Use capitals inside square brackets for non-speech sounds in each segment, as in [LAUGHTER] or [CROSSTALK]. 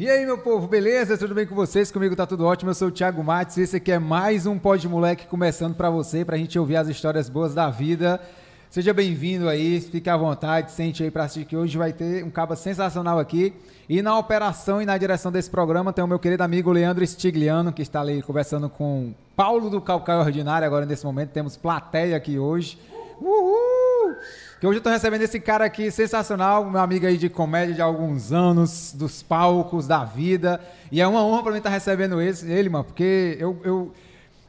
E aí, meu povo, beleza? Tudo bem com vocês? Comigo tá tudo ótimo. Eu sou o Thiago Matos e esse aqui é mais um Pod Moleque começando para você, pra gente ouvir as histórias boas da vida. Seja bem-vindo aí, fique à vontade, sente aí pra assistir que hoje vai ter um cabo sensacional aqui. E na operação e na direção desse programa tem o meu querido amigo Leandro Stigliano, que está ali conversando com Paulo do Calcaio Ordinário. Agora, nesse momento, temos plateia aqui hoje. Uhul! Que hoje eu tô recebendo esse cara aqui sensacional, meu amigo aí de comédia de alguns anos, dos palcos, da vida. E é uma honra pra mim estar recebendo esse, ele, mano, porque eu, eu,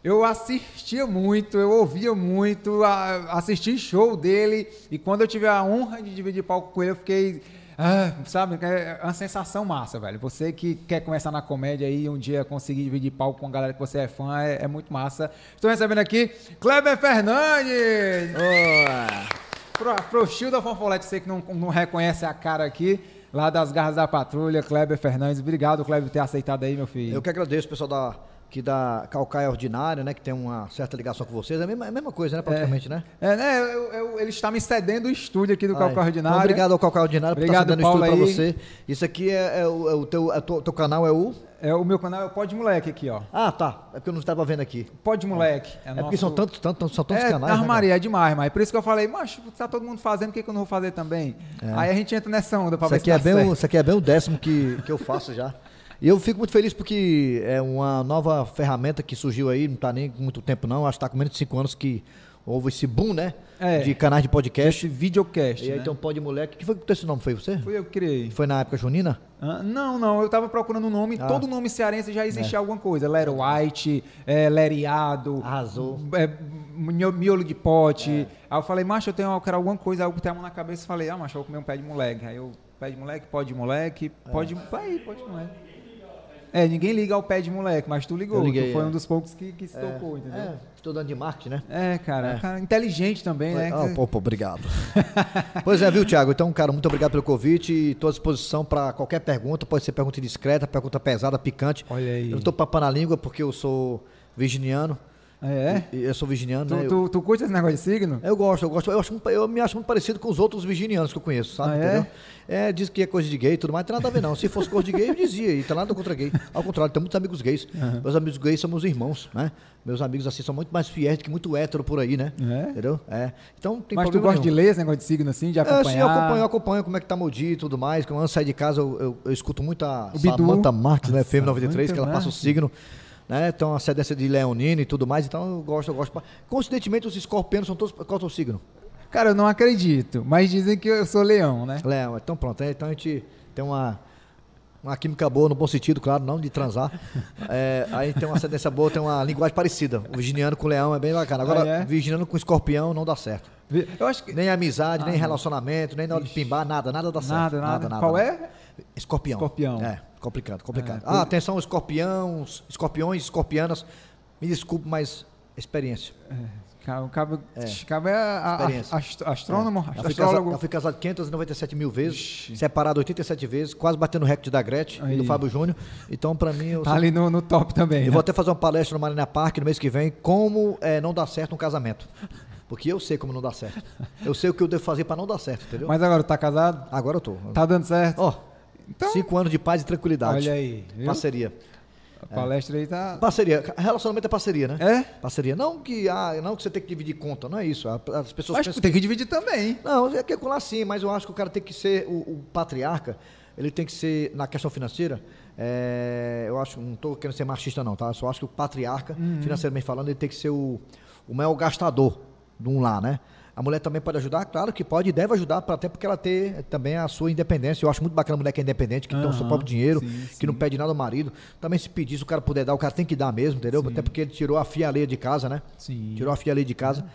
eu assistia muito, eu ouvia muito, a, assisti show dele. E quando eu tive a honra de dividir palco com ele, eu fiquei. Ah, sabe, é uma sensação massa, velho. Você que quer começar na comédia aí um dia conseguir dividir palco com a galera que você é fã, é, é muito massa. Estou recebendo aqui Kleber Fernandes! Pro, pro Chil da Fanfolete, você que não, não reconhece a cara aqui, lá das Garras da Patrulha, Kleber Fernandes. Obrigado, Kleber, por ter aceitado aí, meu filho. Eu que agradeço, pessoal da, aqui da Calcaia Ordinária, né? Que tem uma certa ligação com vocês. É a mesma, é a mesma coisa, né? Praticamente, né? É, né? Eu, eu, ele está me cedendo o estúdio aqui do Ai, Calcaia Ordinário. Então, obrigado ao Calcaia Ordinário por Obrigado, estar cedendo o Paulo, estúdio aí. você. Isso aqui é, é o, é o teu, é o teu, teu canal é o. É, o meu canal é o Pod Moleque aqui, ó. Ah, tá. É porque eu não estava vendo aqui. Pod Moleque. É, porque são tantos, tantos, são tantos é, canais. né, armaria, é demais, mas por isso que eu falei, macho, tá todo mundo fazendo, por que, que eu não vou fazer também? Aí a gente entra nessa onda pra Isso ver aqui, se é tá bem certo. o, isso aqui é bem o décimo que, que eu faço já. [LAUGHS] E eu fico muito feliz porque é uma nova ferramenta que surgiu aí, não está nem com muito tempo não, acho que está com menos de 5 anos que houve esse boom, né? É. De canais de podcast. Esse videocast, E aí né? tem um pó de moleque. que foi que esse nome? Foi você? Fui eu que criei. Foi na época junina? Ah, não, não, eu tava procurando um nome, Ah. todo nome cearense já existia alguma coisa. Lero White, é, Leriado, Arrasou. é, mio- miolo de pote. Aí eu falei, macho, eu tenho eu quero alguma coisa, algo que tem a mão na cabeça. Falei, ah, macho, eu vou comer um pé de moleque. Aí eu, pé de moleque, pó de moleque, pode. Aí, pode de moleque. É, ninguém liga ao pé de moleque, mas tu ligou. Eu liguei, tu foi é. um dos poucos que, que se tocou, entendeu? É, estudando de marketing, né? É, cara, cara inteligente também, né? Ah, pô, pô, obrigado. [LAUGHS] pois é, viu, Thiago? Então, cara, muito obrigado pelo convite e estou à disposição para qualquer pergunta. Pode ser pergunta indiscreta, pergunta pesada, picante. Olha aí. Eu não tô papando a língua porque eu sou virginiano. É? E Eu sou virginiano, né? Tu, Eu- tu, tu curte esse negócio de signo? Eu gosto, eu gosto. Eu, acho, eu me acho muito parecido com os outros virginianos que eu conheço, sabe? Ah, é? Entendeu? É, diz que é coisa de gay e tudo mais, não tem nada a ver não. Se fosse coisa de gay, eu dizia, e tem nada contra gay. Ao contrário, tem muitos amigos gays. Meus amigos gays são meus irmãos, né? Meus amigos assim são muito mais fiéis do que muito hétero por aí, né? É? Entendeu? É. Então tem Mas tu gosta de nenhum. ler esse negócio de signo assim, de É, acompanhar? sim, eu acompanho, eu acompanho como é que tá meu dia e tudo mais. Quando eu sair de casa, eu, eu- eu escuto muito a. Samantha Marques, né? A FM 93, que ela passa o signo. Né? Então, a ascendência de Leonino e tudo mais. Então, eu gosto, eu gosto. Coincidentemente, os escorpianos são todos. Qual é o signo? Cara, eu não acredito, mas dizem que eu sou leão, né? Leão, então pronto. é, Então a gente tem uma, uma química boa, no bom sentido, claro, não de transar. [LAUGHS] É, aí tem uma ascendência boa, tem uma linguagem parecida. O virginiano com o leão é bem bacana. Agora, Ah, é? virginiano com escorpião não dá certo. Eu acho que. Nem amizade, Ah, nem não. relacionamento, nem na hora de pimbar, nada, nada dá certo. Nada, nada. Qual é? Escorpião. Escorpião. É, complicado, complicado. É, ah, atenção, escorpiões, escorpiões, escorpianas. Me desculpe, mas experiência. Cabo, É. cabo é a- a- ast- astrônomo, casado, astrólogo. já fui casado 597 mil vezes, Ixi. separado 87 vezes, quase batendo o recorde da Gretchen e do Aí. Fábio Júnior. Então, pra mim, eu, Tá ali no, no top também. eu né? vou até fazer uma palestra no Marina Park no mês que vem, como é, não dá certo um casamento. Porque eu sei como não dá certo. Eu sei o que eu devo fazer pra não dar certo, entendeu? Mas agora tu tá casado? Agora eu tô. Tá dando certo? Ó, Então- cinco anos de paz e tranquilidade. Olha aí. Viu? Parceria. A palestra aí tá. Parceria. Relacionamento é parceria, né? É? Parceria. Não que, ah, não que você tem que dividir conta, não é isso. As pessoas Mas pensam tu tem que dividir também. Não, é que é lá sim, mas eu acho que o cara tem que ser o, o patriarca, ele tem que ser, na questão financeira, é, eu acho, não estou querendo ser machista não, tá? Eu só acho que o patriarca, Uhum. financeiramente falando, ele tem que ser o, o maior gastador de um lar, né? A mulher também pode ajudar, claro que pode e deve ajudar, pra- até porque ela ter também a sua independência. Eu acho muito bacana a mulher que é independente, que tem o seu próprio dinheiro, sim, que não pede nada ao marido. Também se pedir, se o cara puder dar, o cara tem que dar mesmo, entendeu? Até porque ele tirou a filha alheia de casa, né? Sim. Tirou a filha ali de casa.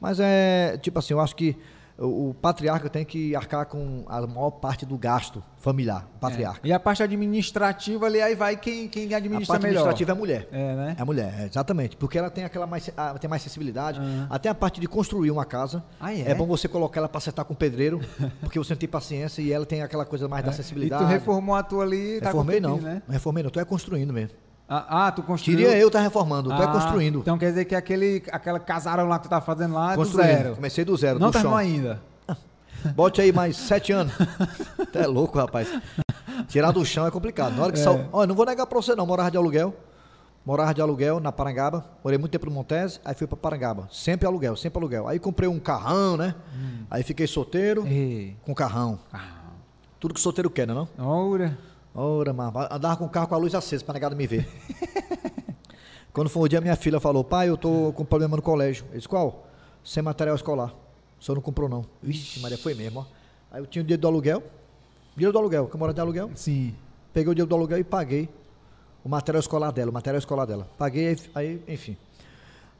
Mas é, tipo assim, eu acho que o, o patriarca tem que arcar com a maior parte do gasto familiar. O patriarca. E a parte administrativa ali, aí vai quem, quem A administra parte melhor. administrativa é a mulher. É, né? É a mulher, é, exatamente. Porque ela tem aquela mais, ah, tem mais sensibilidade. Aham. Até a parte de construir uma casa. Ah, é? bom você colocar ela para acertar com o pedreiro, [LAUGHS] porque você não tem paciência e ela tem aquela coisa mais da E sensibilidade. tu reformou a tua ali, tá Reformei não. né? Não reformei não. Tu é construindo mesmo. Ah, ah, tu construiu. Queria eu estar reformando, tu é Ah, construindo. Então quer dizer que aquele aquela casarão lá que tu tá fazendo lá é do zero. Comecei do zero, Não do terminou chão. ainda. [LAUGHS] Bote aí mais sete anos. [LAUGHS] Até é louco, rapaz. Tirar do chão é complicado. Na hora que É. Olha, não vou negar pra você não, morava de aluguel. Morava de aluguel na Parangaba. Morei muito tempo no Montese, aí fui pra Parangaba. Sempre aluguel, sempre aluguel. Aí comprei um carrão, né? Hum. Aí fiquei solteiro Ei. com carrão. Tudo que solteiro quer, né não? Ora. Ora, mas andava com o carro com a luz acesa pra negada me ver. [LAUGHS] Quando foi um dia, minha filha falou, pai, eu tô com problema no colégio. Eu disse, qual? Sem material escolar. O senhor não comprou, não. Vixe, Maria, foi mesmo, ó. Aí eu tinha o dinheiro do aluguel. Dinheiro do aluguel, que eu moro de aluguel. Sim. Peguei o dinheiro do aluguel e paguei o material escolar dela, o material escolar dela. Paguei, aí, enfim.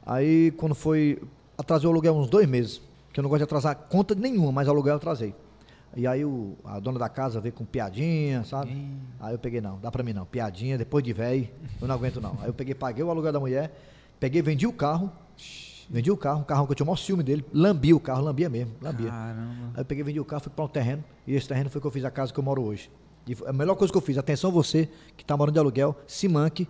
Aí, quando foi. Atrasei o aluguel uns dois meses. Que eu não gosto de atrasar conta nenhuma, mas aluguel eu atrasei. E aí o, a dona da casa veio com piadinha, sabe? Ih. Aí eu peguei, não, dá pra mim não. Piadinha, depois de velho, eu não aguento não. Aí eu peguei, paguei o aluguel da mulher, peguei, vendi o carro. Vendi o carro, um carro que eu tinha o maior ciúme dele. Lambi o carro, lambia mesmo, lambia. Caramba. Aí eu peguei, vendi o carro, fui para um terreno. E esse terreno foi que eu fiz a casa que eu moro hoje. E a melhor coisa que eu fiz, atenção você que está morando de aluguel, se manque,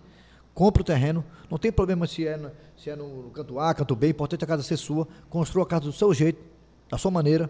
compre o terreno. Não tem problema se é, se é no canto A, canto B, importante a casa ser sua. Construa a casa do seu jeito, da sua maneira,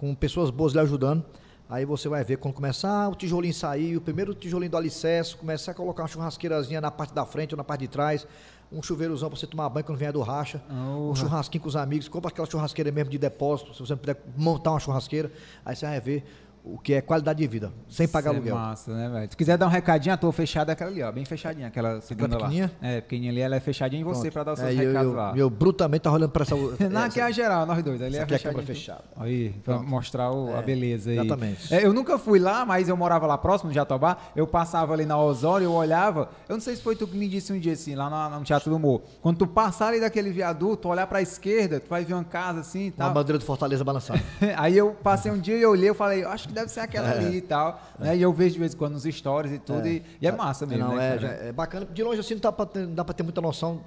com pessoas boas lhe ajudando. Aí você vai ver quando começar o tijolinho sair, o primeiro tijolinho do alicerce, começar a colocar uma churrasqueirazinha na parte da frente ou na parte de trás, um chuveirozão para você tomar banho quando vier do racha, um churrasquinho com os amigos, compra aquela churrasqueira mesmo de depósito, se você não puder montar uma churrasqueira, aí você vai ver o que é qualidade de vida, sem pagar Isso aluguel. É massa, né, velho? Se quiser dar um recadinho, a tua fechada é aquela ali, ó. Bem fechadinha, aquela segunda lá. pequenininha? É, pequenininha ali, ela é fechadinha em você pra dar os seus É, recados eu, lá. eu brutamente tava olhando para essa. [LAUGHS] Não, aqui é a geral, nós dois. Ali é aqui é a câmera fechada. Aí, pra Pronto. mostrar o- a É, beleza aí. exatamente. É, eu nunca fui lá, mas eu morava lá próximo, no Jatobá. Eu passava ali na Osório, eu olhava. Eu não sei se foi tu que me disse um dia assim, lá no, no Teatro do Humor. Quando tu passar ali daquele viaduto, olhar pra esquerda, tu vai ver uma casa assim e Uma tal. bandeira do Fortaleza balançando. [LAUGHS] Aí eu passei um dia e eu olhei, eu falei, acho que deve ser aquela É. ali e tal. Né? E eu vejo de vez em quando nos stories e tudo, e, e é massa mesmo, Não, né, é, é bacana. De longe assim não dá pra ter, dá pra ter muita noção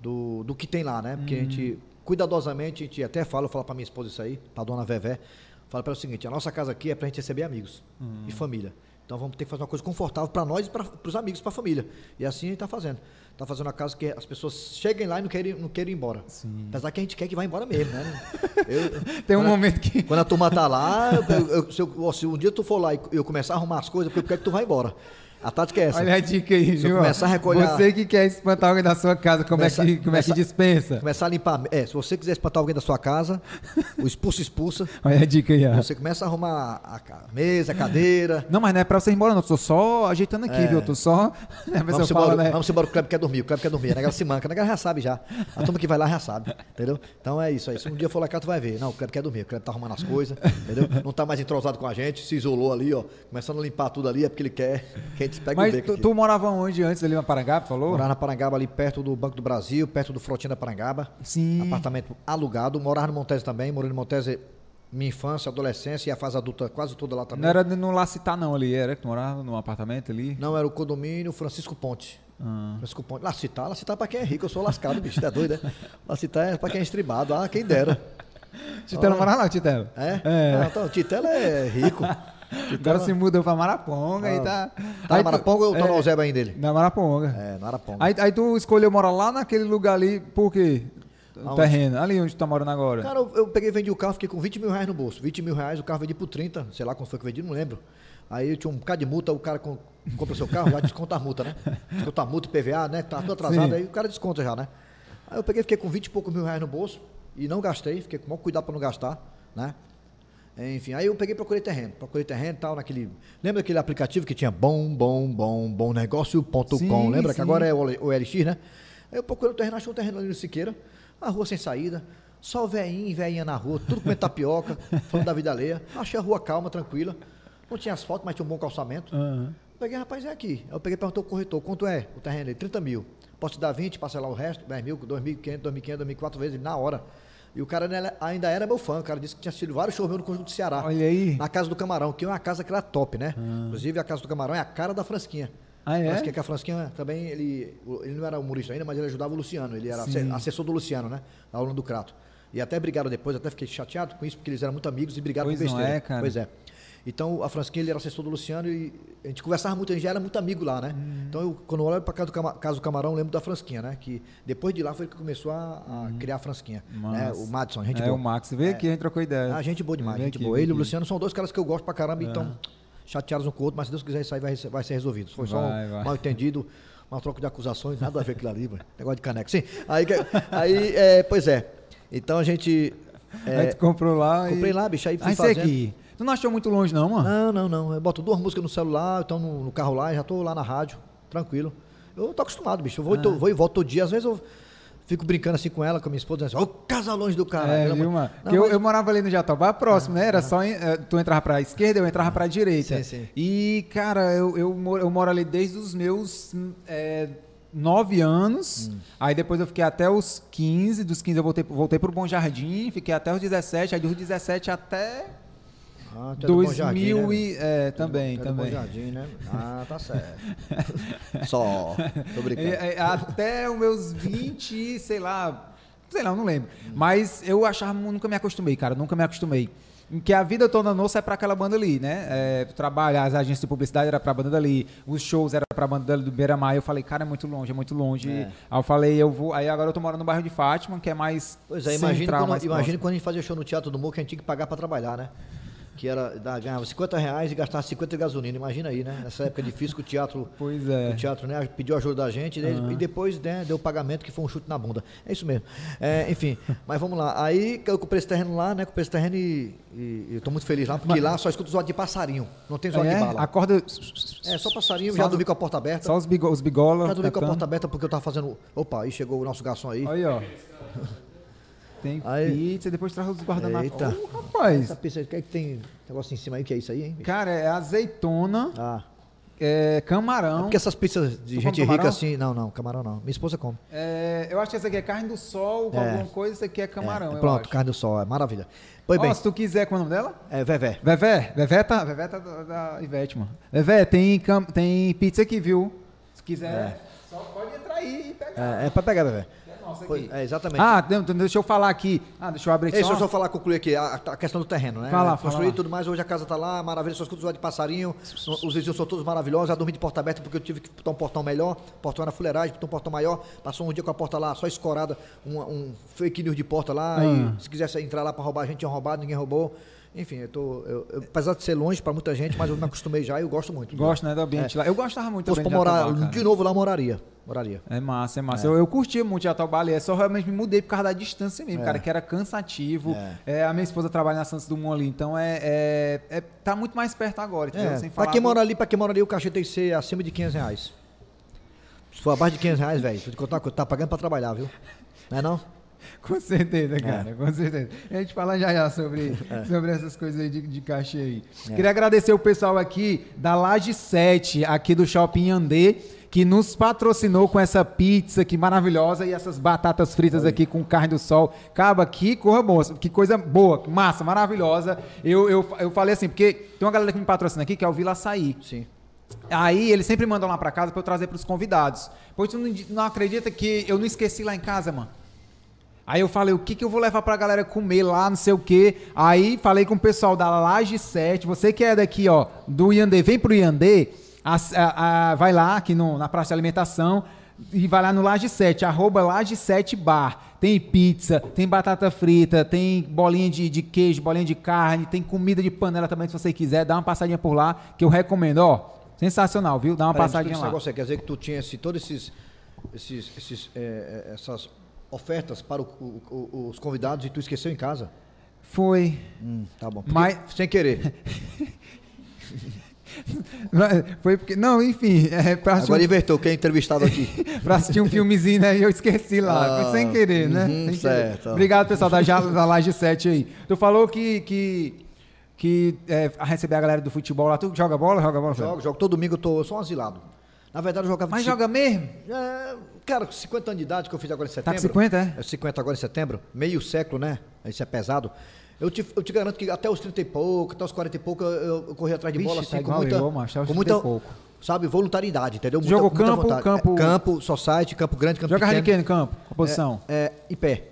do, do que tem lá, né? Porque a gente, cuidadosamente, a gente até fala, eu falo pra minha esposa isso aí, pra dona Vevé, fala para ela o seguinte, a nossa casa aqui é pra gente receber amigos e família. Então vamos ter que fazer uma coisa confortável para nós e para os amigos, para a família. E assim a gente está fazendo. Está fazendo uma casa que as pessoas cheguem lá e não querem, não querem ir embora. Sim. Apesar que a gente quer que vá embora mesmo, né? [LAUGHS] Eu- Tem um momento que. quando a turma tá lá, eu- eu- se, eu- se um dia tu for lá e eu começar a arrumar as coisas, porque eu quero que tu vá embora. A tática é essa. Olha a dica aí, Se viu? começar a recolher- Você que quer espantar alguém da sua casa, como, Começa- é, que, como é que começa- dispensa? Começar a limpar. É, se você quiser espantar alguém da sua casa, o expulso expulsa. [LAUGHS] Olha a dica aí, ó. Você começa a arrumar a ca- mesa, a cadeira. Não, mas não é pra você ir embora, não. Eu tô só ajeitando aqui, É. viu? Eu tô só. [LAUGHS] A pessoa Vamos embora, né? vamos embora, o Kleber quer dormir, o Kleber quer dormir. A negada se manca, a negada já sabe já. A turma que vai lá já sabe, entendeu? Então é isso aí. Se um dia for lá cá, tu vai ver. Não, o Kleber quer dormir, o Kleber tá arrumando as coisas, entendeu? Não tá mais entrosado com a gente, se isolou ali, ó. Começando a limpar tudo ali, é porque ele quer que a gente pegue o Mas beco tu, tu morava onde antes ali na Parangá, tu falou? Morava na Parangaba, ali perto do Banco do Brasil, perto do Frotinha da Parangaba. Sim. Apartamento alugado. Morava no Montese também, morei no Montese minha infância, adolescência e a fase adulta quase toda lá também. Não era no Lacitar, não, ali, era que tu morava num apartamento ali? Não, era o condomínio Francisco Ponte. Ah. Francisco Ponte. Lacitar, Lacitar é pra quem é rico, eu sou lascado, bicho, tá doido, né? Lacitar é pra quem é estribado, ah, quem dera. [LAUGHS] Titelo morava lá, Titelo? É? É. Ah, então, Titela é rico. Agora se mudou pra Maraponga e tá. Tá Aí na tu- Maraponga ou tá no é, Alzeba ainda ele? Na Maraponga. É, no Araponga. Aí, aí tu escolheu morar lá naquele lugar ali, por quê? O Aonde? terreno, ali onde tu tá morando agora. Cara, eu, eu peguei e vendi o carro, fiquei com 20 mil reais no bolso. 20 mil reais, o carro vendi por 30, sei lá quanto foi que eu vendi, não lembro. Aí eu tinha um bocado de multa, o cara com- compra seu carro, já desconta a multa, né? [LAUGHS] Desconta a multa, PVA, né? Tá tudo atrasado, Sim. aí o cara desconta já, né? Aí eu peguei e fiquei com 20 e poucos mil reais no bolso e não gastei, fiquei com o maior cuidado para não gastar, né? Enfim, aí eu peguei e procurei terreno. Procurei terreno e tal, naquele. Lembra daquele aplicativo que tinha bom, bom, bom, bom negócio.com? Sim, Lembra? Que sim. agora é o LX, né? Aí eu procurei o terreno, achei um terreno ali no Siqueira, a rua sem saída, só veinho e veinha na rua, tudo comendo tapioca, [LAUGHS] falando da vida alheia. Achei a rua calma, tranquila. Não tinha asfalto, mas tinha um bom calçamento. Aham. Peguei, rapaz, é aqui. Aí eu peguei e perguntou ao corretor, quanto é o terreno ali? 30 mil. Posso te dar 20, parcelar o resto? 10 mil, 2.500, 2.500, 2.400 vezes, na hora. E o cara ainda era meu fã, o cara disse que tinha assistido vários shows meus no Conjunto do Ceará. Olha aí. Na Casa do Camarão, que é uma casa que era top, né? Inclusive, a Casa do Camarão é a cara da Frasquinha. Ah, é? Frasquinha, que a Frasquinha também, ele, ele não era humorista ainda, mas ele ajudava o Luciano. Ele era Sim. asse- assessor do Luciano, né? Da aluno do Crato. E até brigaram depois, até fiquei chateado com isso, porque eles eram muito amigos e brigaram Pois por não besteira. é, cara. Pois é. Então, a Fransquinha, ele era assessor do Luciano e a gente conversava muito, a gente já era muito amigo lá, né? Então, eu, quando eu olho para casa do Casa do Camarão, eu lembro da Fransquinha, né? Que depois de lá foi que começou a, a criar a Fransquinha. Né? O Madison, gente é, boa. o Max veio aqui, a gente trocou ideia. Ah, gente boa demais, gente aqui, boa. Ele e o. Luciano são dois caras que eu gosto pra caramba, então chateados um com o outro, mas se Deus quiser isso aí vai, vai ser resolvido. Foi só Vai, um vai. [LAUGHS] mal entendido, uma troca de acusações, nada a ver aquilo ali, mano. negócio de caneco. Sim, aí, aí é, pois é. Então a gente. é, Aí tu comprou lá comprei e... lá, bicho, aí fui Aí você fazendo. aqui. Tu não achou muito longe não, mano? Não, não, não. Eu boto duas músicas no celular, então no, no carro lá, já tô lá na rádio, tranquilo. Eu tô acostumado, bicho. Eu vou, e Ah. tô- vou e volto todo dia. Às vezes eu fico brincando assim com ela, com a minha esposa, dizendo assim, ô, casa longe do cara. É, viu, mano? Não, Porque eu, mas- eu morava ali no Jatobá, próximo, né? Era só. em- eh, tu entrava pra esquerda, eu entrava pra direita. Sim, sim. E, cara, eu, eu, moro, eu moro ali desde os meus eh, nove anos. Hum. Aí depois eu fiquei até os 15. Dos 15 eu voltei, voltei pro Bom Jardim, fiquei até os 17. Aí dos 17 até Ah, é do Bom 2000 Jardim, né? e. É, também, Tu é do Bom também. Jardim, né? Ah, tá certo. [LAUGHS] Só. Tô brincando. É, é, até os meus 20, sei lá, sei lá, eu não lembro. Mas eu achava, nunca me acostumei, cara, nunca me acostumei. Que a vida toda nossa é pra aquela banda ali, né? É, trabalho, as agências de publicidade era pra banda dali, os shows era pra banda dali do Beira Mar. Eu falei, cara, é muito longe, é muito longe. É. Aí eu falei, eu vou. Aí agora eu tô morando no bairro de Fátima, que é mais. Pois é, imagine central, quando, quando a gente fazia show no Teatro do Morro que a gente tinha que pagar pra trabalhar, né? Que era, da- ganhava 50 reais e gastava 50 de gasolina. Imagina aí, né? Nessa época difícil que o teatro, Pois é. o teatro né, pediu ajuda da gente né, e depois né, deu o pagamento que foi um chute na bunda. É isso mesmo. É, enfim, mas vamos lá. Aí eu comprei esse terreno lá, né? Comprei esse terreno e, e eu tô muito feliz lá, porque lá só escuto zoado de passarinho. Não tem zoado É, de bala. acorda. É, só passarinho, Só já os- dormi com a porta aberta. Só os, bigo, os bigola. Já dormi com a porta aberta porque eu tava fazendo. Opa, aí chegou o nosso garçom aí. Aí, ó. Tem Aí- pizza, depois traz os guardanapos. Eita. Ô, rapaz. Essa pizza, o que é que tem negócio em cima aí? Que é isso aí, hein? bicho? Cara, é azeitona, Ah. é camarão. Porque essas pizzas de Tu gente rica assim. Não, não, camarão não. Minha esposa come. é, eu acho que essa aqui é carne do sol com É. alguma coisa, essa aqui é camarão. É, pronto, carne do sol, é maravilha. Pois Ó, bem, se tu quiser, qual é o nome dela? é Vevé. Vevé. Vevé tá, Vevé tá da, da Ivete, mano. Vevé, tem, tem pizza aqui, viu? Se quiser, só pode entrar aí e pegar. É, é pra pegar, Vevé. É. É, exatamente. Ah, não, então deixa eu falar aqui. Ah, deixa eu abrir aqui deixa eu só falar, concluir aqui a, a questão do terreno, né? Fala, Construir fala e tudo mais, hoje a casa tá lá, maravilha, só escuto zoar de passarinho, os vizinhos são todos maravilhosos, já dormi de porta aberta porque eu tive que botar um portão melhor, portão era fuleiragem, botar um portão maior, passou um dia com a porta lá só escorada, um, um fake news de porta lá, Ah. e se quisesse entrar lá pra roubar, a gente tinha roubado, ninguém roubou. Enfim, eu tô. eu- eu- apesar de ser longe pra muita gente, mas eu me acostumei já e eu gosto muito. Gosto, né, do ambiente lá. Eu gostava muito fosse pra também de morar Jatobá, de novo lá, eu moraria. Moraria. É massa, é massa. Eu, eu curtia muito Jatobá ali, é só realmente me mudei por causa da distância mesmo, cara, que era cansativo. É, a minha esposa trabalha na Santos Dumont ali, então é, é, é- tá muito mais perto agora, entendeu? É, Sem pra falar quem do- mora ali, pra quem mora ali, o cachê tem que ser acima de 500 reais. Se for abaixo de 500 reais, velho, vou te contar uma coisa, tá pagando pra trabalhar, viu? Não é não? [LAUGHS] Com certeza, cara, com certeza. A gente fala já já sobre, [LAUGHS] sobre essas coisas aí de, de cachê aí. Queria agradecer o pessoal aqui da Laje 7, aqui do Shopping Andê, que nos patrocinou com essa pizza que maravilhosa e essas batatas fritas aqui com carne do sol. Caba, que corra moça, que coisa boa, massa, maravilhosa. Eu, eu, eu falei assim, porque tem uma galera que me patrocina aqui, que é o Vila Açaí. Sim. Aí eles sempre mandam lá pra casa pra eu trazer pros convidados. Pois tu não, não acredita que eu não esqueci lá em casa, mano? Aí eu falei, o que, que eu vou levar pra galera comer lá, não sei o quê. Aí falei com o pessoal da Laje 7, você que é daqui, ó, do Iandê, vem pro Iandê, as- a- a- vai lá aqui no- na praça de alimentação e vai lá no Laje 7, arroba Laje 7 Bar. Tem pizza, tem batata frita, tem bolinha de, de queijo, bolinha de carne, tem comida de panela também, se você quiser, dá uma passadinha por lá, que eu recomendo, ó. Sensacional, viu? Dá uma Peraí, passadinha esse lá. negócio aí, quer dizer que tu tinha esse, todos esses, esses, esses, é, é, essas ofertas para o- o- os convidados e tu esqueceu em casa? Foi. Hum, tá bom. Mas- Sem querer. [LAUGHS] Foi porque. Não, enfim, é Agora um, invertou, quem é entrevistado aqui? [LAUGHS] pra assistir um filmezinho aí, eu esqueci lá. Ah, sem querer, né? uhum, Sem querer. certo. Obrigado, pessoal da, da Laje 7 aí. Tu falou que. que que é, a receber a galera do futebol lá, tu joga bola? Joga bola? Jogo, jogo. Todo domingo eu, tô, eu sou um asilado. Na verdade, eu jogava... Mas de- joga mesmo? É, cara, com 50 anos de idade que eu fiz agora em Tá setembro. com 50, é? É 50 agora em setembro, meio século, né? Isso é pesado. Eu te, eu te garanto que até os 30 e pouco, até os 40 e pouco, eu, eu corri atrás de Vixe, bola tá assim, com igual muita. eu, macho, com 30 muita pouco. sabe, voluntariedade, entendeu? Tu jogou campo, vontade. campo- É, campo, society, campo grande, campo Joga de pequeno. quê no campo? A posição? É, em pé.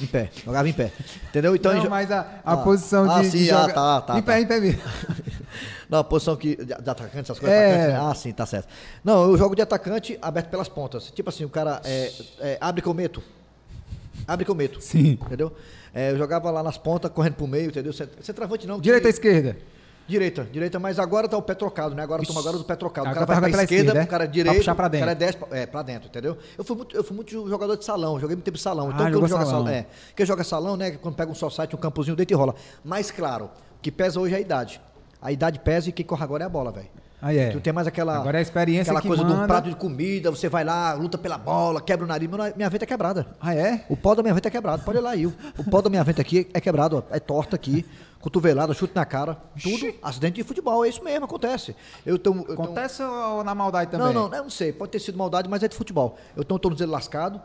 Em pé. Jogava em pé. Entendeu? Então. não, mas a, a Ah, posição ah, de, sim, de ah, joga- tá, tá, Em pé, tá. em pé mesmo. [LAUGHS] Não, a posição que, de, de atacante, essas coisas. É. atacante, né? Ah, sim, tá certo. Não, eu jogo de atacante aberto pelas pontas. Tipo assim, o cara é, é, abre que eu meto. Abre. Sim. Entendeu? É, eu jogava lá nas pontas, correndo pro meio, entendeu? Cent- Centroavante não. Direita ou que- esquerda? Direita, direita, mas agora tá o pé trocado, né? Agora toma agora do pé trocado. O Agora cara vai vai pra pela esquerda, esquerda, é? o cara é Pra direito, puxar pra o cara é dentro. 10, é, pra dentro, entendeu? Eu fui muito, eu fui muito jogador de salão, joguei muito tempo de salão. Ah, Então, quem jogou joga salão. salão, é, quem joga salão, né, quando pega um só site, um campozinho, deita e rola. Mas claro, o que pesa hoje é a idade. A idade pesa e quem corre agora é a bola, velho. Aí é. Tu tem mais aquela. Agora é a experiência Aquela que coisa de um manda. prato de comida, você vai lá, luta pela bola, quebra o nariz. Minha venta é quebrada. Ah, é? O pau da minha venta é quebrado. Pode ir lá aí. O, pau da minha venta aqui é quebrado, ó. É torta aqui, cotovelada, chute na cara. Tudo acidente de futebol. É isso mesmo, acontece. Eu tenho. eu tenho- Acontece ou na maldade também? Não, não, eu não sei. Pode ter sido maldade, mas é de futebol. Eu tenho um tornozelo lascado.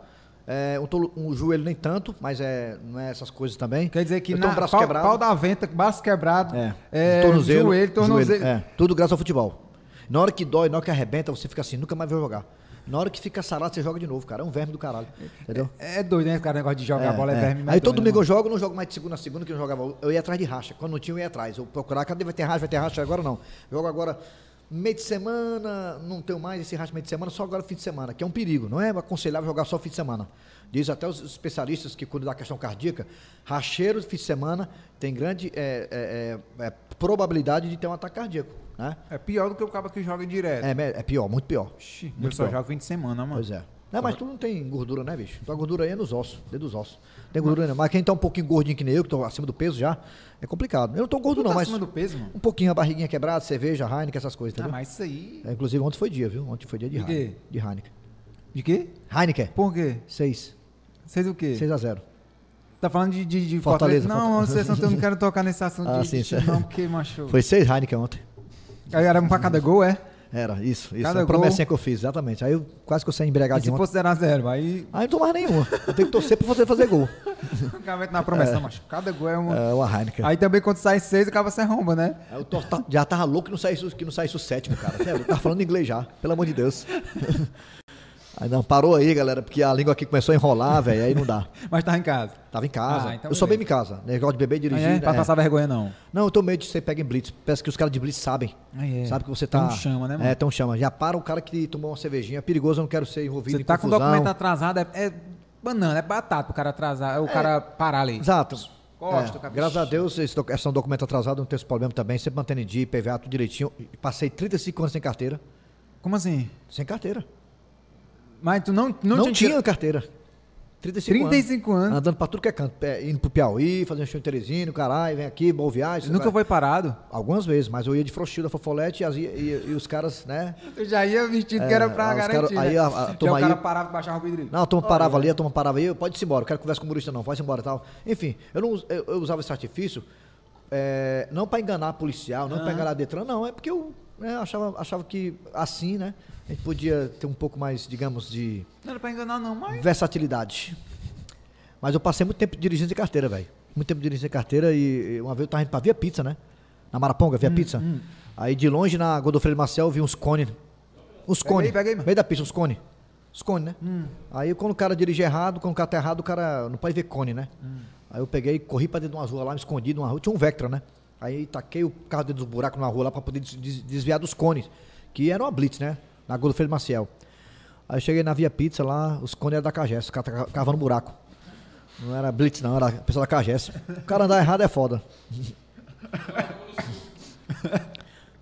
É, um, tolo- um joelho nem tanto, mas é, não é essas coisas também. Quer dizer que na, um braço pau, quebrado. pau da venta, braço quebrado, É, é, tornozelo, joelho, tornozelo. é, tudo graças ao futebol. Na hora que dói, na hora que arrebenta, você fica assim, nunca mais vai jogar. Na hora que fica sarado, você joga de novo, cara. É um verme do caralho. Entendeu? É doido, né, cara? O negócio de jogar bola é, verme. Aí todo medonho, domingo eu né, jogo, não jogo mais de segunda a segunda, que eu jogava. Eu ia atrás de racha. Quando não tinha, eu ia atrás. Eu procurava, cadê vai ter racha, vai ter racha, agora não. Jogo agora meio de semana, não tenho mais esse racha meio de semana, só agora fim de semana, que é um perigo. Não é aconselhável jogar só fim de semana. Diz até os especialistas que cuidam da questão cardíaca, racheiros fim de semana tem grande é, é, é, é, probabilidade de ter um ataque cardíaco. Né? É pior do que o cara que joga direto. É, é pior, muito pior. Ixi, eu muito só pior. jogo fim de semana, mano. Pois é. Não, mas tu não tem gordura, né, bicho? Tua gordura aí é nos ossos, dentro dos ossos. Tem gordura não. Mas quem tá um pouquinho gordinho que nem eu, que tô acima do peso já, é complicado. Eu não tô gordo Tu não, tá mas acima do peso, mano? um pouquinho a barriguinha quebrada, cerveja, Heineken, essas coisas, Ah, entendeu? mas isso aí... É, inclusive ontem foi dia, viu? Ontem foi dia de De quê? Heineken. De Heineken. De quê? Heineken, Por quê? 6. Vocês o quê? 6 a 0 Tá falando de, de, de Fortaleza, Não, Fortaleza. vocês não, eu não quero tocar nesse assunto [LAUGHS] Ah, de, sim, de sim. não, porque machucou. Foi 6 Heineken ontem. Aí era um pra cada gol, é? Era, isso, isso. Cada a gol. promessinha que eu fiz, exatamente. Aí eu quase que eu saí E embriagado de se fosse 0x0, aí... Aí não tomava nenhuma. Eu tenho que torcer pra você fazer gol. [LAUGHS] O cara vai na promessa, não, mas cada gol é um... É uma Heineken. Aí também quando sai seis, acaba se arromba, né? Aí eu tô- tá- já tava louco que não saísse, o- que não saísse o sétimo, cara. Sério, eu tava falando inglês já, pelo amor de Deus. [LAUGHS] Aí não, parou aí, galera, porque a língua aqui começou a enrolar, velho, aí não dá. [LAUGHS] Mas tava em casa. Tava em casa. Ah, então eu beleza. bebo em casa. Negócio de beber e dirigir. é, pra né? passar vergonha, não. Não, eu tô medo de você pegar em blitz. Parece que os caras de blitz sabem. Aí é. Sabe que você tá. Então chama, né, mano? É, então chama. Já para o cara que tomou uma cervejinha. É perigoso, eu não quero ser envolvido Você tá com o confusão. documento atrasado, é, é banana, é batata pro cara atrasar, o cara parar ali. Exato. Costa, É, graças a Deus, esse, é um documento atrasado, não tem esse problema também. Sempre mantendo em dia, IPVA, tudo direitinho. Passei 35 anos sem carteira. Como assim? Sem carteira. Mas tu não, não, Não, tinha... tinha carteira. 35, 35 anos. Andando pra tudo que é canto. É, indo pro Piauí, fazendo show em Teresina, caralho, vem aqui, boa viagem. Nunca foi parado? Algumas vezes, mas eu ia de frouxilda, fofolete e, as- e- e- e os caras, né? Tu já ia vestido que É, era pra os cara- garantir, aí né? a- a Já turma o cara aí- parava e baixava o vidro. Não, a turma parava ali, a turma parava aí, eu, pode ir embora, eu quero conversar com o humorista não, pode ir embora e tal. Enfim, eu, não, eu, eu usava esse artifício é, não para enganar policial, não para enganar Detran, não, é porque eu né, achava, achava que assim, né, a gente podia ter um pouco mais, digamos, de Não era pra enganar, não, mas. versatilidade. Mas eu passei muito tempo dirigindo de carteira, velho. Muito tempo dirigindo de carteira e uma vez eu tava indo pra Via Pizza, né? Na Maraponga, Hum, Via Pizza. Aí de longe na Godofredo Marcel eu vi uns cones. Uns cones. meio da pista, uns cones. Os cones, né? Hum. Aí quando o cara dirige errado, quando o cara tá errado, o cara não pode ver cone, né? Hum. Aí eu peguei, corri pra dentro de uma rua lá, me escondi numa rua. Tinha um Vectra, né? Aí taquei o carro dentro dos buracos numa rua lá pra poder des- des- desviar dos cones. Que era uma blitz, né? Na Godofredo Maciel. Aí cheguei na Via Pizza lá, os cones eram da Cagés, os caras cavando buraco. Não era blitz não, era a pessoa da Cagés. O cara andar errado é foda. [LAUGHS]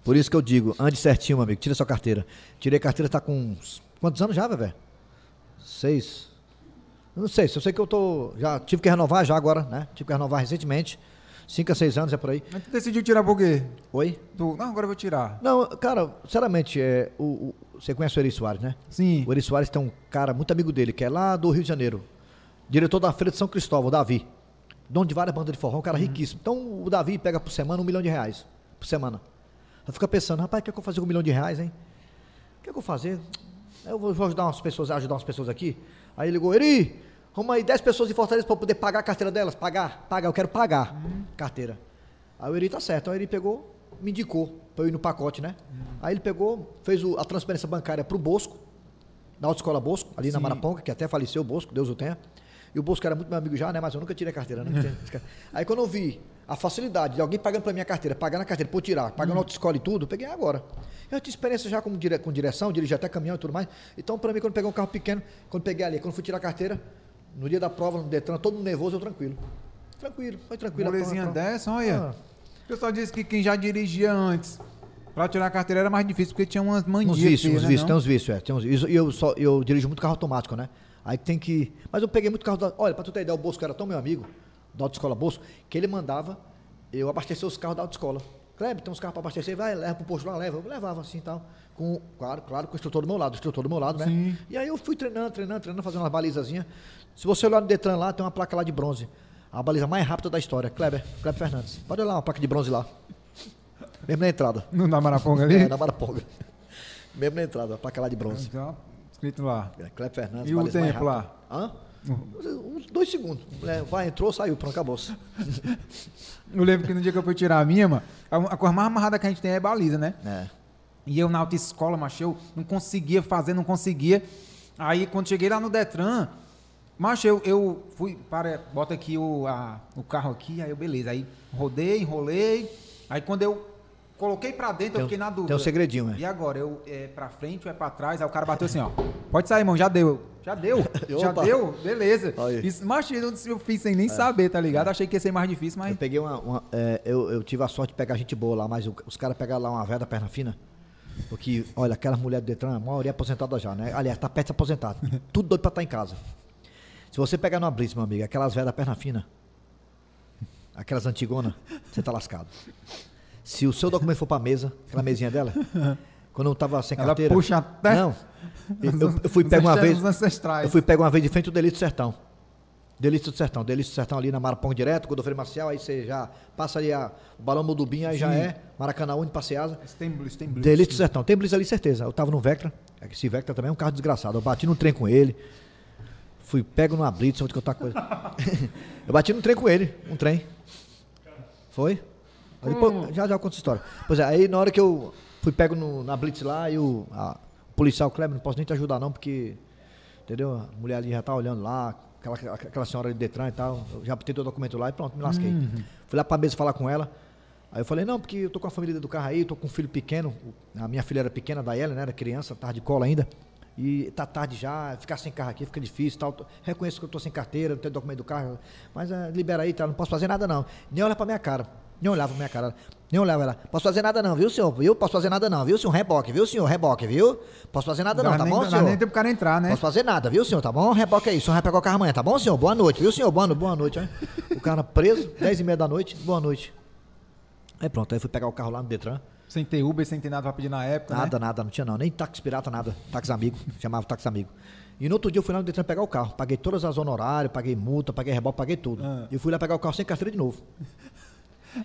Por isso que eu digo, ande certinho, meu amigo, tira sua carteira. Tirei carteira, tá com uns... Quantos anos já, Vevé? Seis. Não sei, se eu sei que eu tô. Já tive que renovar já agora, né? Tive que renovar recentemente. Cinco a seis anos é por aí. Mas tu decidiu tirar por quê? Oi? Tu... Não, agora eu vou tirar. Não, cara, sinceramente, é, o, o- você conhece o Eri Soares, né? Sim. O Eri Soares tem um cara muito amigo dele, que é lá do Rio de Janeiro. Diretor da Feira de São Cristóvão, o Davi. Dono de várias bandas de forró, um cara riquíssimo. Então o Davi pega por semana um milhão de reais. Por semana. Aí fica pensando, rapaz, o que, é que eu vou fazer com um milhão de reais, hein? O que, é que eu vou fazer? Eu vou, vou ajudar umas pessoas, ajudar umas pessoas aqui. Aí ele ligou, Eri, arruma aí 10 pessoas de Fortaleza para poder pagar a carteira delas. Pagar, pagar, eu quero pagar carteira. Aí o Eri tá certo. Aí o Eri pegou, me indicou para eu ir no pacote, né? Aí ele pegou, fez o- a transferência bancária pro Bosco, da Autoescola Bosco, ali na Sim. Maraponga, que até faleceu o Bosco, Deus o tenha. E o Bosco era muito meu amigo já, né? Mas eu nunca tirei a carteira, né? [LAUGHS] Aí quando eu vi a facilidade de alguém pagando pra minha carteira, pagando a carteira eu tirar, pagando Hum. autoescola e tudo, peguei agora. Eu tinha experiência já como dire- com direção, dirigi até caminhão e tudo mais. Então, pra mim, quando peguei um carro pequeno, quando peguei ali, quando fui tirar a carteira, no dia da prova, no Detran, todo mundo nervoso, eu tranquilo. Tranquilo, foi tranquilo. Molezinha dessa, olha. Ah. O pessoal disse que quem já dirigia antes pra tirar a carteira era mais difícil, porque tinha umas manias. Uns vícios, uns né, vícios, tem uns vícios, é. Tem uns. E eu, só, eu dirijo muito carro automático, né? Aí tem que. Mas eu peguei muito carro da. Olha, pra tu ter ideia, o Bosco era tão meu amigo, da autoescola Bosco, que ele mandava eu abastecer os carros da autoescola. Kleber, tem uns carros pra abastecer, vai, leva pro posto lá, leva. Eu levava assim e tal. Com, claro, claro, com o instrutor do meu lado, o instrutor do meu lado, né? Sim. E aí eu fui treinando, treinando, treinando, fazendo umas balizazinhas. Se você olhar no Detran lá, tem uma placa lá de bronze. A baliza mais rápida da história, Kleber, Kleber Fernandes. Pode olhar uma placa de bronze lá. Mesmo na entrada. Não dá Maraponga ali? É, na Maraponga. [LAUGHS] Mesmo na entrada, a placa lá de bronze. Então, escrito lá. É, Kleber Fernandes. E o tempo lá? Hã? Uns dois segundos. É, vai, entrou, saiu, pronto, acabou. [LAUGHS] Eu lembro que no dia que eu fui tirar a minha, mano, a, a coisa mais amarrada que a gente tem é baliza, né? É. E eu na autoescola, macho, eu não conseguia fazer, não conseguia. Aí quando cheguei lá no Detran, macho, eu, eu fui, para, bota aqui o, a- o carro aqui, aí eu, beleza. Aí rodei, enrolei. Aí quando eu coloquei pra dentro, Tem eu fiquei na dúvida. tem um segredinho, né? E agora, eu é pra frente ou é pra trás? Aí o cara bateu assim, ó. Pode sair, irmão, já deu. Já deu. [LAUGHS] já deu, beleza. Isso, eu, fiz sem nem saber, tá ligado? Achei que ia ser mais difícil, mas. Eu peguei uma. uma- é, eu, eu tive a sorte de pegar gente boa lá, mas os caras pegaram lá uma velha da perna fina. Porque, olha, aquela mulher do Detran, a maioria é aposentada já, né? Aliás, tá perto de ser aposentado. [LAUGHS] Tudo doido pra estar em casa. Se você pegar numa blitz, meu amigo, aquelas velhas da perna fina, aquelas antigonas, você tá lascado. Se o seu documento for pra mesa, aquela mesinha dela, [LAUGHS] quando eu tava sem Ela carteira. puxa até- Não. [LAUGHS] Eu, eu- fui pegar uma vez. Eu fui pegar uma vez de frente do Sertão. Delício do Sertão, Delício do Sertão ali na Marapão direto, Godofredo Marcial, aí você já passa ali a, o Balão Modubim, aí já Sim. é Maracanã Uni, Passeasa. Tem blitz, tem blitz. Delício do Sertão, tem Blitz ali, certeza. Eu tava no Vectra, é que esse Vectra também é um carro desgraçado. Eu bati no trem com ele, fui pego numa Blitz, vou te contar uma coisa. [LAUGHS] eu bati no trem com ele, um trem. Foi? Aí depois- já já eu conto essa história. Pois é, aí na hora que eu fui pego no- na Blitz lá, e o, a- o policial Kleber, não posso nem te ajudar não, porque, entendeu? A mulher ali já tá olhando lá, aquela, aquela senhora de Detran e tal, eu já botei teu documento lá e pronto, me lasquei. Fui lá pra mesa falar com ela, aí eu falei, não, porque eu tô com a família do carro aí, tô com um filho pequeno, a minha filha era pequena, da Ellen, né, era criança, tava de cola ainda, e tá tarde já, ficar sem carro aqui fica difícil tal. Reconheço que eu tô sem carteira, não tenho documento do carro, mas eh, libera aí, tá? Não posso fazer nada não. Nem olha pra minha cara. Nem olhava pra minha cara. Nem olhava ela. Posso fazer nada não, viu, senhor? Viu? Posso fazer nada não, viu, senhor? Reboque, viu, senhor? Reboque, viu? Posso fazer nada não, Dá tá nem, bom, dá senhor? nem tempo pro cara entrar, né? Posso fazer nada, viu, senhor? Tá bom? Reboque aí. O senhor vai pegar o carro amanhã, tá bom, senhor? Boa noite, viu, senhor? Boa, boa noite, hein? O cara preso, [LAUGHS] 10 e meia da noite, boa noite. Aí pronto, aí fui pegar o carro lá no Detran. Sem ter Uber, sem ter nada pra pedir na época. Nada, né? nada, não tinha não. Nem táxi pirata, nada. Táxi amigo, [LAUGHS] chamava táxi amigo. E no outro dia eu fui lá no Detran pegar o carro. Paguei todas as honorários, paguei multa, paguei reboque, paguei tudo. Ah. E eu fui lá pegar o carro sem carteira de novo.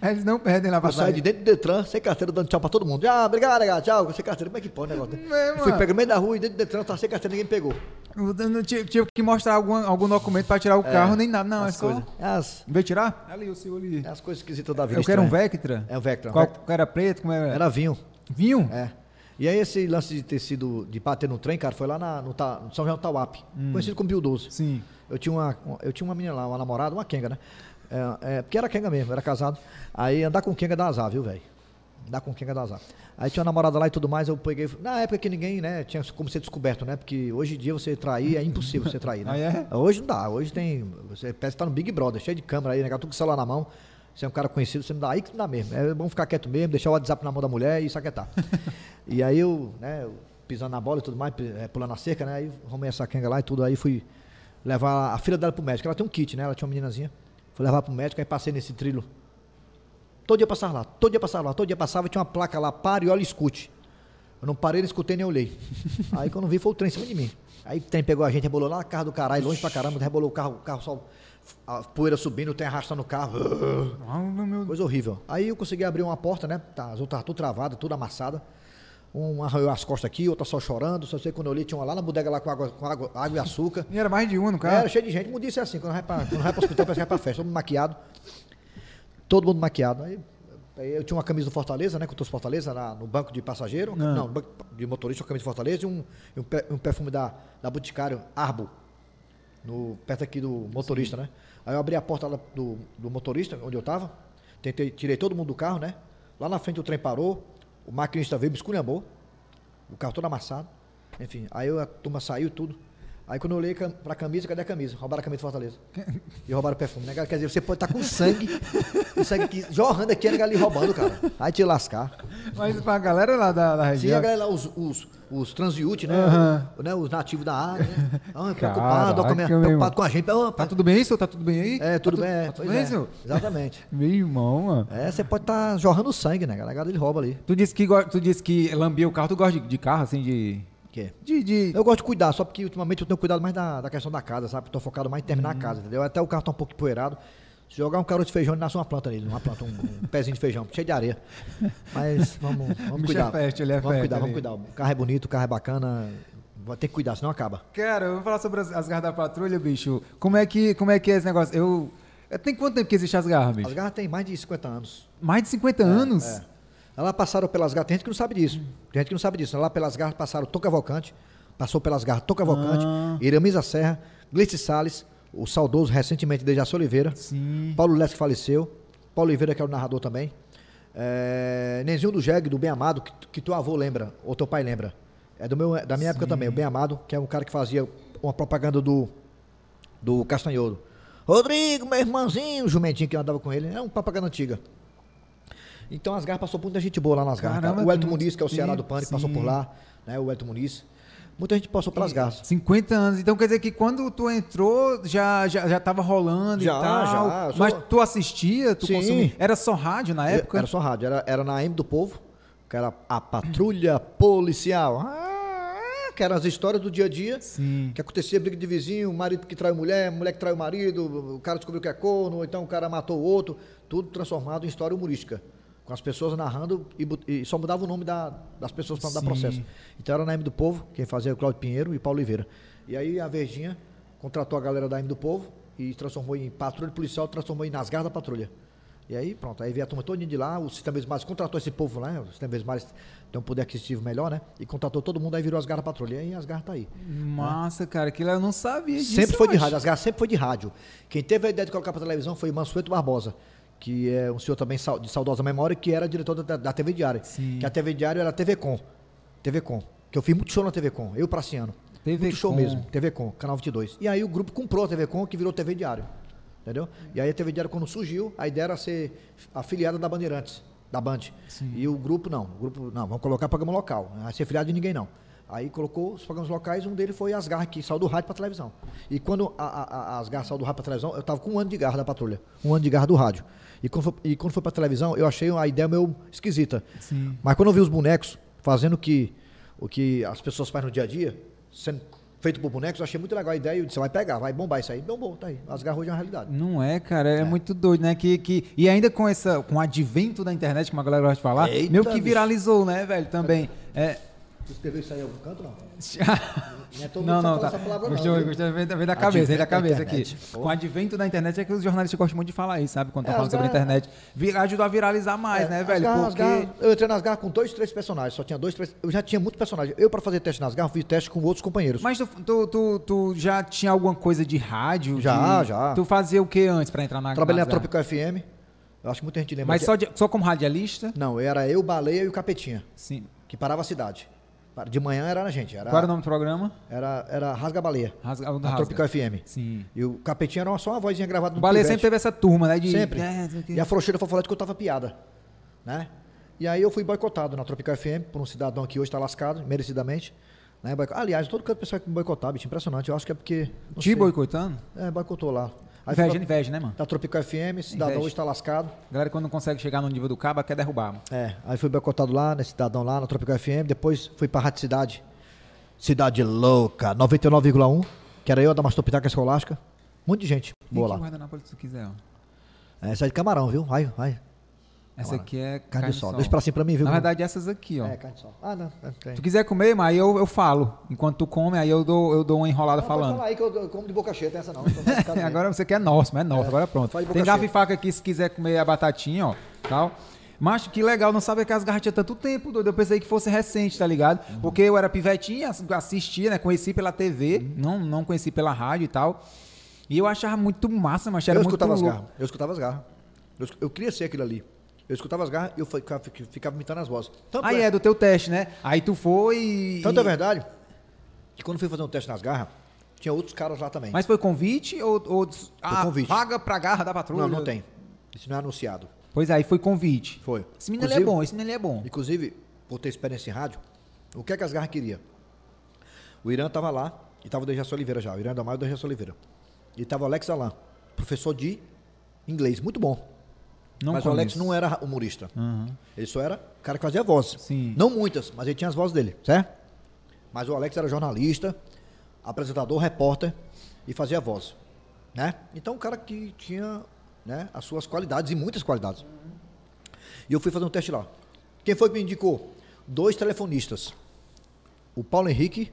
Eles não perdem lá pra Eu saí de dentro do Detran, sem carteira, dando tchau pra todo mundo. Ah, obrigado, legal, tchau. Sem carteira, como é que pode o negócio? É, fui pegar no meio da rua e dentro do Detran, tava sem carteira, ninguém me pegou. Não tinha, tinha que mostrar algum, algum documento pra tirar o carro, nem nada. Não, é as só. coisas. É as, Veio tirar? Ali, o seu ali. é as coisas esquisitas da vida. Eu quero um. Vectra. É um Vectra. Qual, Vectra. era preto? Como era? Era vinho. Vinho? É. E aí esse lance de ter sido, de bater no trem, cara, foi lá na- no, no São João do Tauap, conhecido como Bio 12. Sim. Eu tinha uma, eu tinha uma menina lá, uma namorada, uma Kenga, né? É, é, porque era Kenga mesmo, era casado. Aí andar com Kenga dá azar, viu, velho? Andar com Kenga dá azar. Aí tinha uma namorada lá e tudo mais, eu peguei. Na época que ninguém, né, tinha como ser descoberto, né? Porque hoje em dia você trair é impossível você trair, né? [LAUGHS] Ah, é? Hoje não dá, hoje tem. Você parece que tá no Big Brother, cheio de câmera aí, né? Tudo com o celular na mão. Você é um cara conhecido, você não dá aí que não dá mesmo. É bom ficar quieto mesmo, deixar o WhatsApp na mão da mulher e saquetar. [LAUGHS] e aí eu, né, eu pisando na bola e tudo mais, eh, pulando a cerca, né? Aí arrumei essa Kenga lá e tudo, aí fui levar a filha dela pro médico. Ela tem um kit, né? Ela tinha uma meninazinha. Fui levar pro médico, aí passei nesse trilho. Todo dia passava lá, todo dia passava lá, todo dia passava, tinha uma placa lá, pare e olha e escute. Eu não parei, não escutei nem olhei. [LAUGHS] Aí quando vi, foi o trem em cima de mim. Aí o trem pegou a gente, rebolou lá na carro do caralho, longe pra caramba, rebolou o carro, o carro só. A poeira subindo, o trem arrastando o carro. Ah, Coisa horrível. Aí eu consegui abrir uma porta, né? Tá, as outras estavam tudo travadas, tudo amassada. Um arranhou as costas aqui, outra só chorando. Só sei quando eu olhei, tinha uma lá na bodega lá com água, com água, água e açúcar. E era mais de um no Era carro. cheio de gente. Mundo isso é assim, quando vai vai pro hospital, parece que vai pra festa. Todo mundo maquiado. Todo mundo maquiado. Aí, eu tinha uma camisa do Fortaleza, né? Que eu trouxe Fortaleza lá no banco de passageiro. Ah. Não, no banco de motorista, uma camisa do Fortaleza e um, um, pe- um perfume da, da Boticário, Arbo. no, perto aqui do motorista, né? Aí eu abri a porta do, do motorista, onde eu tava, tentei, tirei todo mundo do carro, né? Lá na frente o trem parou, o maquinista veio, me esculhambou, o carro todo amassado. Enfim, aí a turma saiu tudo. Aí quando eu olhei cam- pra camisa, cadê a camisa? Roubaram a camisa de Fortaleza. [LAUGHS] E roubaram o perfume, né? Quer dizer, você pode estar com sangue, com sangue aqui, jorrando aqui, a ali roubando, cara. Aí te lascar. Mas pra galera lá da, da Sim, a região. galera lá, os, os, os né? Aham. né? Os nativos da área, né? [LAUGHS] Ah, preocupado, preocupado com a gente. Tá tudo bem senhor? Tá tudo bem aí? É, tudo tá bem. é, Tá tudo bem, é. senhor? Exatamente. [LAUGHS] Meu irmão, mano. É, você pode estar jorrando sangue, né? A galera ele rouba ali. Tu disse que, tu disse que lambia o carro. Tu gosta de, de carro, assim, de... Que é? De... de... Eu gosto de cuidar, só porque ultimamente eu tenho cuidado mais da, da questão da casa, sabe? Tô focado mais em terminar Uhum. a casa, entendeu? Até o carro tá um pouco empoeirado. Se jogar um caroço de feijão, ele nasce uma planta nele, uma planta, um, um [LAUGHS] pezinho de feijão, cheio de areia. Mas vamos, vamos bicho cuidar. é fértil, ele é vamos cuidar, ali. vamos cuidar. O carro é bonito, o carro é bacana. Vai ter que cuidar, senão acaba. Cara, eu vou falar sobre as, as garras da patrulha, bicho. Como é que, como é, que é esse negócio? Eu... é, Tem quanto tempo que existe as garras, bicho? As garras têm mais de 50 anos. Mais de 50 anos? É. Lá passaram pelas garras, tem gente que não sabe disso. Tem gente que não sabe disso. Lá pelas garras passaram Toca Cavalcante, passou pelas garras Toca Cavalcante, Ah. Iramisa Serra, Gleice Salles, o saudoso recentemente Dejaci Oliveira, Sim. Paulo Leste que faleceu, Paulo Oliveira que é o narrador também, é, Nenzinho do Jeg, do Bem Amado, que, que teu avô lembra, ou teu pai lembra. É do meu, da minha época também, o Bem Amado, que é um cara que fazia uma propaganda do, do Castanhodo. Rodrigo, meu irmãozinho, o jumentinho que andava com ele, é uma propaganda antiga. Então as garras passou por muita gente boa lá nas cara. O Elton Muniz, que é o Ceará do Pânico, passou por lá, né? O Elton Muniz. Muita gente passou pelas garras. 50 anos. Então quer dizer que quando tu entrou, já, já, já tava rolando Já, e tal. já. Sou- Mas tu assistia, tu Sim. consumia. Era só rádio na época? Era só rádio, era, era na M do Povo, que era a patrulha policial. Ah, que eram as histórias do dia a dia. Sim. Que acontecia briga de vizinho, marido que traiu mulher, mulher que traiu o marido, o cara descobriu que é corno, ou então o cara matou o outro. Tudo transformado em história humorística. Com as pessoas narrando e, e só mudava o nome da- das pessoas para não dar processo. Então era na M do Povo, quem fazia o Claudio Pinheiro e Paulo Oliveira. E aí a Verdinha contratou a galera da M do Povo e transformou em patrulha policial, transformou em Nas Garras da Patrulha. E aí, pronto, aí veio a turma toda de lá, o Sistema Vesmares contratou esse povo lá, né? o Sistema Vesmares tem um poder aquisitivo melhor, né? E contratou todo mundo, aí virou as garras da patrulha. E aí as garras tá aí. Massa, cara. Aquilo eu não sabia disso. Sempre foi de eu rádio, acho. as garras sempre foi de rádio. Quem teve a ideia de colocar pra televisão foi Mansueto Barbosa, que é um senhor também de saudosa memória, que era diretor da, da TV Diário. Sim. Que a TV Diário era a TV Com. TV Com. Que eu fiz muito show na TV Com, eu Praciano. TV muito show Com. mesmo, TV Com, Canal 22. E aí o grupo comprou a TV Com, que virou TV Diário. Entendeu? E aí a TV Diário, quando surgiu, a ideia era ser afiliada da Bandeirantes, da Band. E o grupo, não. O grupo, não, vamos colocar programa local. Não vai ser afiliado de ninguém, não. Aí colocou os programas locais, um deles foi As Garras, que saiu do rádio pra televisão. E quando a- a- a- As Garras saiu do rádio pra televisão, eu tava com um ano de garra da patrulha. Um ano de garra do rádio. E quando foi, e quando foi pra televisão, eu achei a ideia meio esquisita. Sim. Mas quando eu vi os bonecos fazendo o que, o que as pessoas fazem no dia a dia, sendo feito por bonecos, eu achei muito legal a ideia. Eu disse, vai pegar, vai bombar isso aí. Bombou, tá aí. As garras hoje é uma realidade. Não é, cara, é, muito doido, né? Que, que, e ainda com essa, com o advento da internet, como a galera gosta de falar, Eita, meio que bicho. viralizou, né, velho? Também. É, Tu escreveu isso aí em algum canto, não? [LAUGHS] Não é todo não, não, tá. palavra, Gostou, gostou, vem, da- cabeça, vem da cabeça aqui. internet. Com o advento da internet é que os jornalistas gostam muito de falar isso, sabe? Quando tá É, falando sobre a internet. Vi- Ajudou a viralizar mais, É, né, velho? garras- as Porque. garras- eu entrei nas garras com dois, três personagens. Só tinha dois, três. Eu já tinha muito personagem. Eu, pra fazer teste nas garras, fiz teste com outros companheiros. Mas tu, tu, tu, tu já tinha alguma coisa de rádio? Já, de- já. Tu fazia o que antes pra entrar na Trabalhei na? Tropical FM. Eu acho que muita gente lembra. Mas que- só, de- só como radialista? Não, era eu, Baleia e o Capetinha, Sim. que parava a cidade. De manhã era a gente. Era, Qual era o nome do programa? Era, era Rasga Baleia. Rasga, Na Rasga. Tropical FM. Sim. E o Capetinha era só uma vozinha gravada no Baleia sempre teve essa turma, né? De, Sempre. É, quê. E a frouxeira fofolete contava piada, né? E aí eu fui boicotado na Tropical FM por um cidadão que hoje está lascado, merecidamente. Né? Aliás, todo canto pessoal que me boicotava, bicho, impressionante. Eu acho que é porque... Te sei. boicotando? É, boicotou lá. Inveja, inveja, né, mano? Da Tropical FM, cidadão Inveja. hoje está lascado. Galera, quando não consegue chegar no nível do cabo, quer derrubar. mano. É, aí fui boicotado lá, nesse cidadão lá, na Tropical FM. Depois fui pra Rádio Cidade. Cidade Louca, 99,1. Que era eu, da Mastopitaca Escolástica. Um monte de gente boa lá. guardanapo, se tu quiser, ó. É, é de camarão, viu? Vai, vai. Essa aqui é Carne de sol. Deixa pra cima pra mim, viu? Na verdade, essas aqui, ó. É, carne de sol. Ah, não. É. Se tu quiser comer, mas aí eu, eu falo. Enquanto tu come, aí eu dou, eu dou uma enrolada Não, falando. aí que eu, eu como de boca cheia, tem essa não. [LAUGHS] Agora você quer nosso, mas é nosso, agora pronto. Tem garfo e faca aqui se quiser comer a batatinha, ó. Tal. Macho, que legal, não sabia que as garras tinha tanto tempo, doido. Eu pensei que fosse recente, tá ligado? Uhum. Porque eu era pivetinha, ass- assistia, né? Conheci pela TV, Uhum. não, não conheci pela rádio e tal. E eu achava muito massa, mas era eu muito escutava as louco. garras. Eu escutava as garras. Eu, eu queria ser aquilo ali. Eu escutava as garras e eu ficava, ficava imitando as vozes. Tanto Aí é do teu teste, né? Aí tu foi e... Tanto é verdade que quando fui fazer um teste nas garras, tinha outros caras lá também. Mas foi convite ou... ou ah, convite. vaga pra garra da patrulha? não, não tem. Isso não é anunciado. Pois aí, foi convite. Foi. Esse menino é bom, esse menino ali é bom. Inclusive, por ter experiência em rádio, o que é que as garras queria? O Irã estava lá, e estava o Dejaci Oliveira já, o Irã Damar e o Dejaci Oliveira. E estava o Alex Alain, professor de inglês, muito bom. Não mas o Alex conheço. não era humorista. Aham. Ele só era o cara que fazia voz. Sim. Não muitas, mas ele tinha as vozes dele, certo? Mas o Alex era jornalista, apresentador, repórter e fazia voz, né? Então, um cara que tinha né, as suas qualidades e muitas qualidades. E eu fui fazer um teste lá. Quem foi que me indicou? Dois telefonistas. O Paulo Henrique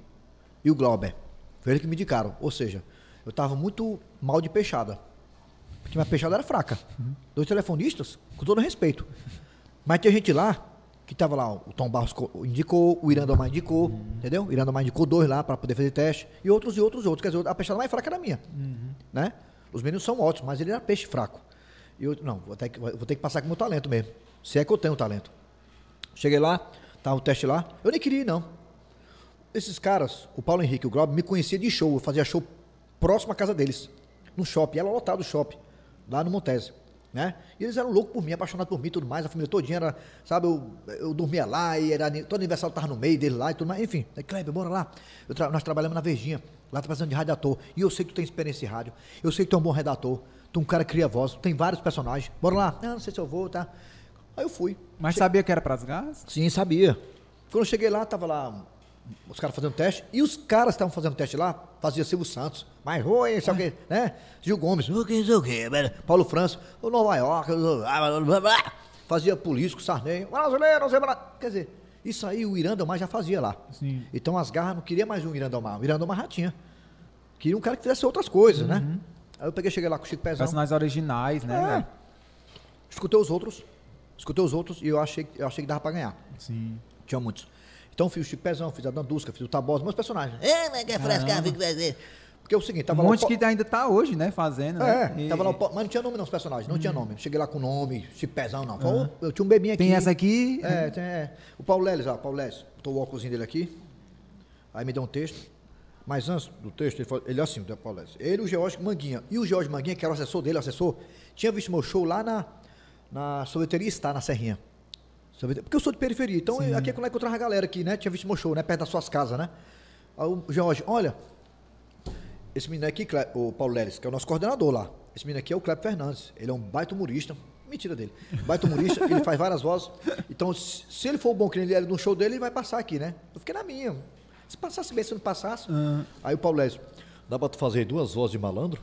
e o Glauber. Foi eles que me indicaram. Ou seja, eu estava muito mal de peixada. Porque minha peixada era fraca. Dois telefonistas, com todo respeito. Mas tinha gente lá, que estava lá, o Tom Barros co- indicou, o Irandomar indicou, entendeu? O Irandomar indicou dois lá para poder fazer teste. E outros e outros e outros. Quer dizer, a peixada mais fraca era a minha. Né? Os meninos são ótimos, mas ele era peixe fraco. E eu, não, vou ter, que, vou ter que passar com o meu talento mesmo. Se é que eu tenho talento. Cheguei lá, tava o teste lá. Eu nem queria ir, não. Esses caras, o Paulo Henrique e o Glauber, me conhecia de show. Eu fazia show próximo à casa deles. No shopping. Era lotado o shopping. Lá no Montese. Né? E eles eram loucos por mim, apaixonados por mim e tudo mais. A família todinha era, sabe, eu, eu dormia lá e era, todo aniversário tava no meio dele lá e tudo mais. Enfim, aí, Kleber, bora lá. Tra- nós trabalhamos na Verdinha. Lá tá precisando de radiator. E eu sei que tu tem experiência em rádio. Eu sei que tu é um bom redator. Tu é um cara que cria voz. Tem vários personagens. Bora lá. Não, não sei se eu vou, tá? Aí eu fui. Mas sabia que era pras garras? Sim, sabia. Quando eu cheguei lá, tava lá os caras fazendo teste, e os caras que estavam fazendo teste lá, fazia Silvio Santos, mas oi, sei o quê, né? Gil Gomes, o que, o quê, velho? Paulo Franço, o Nova York, ah, fazia político, Sarney, brasileiro. Quer dizer, isso aí o Irandomar já fazia lá. Sim. Então as garras não queria mais um Irandomar, o Irandomar já tinha. Queria um cara que fizesse outras coisas, né? Aí eu peguei, cheguei lá com o Chico Pezão. Personagens originais, né? É. Escutei os outros, escutei os outros e eu achei, eu achei que dava pra ganhar. Sim. Tinha muitos. Então fiz o Chico Pezão, fiz a Dandusca, fiz o Tabosa, meus personagens. É, mas que é frescar, fica fazer. Porque é o seguinte, tava um lá monte Po- que ainda tá hoje, né? Fazendo, É, né? E- tava lá Mas não tinha nome não, os personagens, não tinha nome. Cheguei lá com nome, Chico Pezão, não. O- Eu tinha um bebinho aqui. Tem essa aqui. É, tem, é. O Paulo Leles, ó, Paulo Leles, botou o óculos dele aqui. Aí me deu um texto. Mas antes do texto, ele, falou, ele é assim, o Paulo Leles. Ele e o George Manguinha. E o George Manguinha, que era o assessor dele, o assessor, tinha visto meu show lá na, na sorveteria Está, na Serrinha. Porque eu sou de periferia, então eu- aqui é quando eu encontrava a galera aqui, né? Tinha visto meu show, né? Perto das suas casas, né? Aí o George, olha, esse menino aqui, o Paulo Leles, que é o nosso coordenador lá. Esse menino aqui é o Cleber Fernandes. Ele é um baita humorista. Mentira dele. Baita humorista, ele faz várias vozes. Então, se, ele for bom que ele era no show dele, ele vai passar aqui, né? Eu fiquei na minha. Se passasse bem, se não passasse. Aí o Paulo Leles, dá pra tu fazer duas vozes de malandro?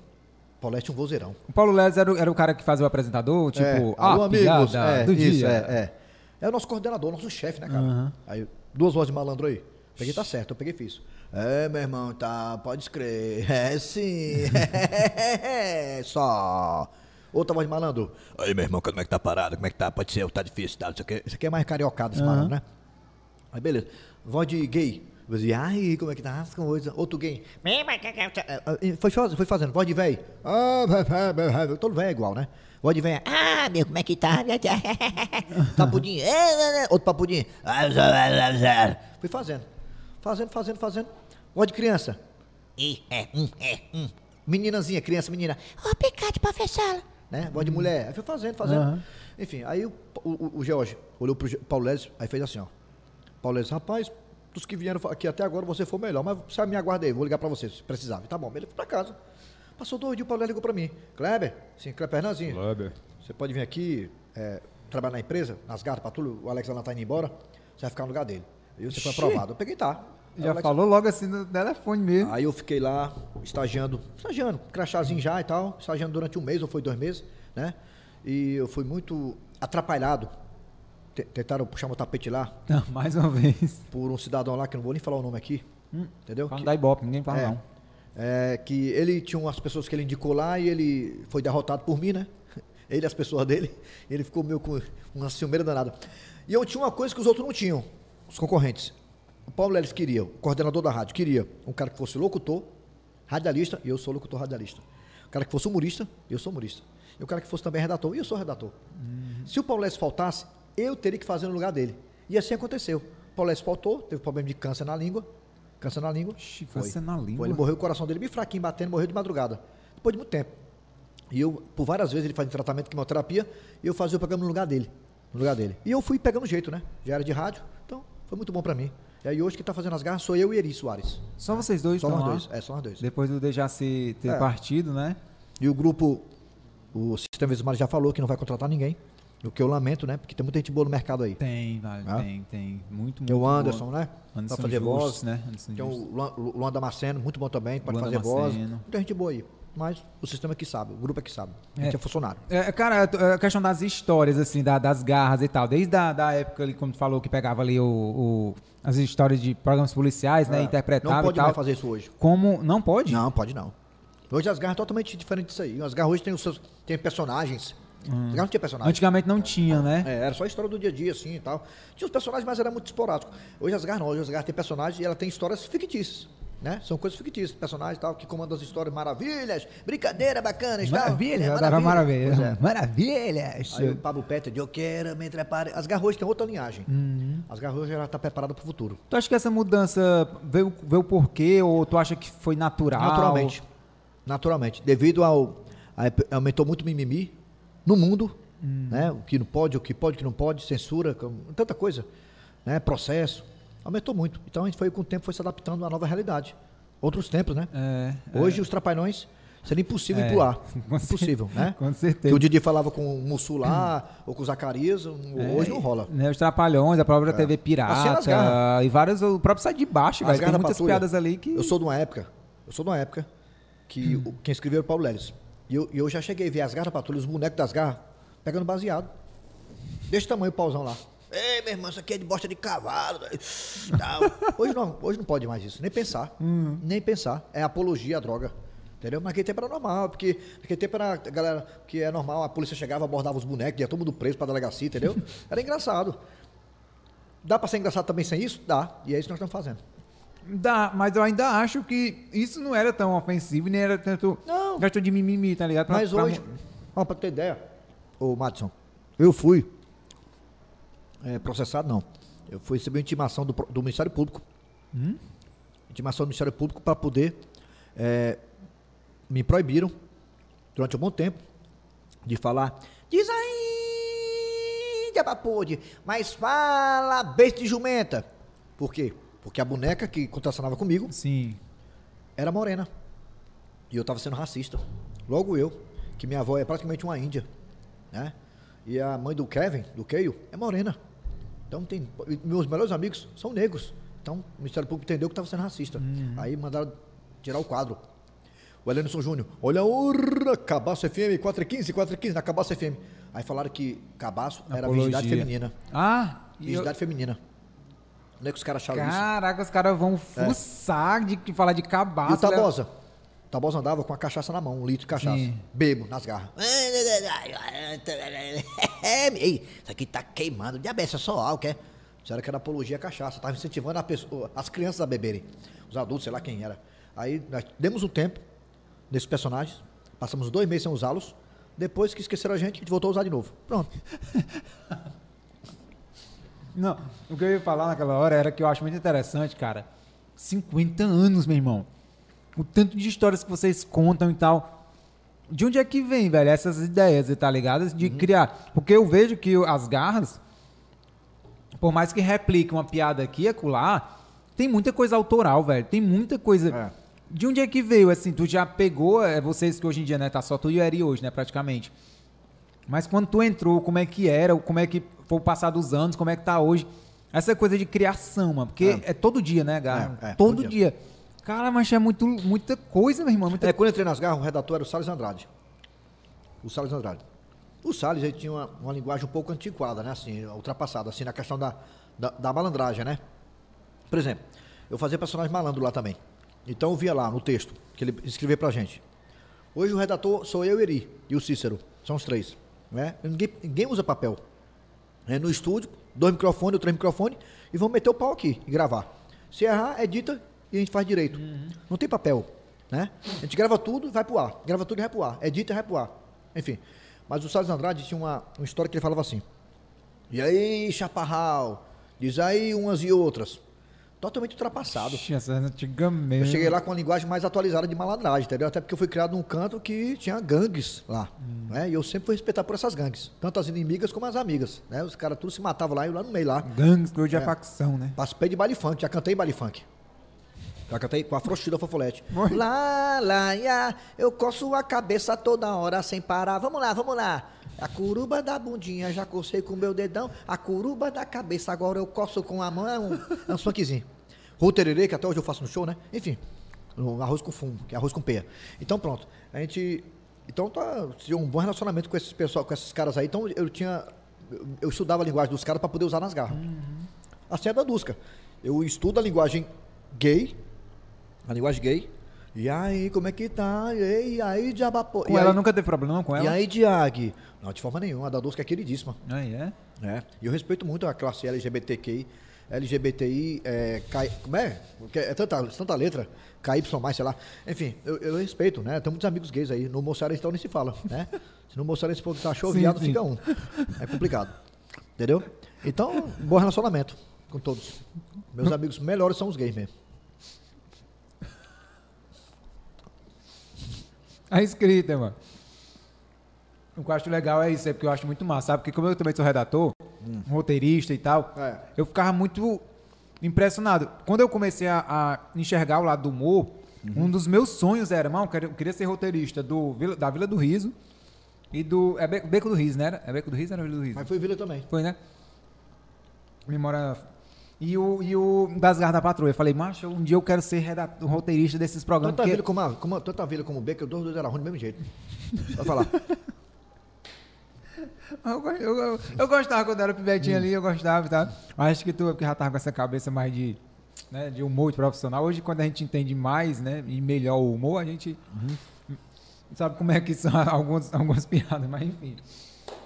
Paulo Leles tinha um vozeirão. O Paulo Les era, o- era o cara que fazia o apresentador, tipo, é, ah, amigos. piada É, do isso, dia. é, é. É o nosso coordenador, nosso chefe, né, cara? Aí, duas vozes de malandro aí. Peguei, tá certo, eu peguei e fiz. É, meu irmão, tá, pode escrever. [LAUGHS] É sim. É, só. Outra voz de malandro. Aí, meu irmão, como é que tá parado? Como é que tá? Pode ser, tá difícil, tá? Isso aqui, isso aqui é mais cariocado, esse malandro, né? Aí, beleza. Voz de gay. Dizia, ai, como é que tá as coisas? Outro gay. Foi, foi fazendo. Voz de velho. Ah. [LAUGHS] Todo velho é igual, né? Voz de velho. Ah, meu, como é que tá? [LAUGHS] Papudinho. É, é, é. Outro papudinho. Ah. Fui fazendo. Fazendo, fazendo, fazendo. Voz de criança. E, é, um, é, um. Meninazinha, criança, menina. Obrigado, professor. né? Voz de mulher. Aí foi fazendo, fazendo. Enfim, aí o, o, o George olhou pro Paulo Leles, aí fez assim, ó. Paulo Leles, rapaz, dos que vieram aqui até agora, você foi o melhor, mas você me aguarda aí, vou ligar pra você, se precisar. Tá bom, ele foi pra casa. Passou dois dias, o Paulo ligou pra mim. Kleber, sim, Kleber Fernandinho. Kleber. Você pode vir aqui, é, trabalhar na empresa, nas garras, patrulha, o Alex Alan tá indo embora, você vai ficar no lugar dele. E você foi aprovado. Eu peguei, tá. Já Alex- falou logo assim no telefone mesmo. Aí eu fiquei lá, estagiando, estagiando, crachazinho já e tal, estagiando durante um mês ou foi dois meses, né? E eu fui muito atrapalhado. Te- Tentaram puxar meu tapete lá Não, [LAUGHS] mais uma vez. por um cidadão lá, que não vou nem falar o nome aqui, entendeu? Fala Que- da Ibope, ninguém fala é, não. É, que ele tinha umas pessoas que ele indicou lá e ele foi derrotado por mim, né? [LAUGHS] Ele e as pessoas dele. Ele ficou meio com uma ciumeira danada. E eu tinha uma coisa que os outros não tinham, os concorrentes. O Paulo Leles queria, o coordenador da rádio, queria um cara que fosse locutor, radialista, e eu sou locutor radialista. O cara que fosse humorista, eu sou humorista. E o cara que fosse também redator, e eu sou redator. Se o Paulo Leles faltasse, eu teria que fazer no lugar dele. E assim aconteceu. O Paulo Leles faltou, teve problema de câncer na língua. Câncer na língua. Ixi, câncer na língua. Foi, ele morreu, o coração dele bem fraquinho, batendo, morreu de madrugada. Depois de muito tempo. E eu, por várias vezes, ele fazia tratamento de quimioterapia, e eu fazia o programa no lugar dele. No lugar dele. E eu fui pegando jeito, né? Já era de rádio, então foi muito bom pra mim. E aí hoje quem tá fazendo as garras sou eu e Eri Soares. Só vocês dois Só nós lá? dois. É, só nós dois. Depois do Dejaci ter É. partido, né? E o grupo, o Sistema Vismar já falou que não vai contratar ninguém. O que eu lamento, né? Porque tem muita gente boa no mercado aí. Tem, vale, Ah. tem, tem. Muito, muito Tem o. Anderson, né? Anderson pra fazer Justus, voz. né? Anderson Tem Justus. o Luan, Damasceno, muito bom também, pode Luan fazer voz. Muita gente boa aí. Mas o sistema é que sabe, o grupo é que sabe. A gente É. é, funcionário. É, cara, a questão das histórias, assim, da- das garras e tal. Desde a da época ali, como tu falou, que pegava ali o, o- as histórias de programas policiais, né? É. Interpretava Não pode tal. mais fazer isso hoje. Como. Não pode? Não, pode não. Hoje as garras é totalmente diferente disso aí. As garras hoje tem os seus. Tem personagens. Garras não tinha personagem. Antigamente não tinha, né? É, era só a história do dia a dia, assim e tal. Tinha os personagens, mas era muito esporádico. Hoje as garras não, hoje as garras tem personagens e ela tem histórias fictícias. Né? São coisas fictícias, personagens e tal, que comandam as histórias maravilhas, brincadeira bacana e tal. Maravilha, É, maravilha. É. Maravilhas. Aí o Pablo Peter, eu quero me trepar. As garras hoje tem outra linhagem. Uhum. As hoje ela tá preparada para o futuro. Tu acha que essa mudança veio, veio por quê? Ou tu acha que foi natural? Naturalmente. Naturalmente. Devido ao. a- aumentou muito o mimimi no mundo, Hum. né? O que não pode, o que pode, o que não pode, censura, tanta coisa. Né? Processo. Aumentou muito. Então a gente foi com o tempo foi se adaptando à nova realidade. Outros tempos, né? É, é. Hoje os trapalhões seria impossível É, ir pro ar. Impossível, né? com Que certeza. o Didi falava com o Mussu lá, ou com o Zacarias, hoje não rola. Né, os Trapalhões, a própria TV Assim, Pirata garras. e vários, o próprio Sai de Baixo, velho. Tem muitas Patrulha. piadas ali que... Eu sou de uma época, eu sou de uma época que o- quem escreveu era o Paulo Leles. E eu, eu já cheguei a ver as garras da patrulha, os bonecos das garras, pegando baseado. Desse tamanho o pauzão lá. Ei, meu irmão, isso aqui é de bosta de cavalo. Tal. [LAUGHS] Hoje, não, hoje não pode mais isso, nem pensar. Nem pensar. É apologia à droga. Entendeu? Mas naquele tempo era normal, porque naquele tempo era a galera que é normal, a polícia chegava, abordava os bonecos, ia todo mundo preso pra delegacia, entendeu? [LAUGHS] Era engraçado. Dá pra ser engraçado também sem isso? Dá. E é isso que nós estamos fazendo. Dá, mas eu ainda acho que isso não era tão ofensivo, nem era tanto Não. questão de mimimi, tá ligado? Pra- Mas pra- hoje, ó, pra ter ideia, ô Madison, eu fui é, processado, não. Eu fui receber uma intimação do, do Ministério Público. Intimação do Ministério Público para poder. é, me proibiram, durante um bom tempo, de falar. Diz aí, diabapode, mas fala besta de jumenta. Por quê? Porque a boneca que contracionava comigo Sim. era morena. E eu estava sendo racista. Logo eu, que minha avó é praticamente uma índia, né? E a mãe do Kevin, do Keio, é morena. Então tem. Meus melhores amigos são negros. Então o Ministério Público entendeu que estava sendo racista. Aí mandaram tirar o quadro. O Elenilson Júnior, olha urra, Cabaço FM, 415, 415, na Cabaço FM. Aí falaram que Cabaço era Apologia. virgindade feminina. Ah, e eu- Virgindade feminina. Onde é que os caras acharam isso? caraca, os caras vão fuçar de, de falar de cabaço. E o? Tabosa? O Tabosa andava com a cachaça na mão, um litro de cachaça. Sim. Bebo, nas garras. [LAUGHS] Ei, isso aqui tá queimando. Diabetes, é só álcool, é? Disseram que era apologia à cachaça. Tava incentivando pessoa- as crianças a beberem. Os adultos, sei lá quem era. Aí nós demos um tempo nesses personagens. Passamos dois meses sem usá-los. Depois que esqueceram a gente, a gente voltou a usar de novo. Pronto. [LAUGHS] Não, o que eu ia falar naquela hora era que eu acho muito interessante, cara. 50 anos, meu irmão. O tanto de histórias que vocês contam e tal. De onde é que vem, velho, essas ideias, tá ligado? De Uhum. criar. Porque eu vejo que as garras, por mais que replique uma piada aqui e acolá, tem muita coisa autoral, velho. Tem muita coisa. É. De onde é que veio, assim? Tu já pegou, é vocês que hoje em dia, né? Tá só tu e o Eri hoje, né? Praticamente. Mas quando tu entrou, como é que era? Como é que foi o passar dos anos? Como é que tá hoje? Essa coisa de criação, mano. Porque é, todo dia, né, Garra? É, é, todo todo dia. Cara, mas é muito, muita coisa, meu irmão. Muita... É, quando eu entrei nas garras, o redator era o Salles Andrade. O Salles Andrade. O Salles ele tinha uma, uma linguagem um pouco antiquada, né? Assim, ultrapassada, assim, na questão da, da, da malandragem, né? Por exemplo, eu fazia personagem malandro lá também. Então eu via lá no texto que ele escrevia pra gente. Hoje o redator sou eu e Eri e o Cícero. São os três. Né? Ninguém, ninguém usa papel. É no estúdio, dois microfones, três microfones, e vamos meter o pau aqui e gravar. Se errar, edita e a gente faz direito. Não tem papel. Né? A gente grava tudo, vai pro ar. Grava tudo e vai pro ar. Edita e vai pro ar. Enfim. Mas o Salles Andrade tinha uma, uma história que ele falava assim. E aí, chaparral? Diz aí umas e outras. Totalmente ultrapassado. Antigamente. Eu cheguei lá com a linguagem mais atualizada de malandragem, entendeu? Até porque eu fui criado num canto que tinha gangues lá, né? E eu sempre fui respeitar por essas gangues, tanto as inimigas como as amigas, né? Os caras tudo se matavam lá e eu lá no meio lá. Gangues, hoje é facção, né? Participei de baile funk, já cantei baile funk. Já cantei com a frouxida fofolete. Oi. Lá, lá, ia, eu coço a cabeça toda hora sem parar. Vamos lá, vamos lá. A curuba da bundinha já cocei com o meu dedão. A curuba da cabeça agora eu coço com a mão. É um, é um funkzinho. Rotererê, que até hoje eu faço no show, né? Enfim, no arroz com fumo, que é arroz com peia. Então pronto. A gente. Então tá, tinha um bom relacionamento com esses pessoal, com esses caras aí. Então eu tinha. Eu, estudava a linguagem dos caras para poder usar nas garras. Assim é da Dusca. Eu estudo a linguagem gay, a linguagem gay. E aí, como é que tá? E aí, diabapô. Com e ela aí, nunca teve problema com ela? E aí, Diag? Não, de forma nenhuma. A da Dusca é queridíssima. Aí, é? É. E eu respeito muito a classe LGBTQI. LGBTI, é, K- como é? É tanta, tanta letra, KY sei lá. Enfim, eu, eu respeito, né? Tem muitos amigos gays aí. No Moçarense então nem se fala, né? Se no Moçarense for tá show, Sim, viado sim. fica um. É complicado. Entendeu? Então, bom relacionamento com todos. Meus amigos melhores são os gays mesmo. A escrita, mano. O que eu acho legal é isso, é porque eu acho muito massa, sabe? Porque como eu também sou redator, um roteirista e tal, É. eu ficava muito impressionado. Quando eu comecei a, a enxergar o lado do humor, um dos meus sonhos era, irmão, eu queria- eu ser roteirista do, da Vila do Riso e do... É Be- Beco do Riso, né? Era? É Beco do Riso ou era Vila do Riso? Mas foi Vila também. Foi, né? Memória... E o, e o das Garras da Patrulha. Eu falei, macho, um dia eu quero ser redator, roteirista desses programas. Tanto a porque- Vila como, a, como, tanto a Vila como o Becker, os dois, dois eram ruins do mesmo jeito. Vai falar. [LAUGHS] Eu, eu, eu, eu gostava quando era pivetinho ali, eu gostava e tal. Mas acho que tu é porque já tava com essa cabeça mais de, né, de humor de profissional. Hoje, quando a gente entende mais, né, e melhor o humor, a gente sabe como é que são [LAUGHS] algumas, algumas piadas, mas enfim.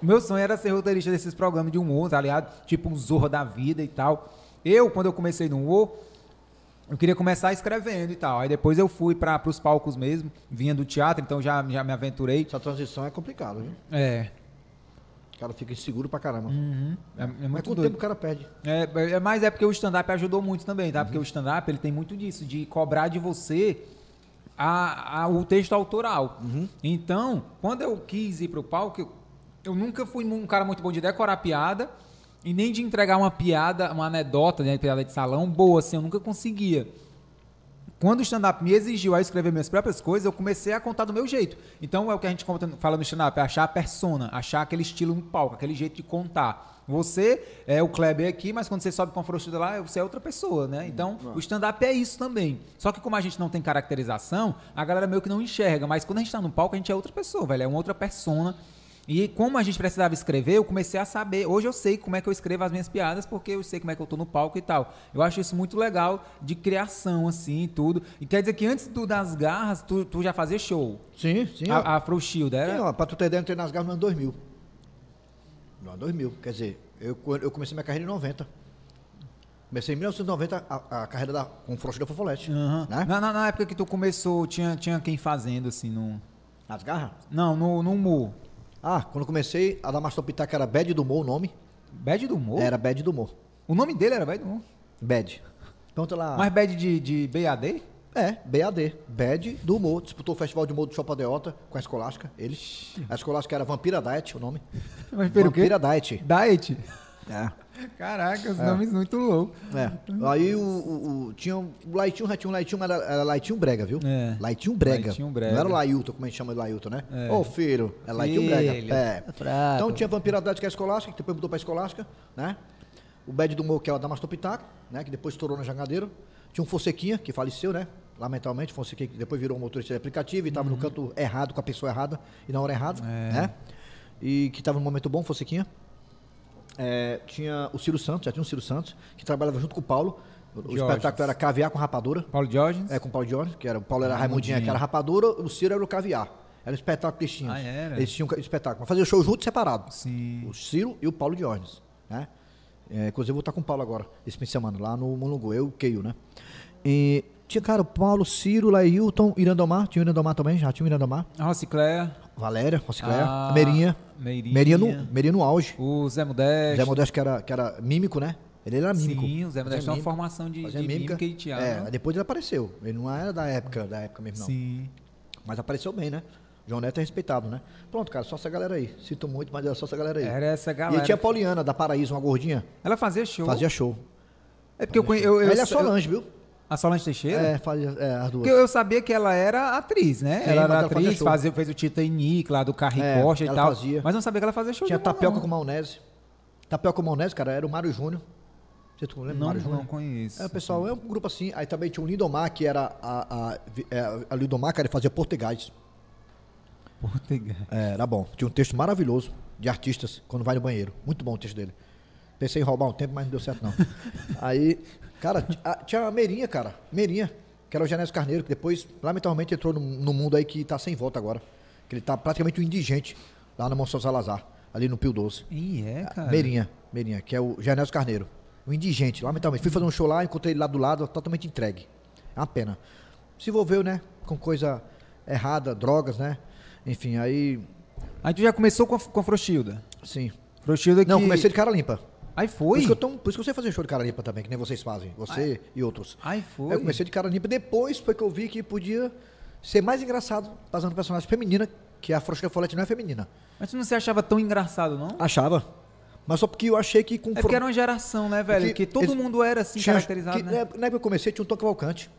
O meu sonho era ser roteirista desses programas de humor, tá ligado? Tipo um Zorra da Vida e tal. Eu, quando eu comecei no humor, eu queria começar escrevendo e tal. Aí depois eu fui para os palcos mesmo, vinha do teatro, então já, já me aventurei. Essa transição é complicada, viu? É, cara fica inseguro pra caramba. uhum, é, é Mas muito com o doido. tempo o cara perde. É, é, mas é porque o stand-up ajudou muito também, tá? Porque Uhum. o stand-up ele tem muito disso, de cobrar de você a, a- o texto autoral. Uhum. Então, quando eu quis ir pro palco, eu, eu nunca fui um cara muito bom de decorar piada e nem de entregar uma piada, uma anedota, né, piada de salão boa, assim, eu nunca conseguia. Quando o stand-up me exigiu a escrever minhas próprias coisas, eu comecei a contar do meu jeito. Então é o que a gente fala no stand-up, é achar a persona, achar aquele estilo no palco, aquele jeito de contar. Você é o Kleber aqui, mas quando você sobe com a frouxida lá, você é outra pessoa, né? Então, o stand-up é isso também. Só que como a gente não tem caracterização, a galera meio que não enxerga. Mas quando a gente tá no palco, a gente é outra pessoa, velho. É uma outra persona. E como a gente precisava escrever, eu comecei a saber. Hoje eu sei como é que eu escrevo as minhas piadas, porque eu sei como é que eu tô no palco e tal. Eu acho isso muito legal de criação, assim, e tudo. E quer dizer que antes do das garras, tu, tu já fazia show. Sim, sim. A, a Fro Shield, era? Sim, ó, pra tu ter ideia, eu entrei nas garras no ano 2000. No ano 2000. Quer dizer, eu, eu comecei minha carreira em 90. Comecei em 1990 a, a carreira da, com Frouxo da Fofolete. Aham. Né? Na, na- na época que tu começou, tinha, tinha quem fazendo, assim, no. Nas garras? Não, no, no humor. Ah, quando eu comecei, a da Mastopitaca era Bad do Humor o nome. Bad do humor? Era Bad do Humor. O nome dele era Bad do humor. Bad. Pergunta lá. Mas Bad de, de BAD? É, BAD. Bad do Humor. Disputou o Festival de Humor do Shopping Deota com a Escolástica, ele. A Escolástica era Vampira Diet, o nome. Mas pelo quê? Vampira Diet. Diet. É. Caraca, os nomes muito loucos. É. Aí o, o, o- tinha um, o Laitinho, já tinha um Laitinho, mas era, era Brega, viu? É. Laitinho Brega. Brega. Não era Lailton, como a gente chama de Lailton, né? É. Ô, filho, é Laitinho Filho. Brega. É. Fraco. Então tinha Vampira Diet, que é a Escolástica, que depois mudou pra Escolástica, né? O Bad do Mo, que é o Damastor Pitaco, né? Que depois estourou na Jangadeiro. Tinha um Fonsequinha, que faleceu, né? Lamentavelmente, Fonsequinha, que depois virou um motorista de aplicativo e tava no canto errado, com a pessoa errada e na hora errada, Uhum. É. né? E que tava num momento bom, Fonsequinha. É, tinha o Ciro Santos, já tinha o Ciro Santos, que trabalhava junto com o Paulo. O Diógenes. espetáculo era caviar com rapadura. Paulo Diógenes. É, com o Paulo Diógenes, que era o Paulo era. Raimundinha, que era rapadura, o Ciro era o caviar. Era o espetáculo que eles tinham. Ah, era? Eles tinham espetáculo. Mas fazia o show junto e separado. Sim. O Ciro e o Paulo Diógenes, né? É, inclusive eu vou estar com o Paulo agora, esse fim de semana, lá no Mulungu, eu e o Keio, né? E tinha, cara, o Paulo, Ciro, Lailton, Irandomar, tinha o Irandomar também, já tinha o Irandomar. A Rocicléia. Valéria, Rocicléia, Ah, Meirinha. Meirinha. Meirinha no, Meirinha no auge. O Zé Modesto. Zé Modesto que era, que era mímico, né? Ele era mímico. Sim, o Zé Modesto é uma formação de, de mímica. e teatro. É, depois ele apareceu. Ele não era da época, da época mesmo, não. Sim. Mas apareceu bem, né? João Neto é respeitado, né? Pronto, cara, só essa galera aí. Sinto muito, mas era só essa galera aí. Era essa E galera. aí tinha a Poliana, da Paraíso, uma gordinha, Ela fazia show. fazia show. É porque eu conheço. Eu, eu, Ela é eu- Solange, viu? A Solange Teixeira? É, fazia é, as duas. Porque eu, sabia que ela era atriz, né? Sim, ela era ela fazia atriz, show. fazia, fez o Titanic lá do Carri É, Costa e tal. fazia. Mas não sabia que ela fazia show Tinha de tapioca não. com maionese. Tapioca com maionese, cara, era o Mário Júnior. Você tu lembra Não, Mário Júnior? não conheço. É, pessoal, é um grupo assim. Aí também tinha o Lindomar, que era a, a, é, a Lindomar, cara, ele fazia português. Português. É, era bom. Tinha um texto maravilhoso de artistas quando vai no banheiro. Muito bom o texto dele. Pensei em roubar um tempo, mas não deu certo não. [LAUGHS] Aí, cara, tinha a Meirinha, cara. Meirinha, que era o Genésio Carneiro, que depois, lamentavelmente, entrou no, no mundo aí que tá sem volta agora. Que ele tá praticamente um indigente lá no Monsenhor Salazar, ali no Pio Doce. Ih, é, cara. Meirinha, Meirinha, que é o Genésio Carneiro. Um indigente, lamentavelmente. Fui fazer um show lá, encontrei ele lá do lado, totalmente entregue. É uma pena. Se envolveu, né, com coisa errada, drogas, né? Enfim, aí, Aí tu já começou com a, com a Frochilda. sim. Frochilda que... Não, comecei de cara limpa. Aí Por foi? isso, que eu tô- por isso que eu sei fazer show de cara limpa também, que nem vocês fazem. Você e outros. Aí foi? Eu comecei de cara limpa. Depois foi que eu vi que podia ser mais engraçado fazendo personagem feminina, que a Frouxa Folete não é feminina. Mas tu não se achava tão engraçado, não? Achava. Mas só porque eu achei que com É porque era uma geração, né, velho? Porque que todo eles- mundo era assim, tinha- caracterizado, que, né? Na época na época que eu comecei, tinha um Tom Cavalcante.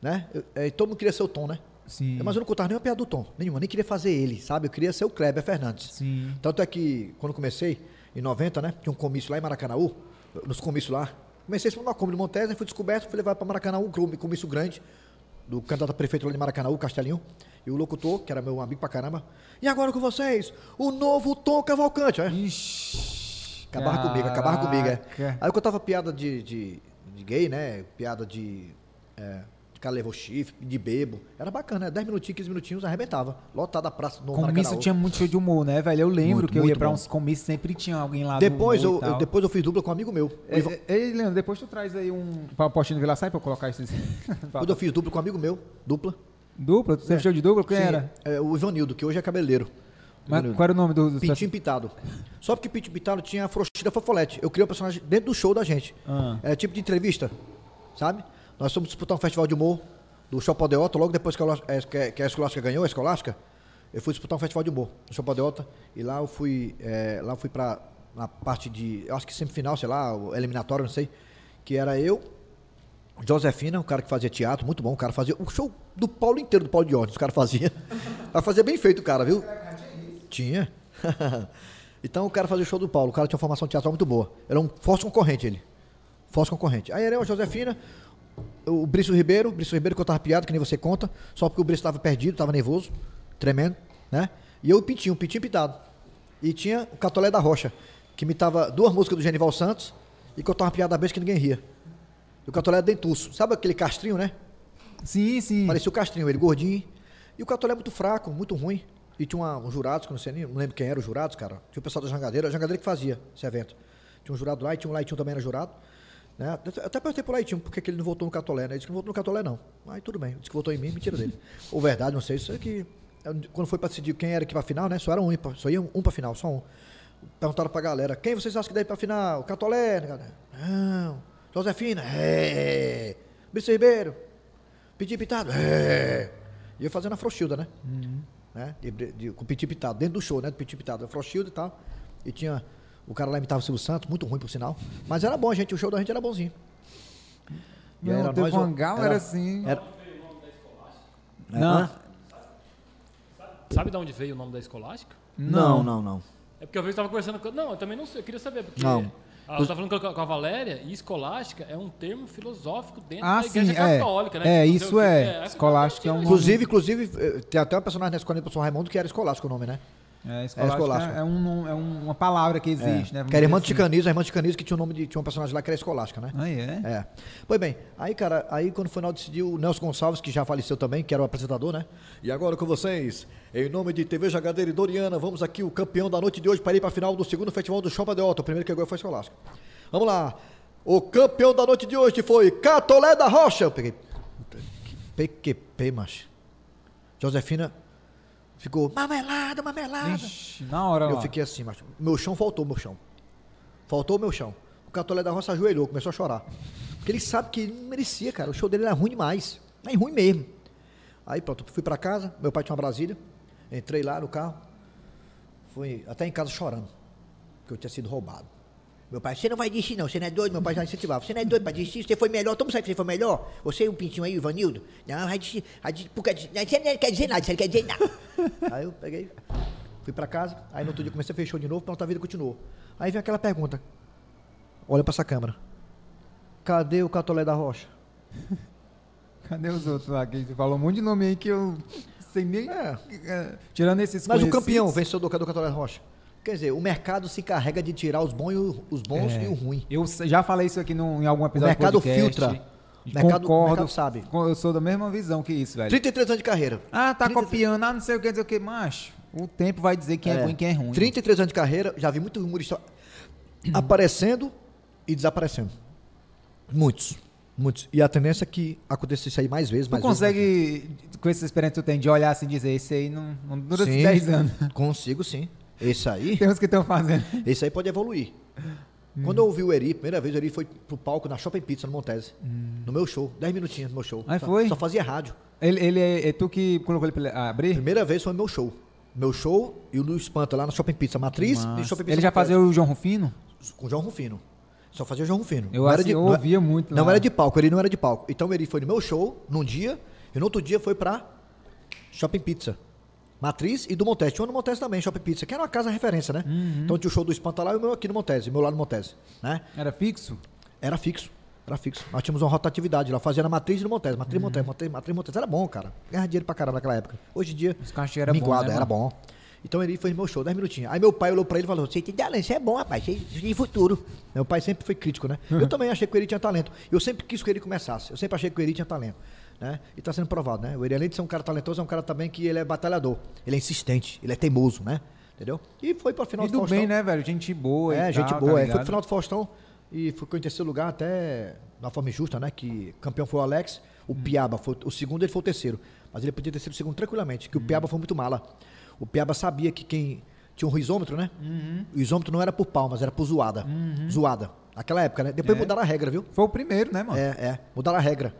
Né? Eu- é, todo mundo queria ser o Tom, né? Sim. Mas eu não contava nenhuma piada do Tom. Nenhuma. Nem queria fazer ele, sabe? Eu queria ser o Kleber Fernandes. Sim. Tanto é que, quando comecei, em 90, né? Tinha um comício lá em Maracanãú, nos comícios lá. Comecei esse uma Kombi de Montesa, fui descoberto, fui levar para Maracanãú, um comi- comício grande, do candidato a prefeito lá de Maracanãú, Castelinho. E o locutor, que era meu amigo pra caramba. E agora com vocês, o novo Tom Cavalcante. É. Ixi. Acabava comigo, acabava comigo, é. Aí eu contava piada de, de, de gay, né? Piada de. É, de cara levou chifre, de bebo. Era bacana, né? 10 minutinhos, 15 minutinhos, arrebentava. Lotada a praça no Comício tinha muito show de humor, né, velho? Eu lembro Muito, que eu ia pra bom. uns comícios, sempre tinha alguém lá Depois do eu, eu- depois eu fiz dupla com um amigo meu. É, Ivan- é, Ei, Leandro, depois tu traz aí um postinho do Vila Sai pra eu colocar [LAUGHS] isso. Quando eu fiz dupla com um amigo meu, dupla. Dupla? Tu sempre show de dupla? Quem Sim, era? é, o Ivanildo, que hoje é cabeleireiro. Mas qual era o nome do, dos Pintinho Pitado. Só porque Pintinho Pitado tinha a frouxida fofolete. Eu criei o personagem dentro do show da gente. Ah. É tipo de entrevista, sabe? Nós fomos disputar um festival de humor do Shopping Odeota, logo depois que a, é, que- que a Escolástica ganhou, a Escolástica, eu fui disputar um festival de humor no Odeota, e lá eu fui, é, lá eu fui pra, na parte de, eu acho que semifinal, sei lá, eliminatório, não sei, que era eu, Josefina, o cara que fazia teatro, muito bom, o cara fazia o show do Paulo inteiro, do Paulo de Ordens, o cara fazia. Mas [LAUGHS] fazia bem feito o cara, viu? Tinha. [LAUGHS] então o cara fazia o show do Paulo, o cara tinha uma formação teatral muito boa. Era um forte concorrente ele. Forte concorrente. Aí era eu, Josefina, o Brício Ribeiro, o Brício Ribeiro contava piada, que nem você conta, só porque o Brício estava perdido, estava nervoso, tremendo, né? E eu o Pintinho, o Pintinho pitado. E tinha o Catolé da Rocha, que imitava duas músicas do Genival Santos e contava uma piada besta que ninguém ria. E o Catolé é dentuço. Sabe aquele castrinho, né? Sim, sim. Parecia o Castrinho, ele gordinho. E o Catolé é muito fraco, muito ruim. E tinha uma, uns jurados, que eu não sei nem, não lembro quem eram os jurados, cara. Tinha o pessoal da Jangadeira, a Jangadeira que fazia esse evento. Tinha um jurado lá e tinha um Laitinho também era jurado. Né? Até até perguntei pro Laitinho por que que ele não votou no Catolé, né? Ele disse que não votou no Catolé, não. Aí tudo bem, disse que votou em mim, mentira dele. Ou verdade, não sei. Isso é que. Quando foi pra decidir quem era aqui pra final, né? Só era um, só ia um, um pra final, só um. Perguntaram pra galera, quem vocês acham que deve pra final? Catolé? né, galera? Não. Josefina? É. Brício Ribeiro? Piti pitado? É. E eu fazendo a Frochilda, né? né? De, de, com o Piti pitado, dentro do show, né? Do Piti pitado, a Frochilda e tal. E tinha. O cara lá imitava o Silvio Santos, muito ruim por sinal. Mas era bom, gente. O show da gente era bonzinho. Não, era teve nós, galera era- assim. Era, Não. Sabe de onde veio o nome da escolástica? Não, não, não. É porque eu estava conversando com. Não, eu também não sei, eu queria saber. Porque Não. Ah, eu estava falando com a, com a Valéria, e escolástica é um termo filosófico dentro Ah, da igreja sim, é. católica, né? É, Tipo, isso quê. é. aí Escolástica é um nome- Inclusive, inclusive, eh, tem até uma personagem na escola do São Raimundo que era escolástico o nome, né? É, escolástica escolástica. é, um- é um- uma palavra que existe, né? Vamos Que era irmã de Chicanismo, a irmã de Chicanismo que tinha um nome de. Tinha um personagem lá que era escolástica, né? assim. Ah, é? É. Pois bem, aí, cara, aí quando foi na hora decidiu o Nelson Gonçalves, que já faleceu também, que era o apresentador, né? E agora com vocês, em nome de TV Jagadeira e Doriana, vamos aqui, o campeão da noite de hoje, para ir para a final do segundo festival do Chopa de Otto. O primeiro que ganhou foi Escolástica. Vamos lá. O campeão da noite de hoje foi Catolé da Rocha. Eu peguei. PQP, macho. Josefina ficou, marmelada, marmelada. Ixi, na hora Eu lá. fiquei assim, macho. Meu chão faltou, meu chão. Faltou o meu chão. O Catolé da Roça ajoelhou, começou a chorar. Porque ele sabe que ele não merecia, cara. O show dele era ruim demais. Mas ruim mesmo. Aí pronto, fui pra casa, meu pai tinha uma Brasília. Entrei lá no carro. Fui até em casa chorando. Porque eu tinha sido roubado. Meu pai, você não vai desistir não, você não é doido, meu pai já incentivava. Você não é doido pra desistir, você foi melhor, todo mundo sabe que você foi melhor. Você e o pintinho aí, o Ivanildo. Não, vai desistir, vai desistir, porque você não quer dizer nada, você não quer dizer nada. [LAUGHS] Aí eu peguei, fui pra casa. Aí no outro dia comecei a fechar de novo, pronto, a vida continuou. Aí vem aquela pergunta. Olha pra essa câmera. Cadê o Catolé da Rocha? [LAUGHS] Cadê os outros lá? Que falou um monte de nome aí que eu sei nem. É. É, Tirando esses Mas o campeão, vencedor do Catolé da Rocha. Quer dizer, o mercado se encarrega de tirar os bons, e o- os bons É, e o ruim. Eu já falei isso aqui num- em algum episódio O mercado do podcast. filtra. O mercado- Concordo. mercado sabe. Eu sou da mesma visão que isso, velho. 33 anos de carreira. Ah, tá 33 copiando, ah, não sei o que, não sei o que. Macho, o tempo vai dizer quem é, ruim e quem é ruim. 33 anos de carreira, já vi muito humorista [CLEARS THROAT] aparecendo e desaparecendo. Muitos. Muitos. E a tendência é que aconteça isso aí mais vezes, Tu mais vezes, consegue, com essa experiência que tu tem, de olhar assim e dizer, esse aí não, não dura Sim. 10 anos. Consigo sim. Esse aí, [LAUGHS] Tem uns que estão fazendo. esse aí pode evoluir. Quando eu ouvi o Eri, primeira vez, o Eri foi pro palco na Shopping Pizza, no Montese. No meu show, 10 minutinhos no meu show. Aí Só- foi? Só fazia rádio. Ele, ele é, é tu que colocou ele pra abrir? Primeira vez foi meu show. Meu show e o do Espanta lá na Shopping Pizza Matriz e. Shopping Pizza Ele já Montese. fazia o João Rufino? com o João Rufino. Só fazia o João Rufino. Eu Não era assi- eu não é- ouvia muito Não lá. era de palco, ele não era de palco. Então ele foi no meu show, num dia, e no outro dia foi pra Shopping Pizza. Matriz e do Montese. Tinha um no Montese também, Shopping Pizza, que era uma casa referência, né? Uhum. Então tinha o show do Espanta lá e o meu aqui no Montese, o meu lá no Montese, né? Era fixo? Era fixo. Era fixo. Nós tínhamos uma rotatividade lá, fazia na Matriz e no Montese. Matriz, Uhum. Montese, Matriz, Matriz, Montese. Era bom, cara. Ganhava dinheiro pra caramba naquela época. Hoje em dia, Os cachê era bom, minguado, né, era bom. Então ele fez meu show, 10 minutinhos. Aí meu pai olhou pra ele e falou: Você tem talento, isso é bom, rapaz, você tem futuro. Meu pai sempre foi crítico, né? Eu [LAUGHS] também achei que o Eri tinha talento. Eu sempre quis que Eri começasse. Eu sempre achei que o Eri tinha talento. Né? E tá sendo provado, né? O Eri, além de ser um cara talentoso, é um cara também que ele é batalhador. Ele é insistente, ele é teimoso, né? Entendeu? E foi para final E do Faustão. bem, né, velho? Gente boa. É, gente tal, boa. Tá é. Foi ligado? pro final do Faustão e ficou em terceiro lugar até na forma injusta, né? Que campeão foi o Alex, o Piaba foi o segundo, ele foi o terceiro. Mas ele podia ter sido o segundo tranquilamente, que o Piaba foi muito mala. O Piaba sabia que quem tinha um risômetro, né? O risômetro não era por palmas, era por zoada. Zoada. Naquela época, né? Depois É. mudaram a regra, viu? Foi o primeiro, né, mano? É, é. Mudaram a regra.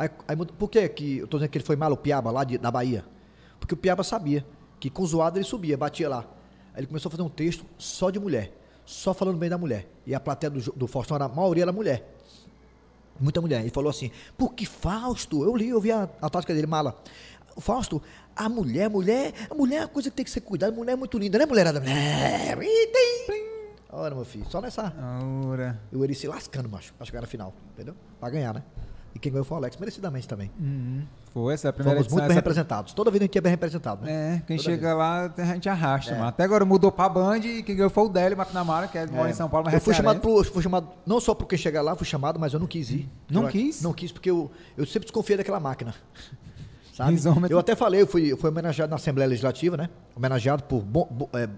Aí, aí por que, que eu tô dizendo que ele foi mal, o Piaba, lá de- da Bahia? Porque o Piaba sabia que com zoada ele subia, batia lá. Aí ele começou a fazer um texto só de mulher. Só falando bem da mulher. E a plateia do, do Faustão, era, a maioria era mulher. Muita mulher. Ele falou assim, porque Fausto, eu li, eu vi a, a tática dele, mala. Fausto, a mulher, mulher, a mulher é uma coisa que tem que ser cuidada, a mulher é muito linda, né, mulherada? Tem. Olha, meu filho, só nessa. Ora. E o Eri se lascando, macho, pra chegar na final, entendeu? Pra ganhar, né? E quem ganhou foi o Alex, merecidamente também. Uhum. Foi essa é a primeira Fomos edição. muito bem essa- representados. Toda vida a gente é bem representado, né? É, quem Toda chega lá, a gente arrasta, É. mano. Até agora mudou pra Band e quem ganhou foi o Délio McNamara, que é, mora em São Paulo, mas eu fui é chamado, pro, fui chamado, não só porque chegar lá, fui chamado, mas eu não quis ir. Não Eu- quis? Não quis, porque eu, eu sempre desconfiei daquela máquina. [LAUGHS] Sabe? Eu até falei, eu fui, eu fui homenageado na Assembleia Legislativa, né? Homenageado por bom- bo- é,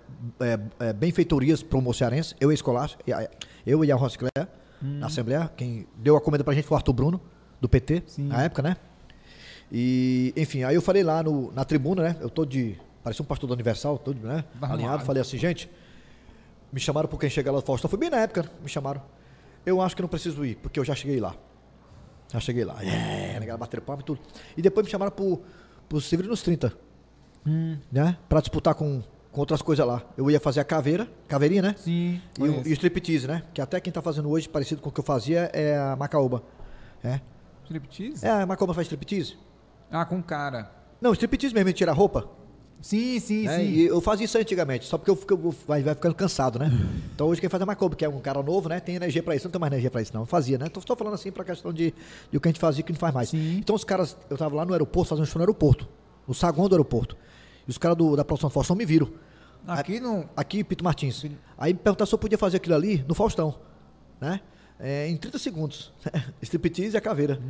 é, é, benfeitorias pro Moço Cearense, eu e a Escolar, a- eu e a Roscléia, Hum. na Assembleia. Quem deu a comenda pra gente foi o Arthur Bruno, do PT, Sim. na época, né? E, enfim, aí eu falei lá no, na tribuna, né? Eu tô de. Parecia um pastor da Universal, todo, né? Arrumado. Alinhado. Falei assim, gente, me chamaram por quem chega lá do Faustão. Foi bem na época, me chamaram. Eu acho que não preciso ir, porque eu já cheguei lá. Já cheguei lá. É, negada bateram palma e tudo. E depois me chamaram pro, pro Severino nos 30. Né? Pra disputar com, com outras coisas lá. Eu ia fazer a caveira, caveirinha, né? Sim, E o, e o striptease, né? Que até quem tá fazendo hoje, parecido com o que eu fazia, é a Macaúba. É. Striptease? É, a Macaúba faz striptease? Ah, com cara. Não, striptease mesmo, ele tira a roupa. Sim, sim, né? sim. E eu fazia isso antigamente, só porque eu, fico- eu vai, vai ficando cansado, né? [LAUGHS] Então hoje quem faz é Macobo, que é um cara novo, né? Tem energia pra isso, não tem mais energia pra isso, não. Eu fazia, né? Tô, tô falando assim pra questão de, de o que a gente fazia e o que não faz mais. Sim. Então os caras, eu tava lá no aeroporto, fazendo show no aeroporto, no saguão do aeroporto. E os caras da produção Faustão me viram. Aqui no. Aqui, Pito Martins. Aí me perguntaram se eu podia fazer aquilo ali no Faustão, né? É, em 30 segundos. [LAUGHS] striptease e a caveira.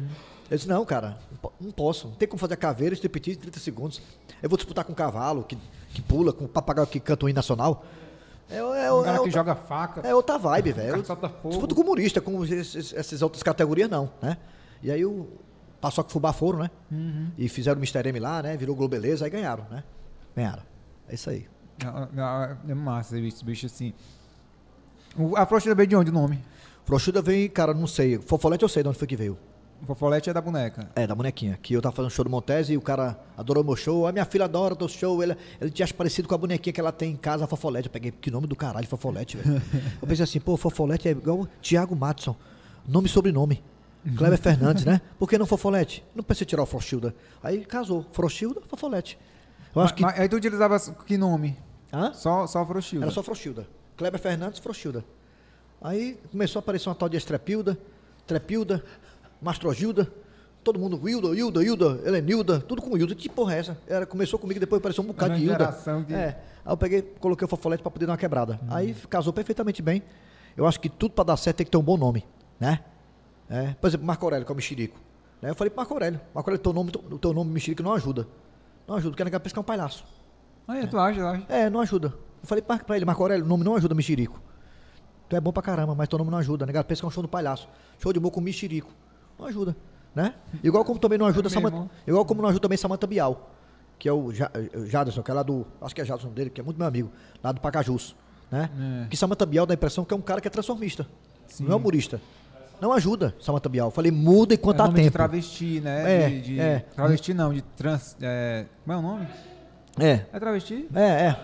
Eu disse, não, cara, não po- não posso. Não tem como fazer a caveira e striptease em 30 segundos. Eu vou disputar com um cavalo que, que pula, com um papagaio que canta o hino nacional. É, é, Um é, cara que outra- joga faca. é outra vibe, velho. Disputa com humorista, com esses- essas outras categorias, não, né? E aí o Paçoca e Fubá foram, né? Uhum. E fizeram o Mister M lá, né? Virou Globeleza, aí ganharam, né? Ganharam. É isso aí. Ah, ah, É massa esse bicho assim. A frouxura veio de onde o nome? Frouxuda vem, cara, não sei. Fofolete eu sei de onde foi que veio. O Fofolete é da boneca. É, da bonequinha. Que eu tava fazendo show do Montese e o cara adorou meu show. A minha filha adora teu show. Ele, ele te acha parecido com a bonequinha que ela tem em casa, a Fofolete. Eu peguei, que nome do caralho, Fofolete, velho. eu pensei assim, pô, Fofolete é igual Thiago Matson. Nome e sobrenome. Kleber Fernandes, né? Por que não Fofolete? Não pensei tirar o Frouxilda. Aí casou. Frouxilda, Fofolete. Eu acho que... Mas, aí tu utilizava que nome? Hã? Só, só Frouxilda. Era só Frouxilda. Kleber Fernandes, Frouxilda. Aí começou a aparecer uma tal de Estrepilda, Trepilda, Mastrogilda, todo mundo, Wilda, Wilda, Wilda, Helenilda, tudo com Wilda. Que porra é essa? Era, começou comigo, depois apareceu um bocado de Hilda. que- É. Aí eu peguei, coloquei o Fofolete pra poder dar uma quebrada. Aí casou perfeitamente bem. Eu acho que tudo pra dar certo tem que ter um bom nome, né? É. Por exemplo, Marco Aurélio, que é o mexerico. Né? Eu falei pro Marco Aurélio, Marco Aurélio, teu nome, o teu nome mexerico não ajuda. Não ajuda, porque a nega pensa que é um palhaço. Aí tu acha, tu acha? É, não ajuda. Eu falei pra, pra ele, Marco Aurélio, o nome não ajuda mexerico. Tu é bom pra caramba, mas teu nome não ajuda. Negado pensa que é um show do palhaço. Show de humor com mexerico. Não ajuda, né? Igual como também não ajuda Samanta, igual como não ajuda também Samanta Bial, que é o o Jaderson, que é lá do, acho que é Jaderson dele, que é muito meu amigo, lá do Pacajus, né? É. Que Samanta Bial dá a impressão que é um cara que é transformista. Não é humorista. Não ajuda Samanta Bial. Eu falei, muda enquanto é há nome de tempo. travesti, né? É, de, de- é. Travesti não, de trans. É, como é o nome? É, É travesti? é, é.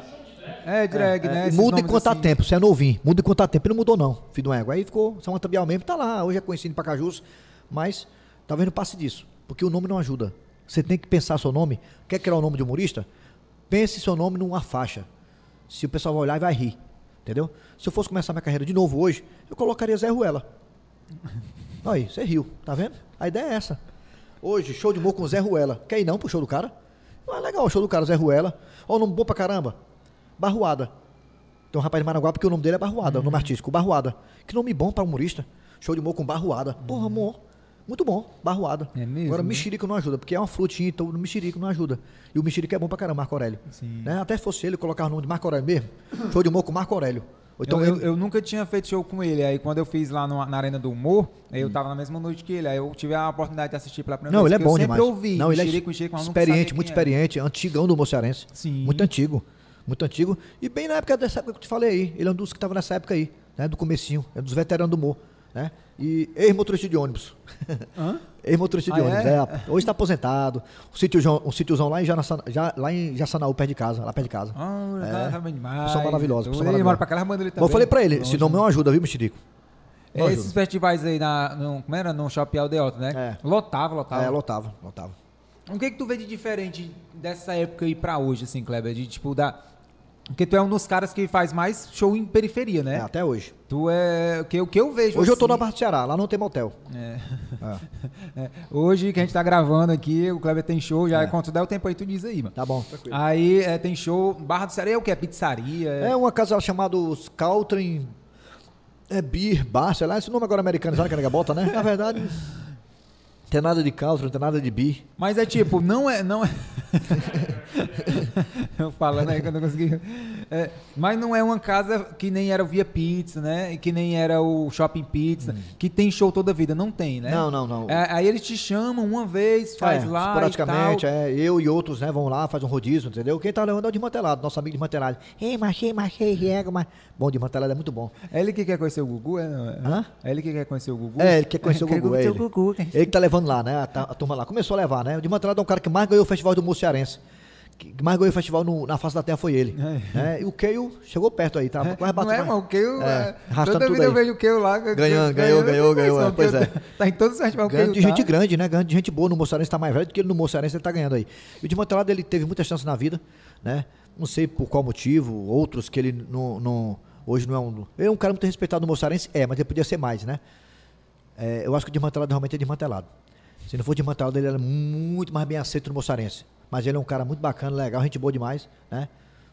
É, drag, É, né? e Esses muda enquanto há assim. tempo, você é novinho. Muda enquanto há tempo. Ele não mudou, não, filho do ego. Aí ficou Samanta Bial mesmo, tá lá. Hoje é conhecido em Pacajus, mas talvez não passe disso. Porque o nome não ajuda. Você tem que pensar seu nome. Quer criar o nome de humorista? Pense seu nome numa faixa. Se o pessoal vai olhar e vai rir. Entendeu? Se eu fosse começar minha carreira de novo hoje, eu colocaria Zé Ruela. [LAUGHS] Aí, você riu, tá vendo? A ideia é essa. Hoje, show de humor com Zé Ruela. Quer ir não pro show do cara? Ah, legal, o show do cara, Zé Ruela. Ó, o nome bom pra caramba. Barruada. Tem um rapaz de Managuá porque o nome dele é Barruada, o nome artístico, Barruada. Que nome bom pra humorista. Show de humor com Barruada. Porra, amor. Muito bom, Barruada. É mesmo, Agora, né? mexerico não ajuda, porque é uma frutinha, então o mexerico não ajuda. E o mexerico é bom pra caramba, Marco Aurélio. Sim. Né? Até se fosse ele colocar o nome de Marco Aurélio mesmo. Show de humor com Marco Aurélio. Então eu, eu, eu nunca tinha feito show com ele. Aí quando eu fiz lá no- na Arena do Humor, aí eu tava na mesma noite que ele. Aí eu tive a oportunidade de assistir pela primeira Não, vez. ele é bom eu demais. sempre ouvi. não, ele é Mexerico, experiente, muito experiente, antigão do Mocearense. Sim. Muito antigo. Muito antigo. E bem na época dessa época que eu te falei aí. Ele é um dos que estava nessa época aí, né? Do comecinho. É dos veteranos do humor. Né? E ex-motorista de ônibus. [LAUGHS] Ex-motorista de Ah, ônibus. é? É? Hoje está aposentado. Um sítiozão, um sítiozão lá em Janaçana, já, lá em Jaçanaú, perto de casa. Lá perto de casa. Ah, É. tá demais. Pessoa maravilhosa, pessoa Ele maravilhosa. mora pra cá, manda ele também. eu falei pra ele, esse Longe. nome não ajuda, viu, Mexerico? Não É, esses festivais aí na, no, como era? No Shopping Aldeota, né? É. Lotava, lotava. É, lotava, lotava. O que que tu vê de diferente dessa época aí pra hoje, assim, Kleber? De, tipo, da... Porque tu é um dos caras que faz mais show em periferia, né? É, até hoje. Tu é... O que, o que eu vejo, Hoje eu tô assim, na Barra do Ceará, lá não tem motel. É. É. [LAUGHS] É. Hoje que a gente tá gravando aqui, o Kleber tem show, já quando tu der o tempo aí, tu diz aí, mano. Tá bom, tranquilo. Aí é, tem show, Barra do Ceará é o que? É pizzaria? É uma casa chamada os Caltrin. É Beer Bar, sei lá, esse nome agora americanizado que a nega bota, né? [LAUGHS] Na verdade, tem nada de Caltrin, não tem nada de Beer. Mas é tipo, não é. Não é... [LAUGHS] eu falando aí que eu não consegui. É, mas não é uma casa que nem era o Via Pizza, né? Que nem era o Shopping Pizza, que tem show toda a vida. Não tem, né? Hum. Não, não, não. É, aí eles te chamam uma vez, faz É, lá. Esporadicamente, e tal. é, eu e outros, né, vão lá, faz um rodízio, entendeu? Quem tá levando é o desmantelado, nosso amigo desmantelado. Ei, machei, machei, rega, mas. Bom, desmantelado é muito bom. É ele que quer conhecer o Gugu? É, não, é? Hã? É ele que quer conhecer o Gugu? É, ele quer conhecer o Quer Gugu, é ele. o Gugu. Ele que tá levando lá, né? A, a turma lá. Começou a levar, né? O desmantelado é um cara que mais ganhou o festival do Músico Cearense. Que mais ganhou o festival no- na face da terra foi ele. né? E o Keio chegou perto aí, tá? É, Quase não bateu é, mano, o Keio... É, É, toda vida eu aí. vejo o Keio lá. Ganhando, ganhou, ganhou, ganhou, é, pois é. Tá em todos os festivais Ganhando de gente tá. grande, né? Ganhando de gente boa no Moçarense, tá mais velho do que ele no Moçarense, ele tá ganhando aí. E o Desmantelado, ele teve muitas chances na vida, né? Não sei por qual motivo, outros que ele não, não- hoje não é um... Ele é um cara muito respeitado no Moçarense, é, mas ele podia ser mais, né? É, eu acho que o Desmantelado realmente é desmantelado. Se não for desmantelado, ele era muito mais bem aceito no Moçarense. Mas ele é um cara muito bacana, legal, gente boa demais, né?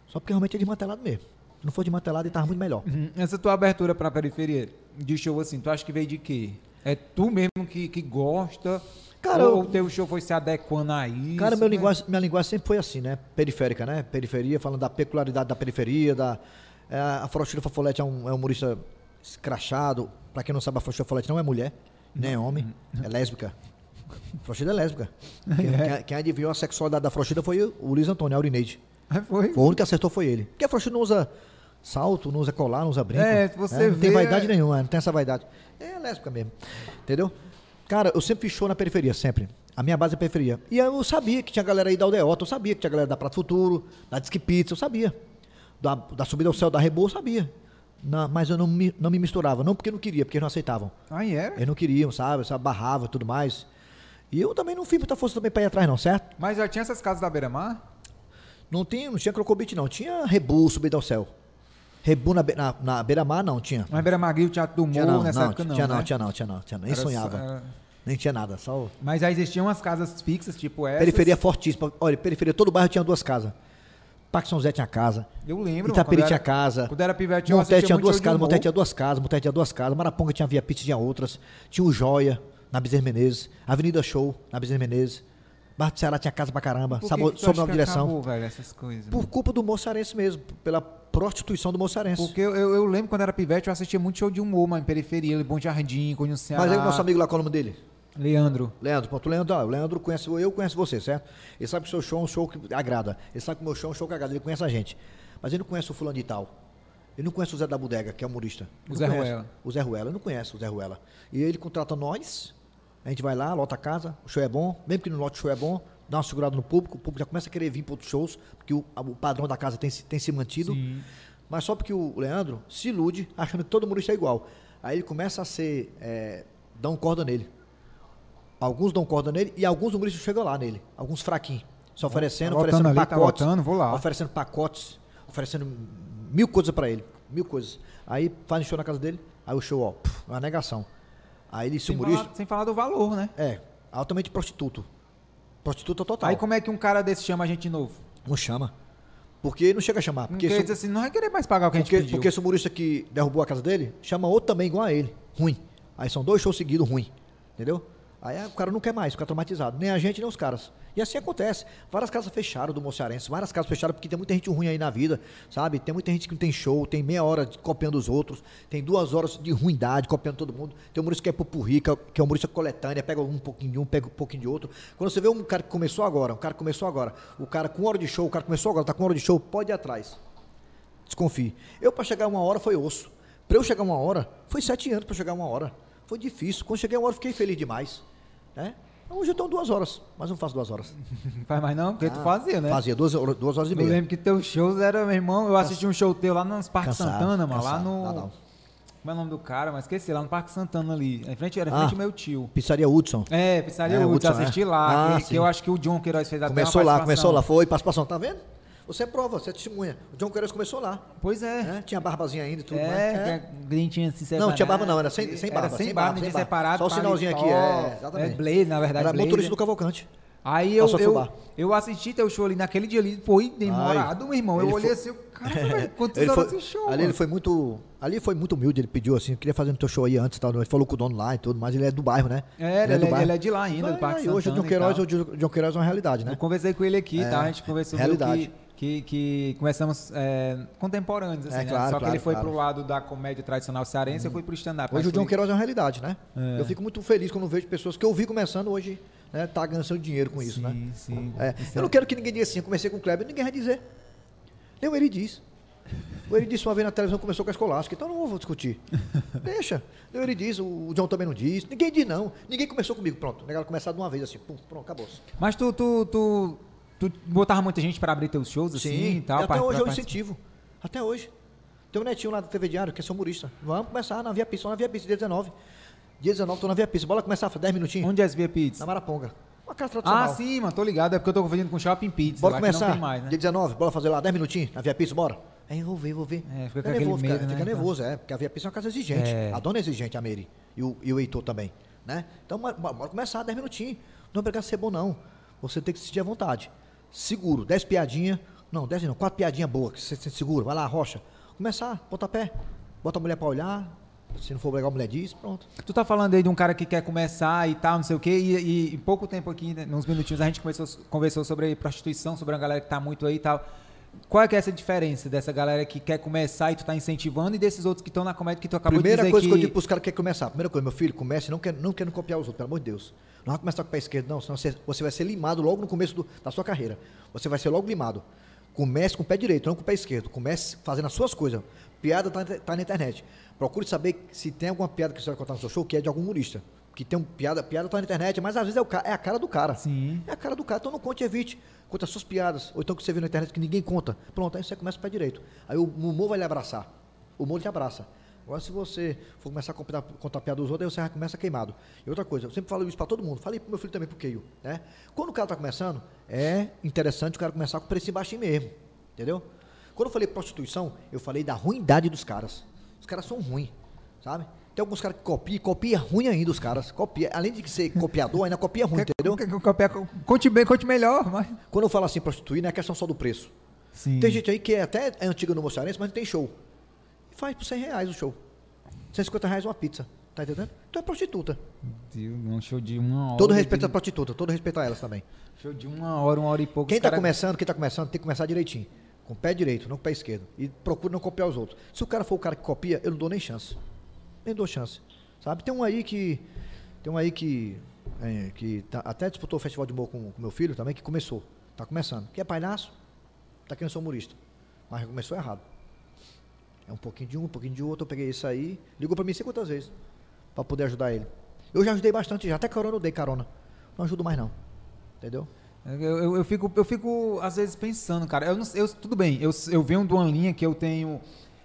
Só porque realmente é desmantelado mesmo. Se não for desmantelado, ele tava muito melhor. Uhum. Essa tua abertura pra periferia de show assim, tu acha que veio de quê? É tu mesmo que, que gosta? Cara, ou o teu show foi se adequando a isso? Cara, meu né? linguagem, minha linguagem sempre foi assim, né? Periférica, né? Periferia, falando da peculiaridade da periferia, da... é, a Faustino Fafolete é um, é um humorista escrachado. Pra quem não sabe, a Faustino Fafolete não é mulher, nem é homem, é lésbica. Frochida é lésbica. [LAUGHS] Quem, quem- quem adivinhou a sexualidade da Frochida foi o, Luiz Antônio, a Aurineide. Ah, Foi? Foi o único que acertou foi ele. Porque a Frochida não usa salto, não usa colar, não usa brinco. É, você Não tem vê- vaidade nenhuma, não tem essa vaidade. É lésbica mesmo. Entendeu? Cara, eu sempre fiz show na periferia, sempre. A minha base é periferia. E eu sabia que tinha galera aí da Aldeota, eu sabia que tinha galera da Prato Futuro, da Disque Pizza, eu sabia. Da, da Subida ao Céu, da Rebô, eu sabia. Na- mas eu não me, não me misturava. Não porque não queria, porque eles não aceitavam. Aí era. Eles não queriam, sabe? sabe? Barrava e tudo mais. E eu também não fiz muita força também pra ir atrás, não, certo? Mas já tinha essas casas da Beira-Mar? Não tinha, não tinha crocobit, não. Tinha rebu, subida ao céu. Rebu na, na, na beira-mar, não, tinha. Mas Beira-Mar, o Teatro do Tinha Morro, nessa não, época não, tinha né? não, tinha não, tinha não, tinha não. Nem Era sonhava. era- Nem tinha nada, só Mas aí existiam umas casas fixas, tipo essa. periferia fortíssima. Olha, periferia, todo bairro tinha duas casas. Parque São José tinha casa. Eu lembro. Itaperi tinha era- casa. Quando era pivete, Monté tinha muito duas casas. Monté tinha duas casas, Monté tinha duas casas. Maraponga tinha Via Pizza, tinha outras. Tinha o Joia, na Bezerra Menezes. Avenida Show, na Bezerra Menezes. Barra do Ceará tinha casa pra caramba. Por que Sabo- que tu sob nova direção. acabou, velho, essas coisas? Por culpa do moçarense mesmo, pela prostituição do moçarense. Porque eu, eu- eu lembro quando era pivete, eu assistia muito show de humor, mas em periferia, Bom Jardim, Cunho Ceará. Mas aí o nosso amigo lá, qual é o nome dele? Leandro. Leandro, pronto, Leandro, ó, Leandro conhece, eu conheço você, certo? Ele sabe que o seu show é um show que agrada. Ele sabe que o meu show é um show que agrada, ele conhece a gente. Mas ele não conhece o fulano de tal. Ele não conhece o Zé da Bodega, que é humorista. O Zé conhece. Ruela. O Zé Ruela, ele não conhece o Zé Ruela. E ele contrata nós, a gente vai lá, lota a casa, o show é bom, mesmo que no lote o show é bom, dá uma segurada no público, o público já começa a querer vir para outros shows, porque o, o padrão da casa tem, se- tem se mantido. Sim. Mas só porque o Leandro se ilude achando que todo humorista é igual. Aí ele começa a ser. É, dão corda nele. Alguns dão corda nele e alguns humoristas chegam lá nele. Alguns fraquinhos. Se oferecendo, Tá oferecendo ali, tá pacotes. lotando, vou lá. Oferecendo pacotes, oferecendo mil coisas pra ele. Mil coisas. Aí fazem show na casa dele, aí o show, ó, puf, uma negação. Aí ele, esse Sem humorista. falar, sem falar do valor, né? É, altamente prostituto. Prostituta total. Aí como é que um cara desse chama a gente novo? Não chama. Porque não chega a chamar. Porque Porque, ele se- diz assim, não vai querer mais pagar o que a gente porque, pediu. porque esse humorista que derrubou a casa dele, chama outro também igual a ele. Ruim. Aí são dois shows seguidos ruim. Entendeu? Aí o cara não quer mais, fica traumatizado. Nem a gente, nem os caras. E assim acontece. Várias casas fecharam do Mocearense, várias casas fecharam porque tem muita gente ruim aí na vida, sabe? Tem muita gente que não tem show, tem meia hora copiando os outros, tem duas horas de ruindade copiando todo mundo. Tem humorista que é pupurri, que é é humorista coletânea, pega um pouquinho de um, pega um pouquinho de outro. Quando você vê um cara que começou agora, um cara que começou agora, o cara com hora de show, o cara começou agora, tá com hora de show, pode ir atrás. Desconfie. Eu, para chegar uma hora, foi osso. Para eu chegar uma hora, foi sete anos para chegar uma hora. Foi difícil. Quando cheguei uma hora, fiquei feliz demais. Né? Hoje eu estou duas horas, mas não faço duas horas. Não [LAUGHS] faz mais não, porque tu Ah, fazia, né? Fazia duas, horas- duas horas e Eu meia. lembro que teus shows era, meu irmão, eu assisti um show teu lá nos Parques Cansado, Santana, mano, lá cansado. no... Não, não. Como é o nome do cara? Mas esqueci, lá no Parque Santana ali. Em frente, era em Ah. frente ao meu tio. Pizzaria Hudson. É, Pizzaria É, Hudson, assisti é. lá, Ah, que, que eu acho que o John Queiroz fez até Começou lá, começou lá, foi participação, tá vendo? Você é prova, você é testemunha. O John Queiroz começou lá. Pois é. né? Tinha barbazinha ainda e tudo. É, que a tinha se separado. Não, tinha barba não, era sem- sem barba, Era sem sem barba, barba, sem separado. Só o sinalzinho aqui, é, exatamente. É Blaze, na verdade, Era Blaze. motorista do Cavalcante. Aí eu, eu, eu assisti teu show ali naquele dia ali, foi demorado, meu irmão. Eu Ele olhei foi- assim, cara, velho, quantas [LAUGHS] Ele horas foi, esse show, ali mano? ele foi muito. Ali foi muito humilde, ele pediu assim, queria fazer no teu show aí antes, tal, ele falou com o dono lá e tudo, mas ele é do bairro, né? É, ele, do é, bairro. ele é de lá ainda, do Aí, Parque aí, hoje o Santana John Queiroz, o John Queiroz é uma realidade, né? Eu conversei com ele aqui, É, tá? A gente conversou realidade. que, que, que começamos é, contemporâneos, assim, É, né? claro, Só que claro, ele foi claro. pro lado da comédia tradicional cearense, eu fui pro stand-up. Hoje o John foi- Queiroz é uma realidade, né? É. Eu fico muito feliz quando vejo pessoas que eu vi começando hoje, né? Tá ganhando seu dinheiro com isso, sim, né? Sim, É, eu não quero que ninguém diga assim, eu comecei com o Kleber, ninguém vai dizer. Nem o Eri diz. O Eri disse uma vez na televisão começou com a escolástica, então não vou discutir. [LAUGHS] Deixa. O Eri diz, o John também não diz. Ninguém diz não. Ninguém começou comigo, pronto. O negócio começar de uma vez assim, pum, pronto, acabou. Mas tu, tu, tu, tu botava muita gente pra abrir teus shows, assim, e tal? até pra- hoje pra eu incentivo. Até hoje. Tem um netinho lá da TV Diário, que é seu humorista. Vamos começar na Via só na Via Pista, dia 19. Dia 19, tô na Via Pista. Bora começar, 10 minutinhos. Onde é esse Via Pizza? Na Maraponga. Uma casa tradicional. Ah, sim, mano, tô ligado. É porque eu tô confundindo com Shopping Pizza. Bora lá começar. Mais, né? Dia 19, bora fazer lá 10 minutinhos na Via Pista, bora. Aí eu vou ver, vou ver. É, fica com nervoso, aquele fica, medo, né, fica então. nervoso, é. Porque a Via Pista é uma casa exigente. É. A dona é exigente, a Mary. E o, e o Heitor também. Né? Então, bora, bora começar, 10 minutinhos. Não é obrigado a ser bom, não. Você tem que se sentir à vontade. Seguro, 10 piadinhas. Não, 10 não, quatro piadinhas boas, que você se segura, vai lá, rocha. Começar, pontapé. Bota a mulher pra olhar. Se não for legal, a mulher diz, pronto. Tu tá falando aí de um cara que quer começar e tal, não sei o quê, e, e em pouco tempo aqui, né, uns minutinhos, a gente começou, conversou sobre prostituição, sobre uma galera que tá muito aí e tal. Qual é que é essa diferença dessa galera que quer começar e tu tá incentivando e desses outros que estão na comédia que tu acabou Primeira de dizer coisa que... que... eu digo pros caras que querem começar. Primeira coisa, meu filho, comece não, quer, não querendo copiar os outros, pelo amor de Deus. Não vai começar com o pé esquerdo, não, senão você, você vai ser limado logo no começo do- da sua carreira. Você vai ser logo limado. Comece com o pé direito, não com o pé esquerdo. Comece fazendo as suas coisas. Piada tá, tá na internet. Procure saber se tem alguma piada que você vai contar no seu show que é de algum humorista. Que tem um piada, piada tá na internet, mas às vezes é, o é a cara do cara. Sim. É a cara do cara, então não conte, evite. Conta as suas piadas. Ou então que você vê na internet que ninguém conta. Pronto, aí você começa com o pé direito. Aí o humor vai lhe abraçar. O humor te abraça. Agora, se você for começar a contar, contar piada dos outros, aí você já começa queimado. E outra coisa, eu sempre falo isso pra todo mundo. Falei pro meu filho também, pro Keio, né? Quando o cara tá começando, é interessante o cara começar com preço baixinho mesmo. Entendeu? Quando eu falei prostituição, eu falei da ruindade dos caras. Os caras são ruins, sabe? Tem alguns caras que copiam, copia ruim ainda os caras. Copia. Além de ser copiador, ainda copia ruim, entendeu? quer- Conte bem, conte melhor, mas... Quando eu falo assim, prostituir, não é questão só do preço. Sim. Tem gente aí que é até é antiga no Moçarense, mas não tem show. Faz por 100 reais o show. 150 reais uma pizza. Tá entendendo? Então é prostituta. Deus, um show de uma hora. Todo de- respeito à prostituta, todo respeito a elas também. Show de uma hora, uma hora e pouco. Quem tá cara- começando, quem tá começando, tem que começar direitinho. Com o pé direito, não com o pé esquerdo. E procura não copiar os outros. Se o cara for o cara que copia, eu não dou nem chance. Nem dou chance. Sabe? Tem um aí que. Tem um aí que. é, que tá- até disputou o festival de humor com o meu filho também, que começou. Tá começando. Que é palhaço, tá querendo ser humorista. Mas começou errado. É um pouquinho de um, um pouquinho de outro. Eu peguei isso aí. Ligou pra mim 50 vezes. Pra poder ajudar ele. Eu já ajudei bastante, já. Até carona eu dei carona. Não ajudo mais não. Entendeu? Eu, eu, eu fico, eu fico, às vezes, pensando, cara. Eu, não- eu- tudo bem, eu, eu venho de uma linha que eu tenho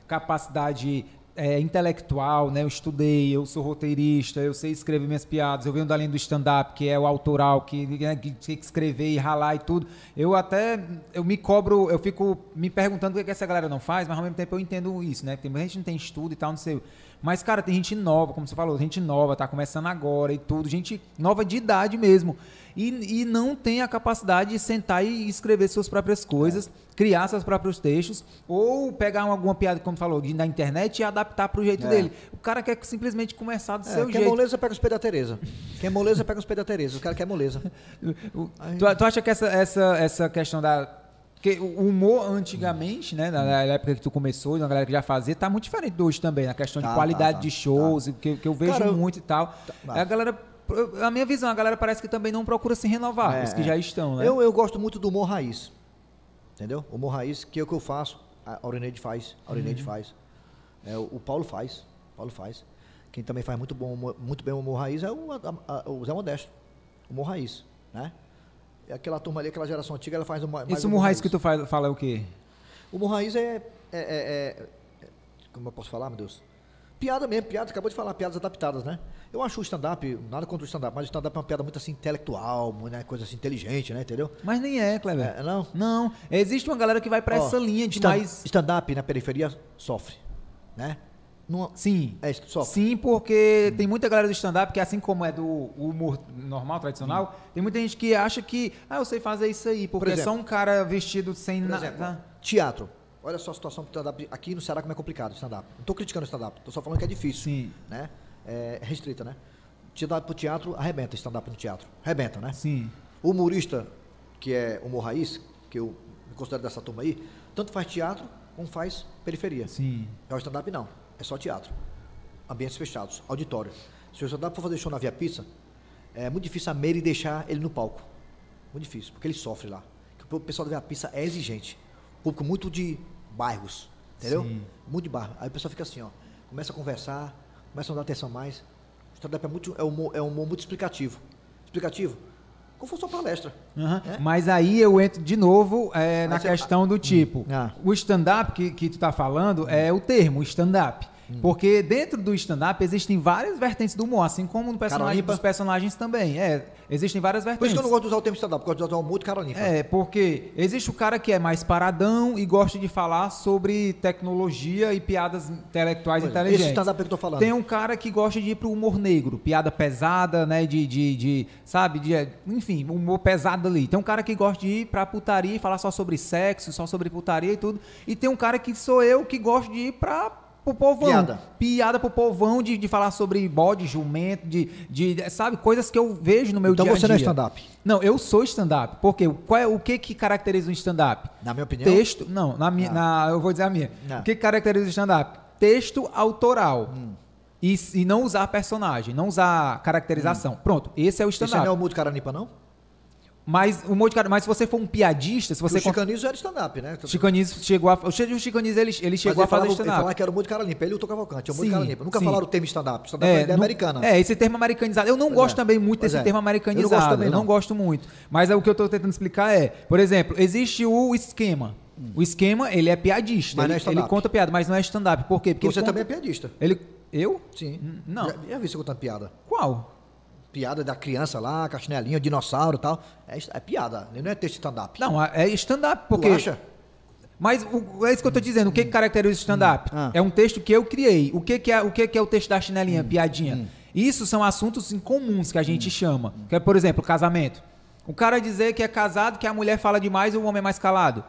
capacidade é, intelectual, né? Eu estudei, eu sou roteirista, eu sei escrever minhas piadas. Eu venho da linha do stand-up, que é o autoral, que, né, que tem que escrever e ralar e tudo. Eu até, eu me cobro, eu fico me perguntando o que, que essa galera não faz, mas ao mesmo tempo eu entendo isso, né? Tem gente não tem estudo e tal, não sei. Mas, cara, tem gente nova, como você falou, gente nova, tá começando agora e tudo, gente nova de idade mesmo. E, e não tem a capacidade de sentar e escrever suas próprias coisas, criar seus próprios textos, ou pegar uma- alguma piada, como falou, na internet e adaptar pro jeito É. dele. O cara quer simplesmente começar do É, seu quer jeito. moleza, pega os pés da Tereza. Quer moleza, pega os pés da Tereza. O cara quer moleza. [LAUGHS] Tu, tu acha que essa, essa, essa questão da. Porque o humor antigamente, né, na época que tu começou, e na galera que já fazia, tá muito diferente de hoje também, na questão de Tá, qualidade tá, tá, de shows, que, que eu vejo Cara, eu- muito e tal. Tá. a galera, a minha visão, a galera parece que também não procura se renovar, É, os que é. já estão, né? Eu, eu gosto muito do humor raiz. Entendeu? O humor raiz, que é o que eu faço. A Aurineide faz. A Aurineide faz. É, o, o Paulo faz. O Paulo faz. Quem também faz muito, bom, muito bem o humor raiz é o, a- a- o Zé Modesto. Humor raiz. Né? E aquela turma ali, aquela geração antiga, ela faz uma. Esse humor raiz que tu faz, fala é o quê? O humor raiz é, é- é- é- Como eu posso falar, meu Deus? Piada mesmo, piada, acabou de falar, piadas adaptadas, né? Eu acho o stand-up, nada contra o stand-up, mas o stand-up é uma piada muito assim, intelectual, né? coisa assim, inteligente, né? Entendeu? Mas nem é, Kleber. É, não? Não, existe uma galera que vai pra Ó, essa linha de stand- mais... Stand-up na periferia sofre, né? Não, Sim. É. Sim, porque tem muita galera do stand-up que, assim como é do humor normal, tradicional, tem muita gente que acha que, ah, eu sei fazer isso aí, porque é exemplo. só um cara vestido sem Por nada. exemplo, teatro. Olha só a situação do stand-up aqui no Ceará como é complicado o stand-up. Não tô criticando o stand-up, tô só falando que é difícil. Sim. Né? É restrita, né? Stand-up pro teatro, arrebenta stand-up no teatro. Arrebenta, né? Sim. O humorista, que é humor raiz, que eu me considero dessa turma aí, tanto faz teatro como faz periferia. Sim. Já o stand-up não, é só teatro. Ambientes fechados, auditório. Se o stand-up for fazer show na Via Pizza, é muito difícil a Meire deixar ele no palco. Muito difícil, porque ele sofre lá. O pessoal da Via Pizza é exigente. Público muito de bairros, entendeu? Sim. Muito de bairro. Aí o pessoal fica assim, ó, começa a conversar, começa a dar atenção mais. O stand-up é, muito, é, um humor, é um humor muito explicativo. Explicativo? Como fosse uma palestra. Aham. É? Mas aí eu entro de novo é, na você- questão do tipo. Ah. O stand-up que, que tu tá falando é o termo, stand-up. Porque dentro do stand-up existem várias vertentes do humor, assim como no personagem, dos personagens também. É, existem várias Por vertentes. isso que eu não gosto de usar o termo stand-up, porque eu gosto de usar o muito limpa. É, porque existe o cara que é mais paradão e gosta de falar sobre tecnologia e piadas intelectuais Pois é, inteligentes. esse stand-up que eu tô falando. Tem um cara que gosta de ir pro humor negro, piada pesada, né? De, de, de sabe, de, enfim, humor pesado ali. Tem um cara que gosta de ir pra putaria e falar só sobre sexo, só sobre putaria e tudo. E tem um cara que sou eu que gosto de ir pra. Pro povão. Piada. Piada pro povão de, de falar sobre bode, jumento, de, de. Sabe, coisas que eu vejo no meu Então dia a dia. você não é stand-up. Não, eu sou stand-up. Porque qual é, o que que caracteriza um stand-up? Na minha opinião. Texto. Não, na minha, Ah. na, eu vou dizer a minha. Ah. O que que caracteriza o stand-up? Texto autoral. Hum. E, e não usar personagem, não usar caracterização. Pronto, esse é o stand-up. não é o muito cara limpa, não? Mas o monte de cara, mas se você for um piadista, se você o Chicanizo era stand-up, né? Chicanizo chegou a, o Chicanizo ele, ele chegou ele a fazer ele stand-up. falava que era o muito cara limpa. Ele e o Tô Cavalcante, é muito Sim, cara limpa. Nunca sim. falaram o termo stand-up. Stand-up é, ideia nu- americana. É, esse termo americanizado. Eu não Pois gosto é. também muito Pois desse é. termo Eu não americanizado. gosto também, eu não não. gosto muito. Mas é o que eu tô tentando explicar é, por exemplo, existe o esquema. O esquema, ele é piadista. Mas não é ele, ele conta piada, mas não é stand-up. Por quê? Porque Você ele também é conta- piadista. Ele. Eu? Sim. Não. Já, já vi você contando piada. Qual? Piada da criança lá, cachinelinha, dinossauro e tal. É, é piada, não é texto stand-up. Não, é stand-up. Tu Porque. acha? Mas o- é isso que eu tô dizendo. O que, que caracteriza o stand-up? Ah. É um texto que eu criei. O que, que, é, o que, que é o texto da chinelinha, piadinha? Hum. Isso são assuntos incomuns que a gente chama. Que é, por exemplo, casamento. O cara dizer que é casado, que a mulher fala demais e o homem é mais calado.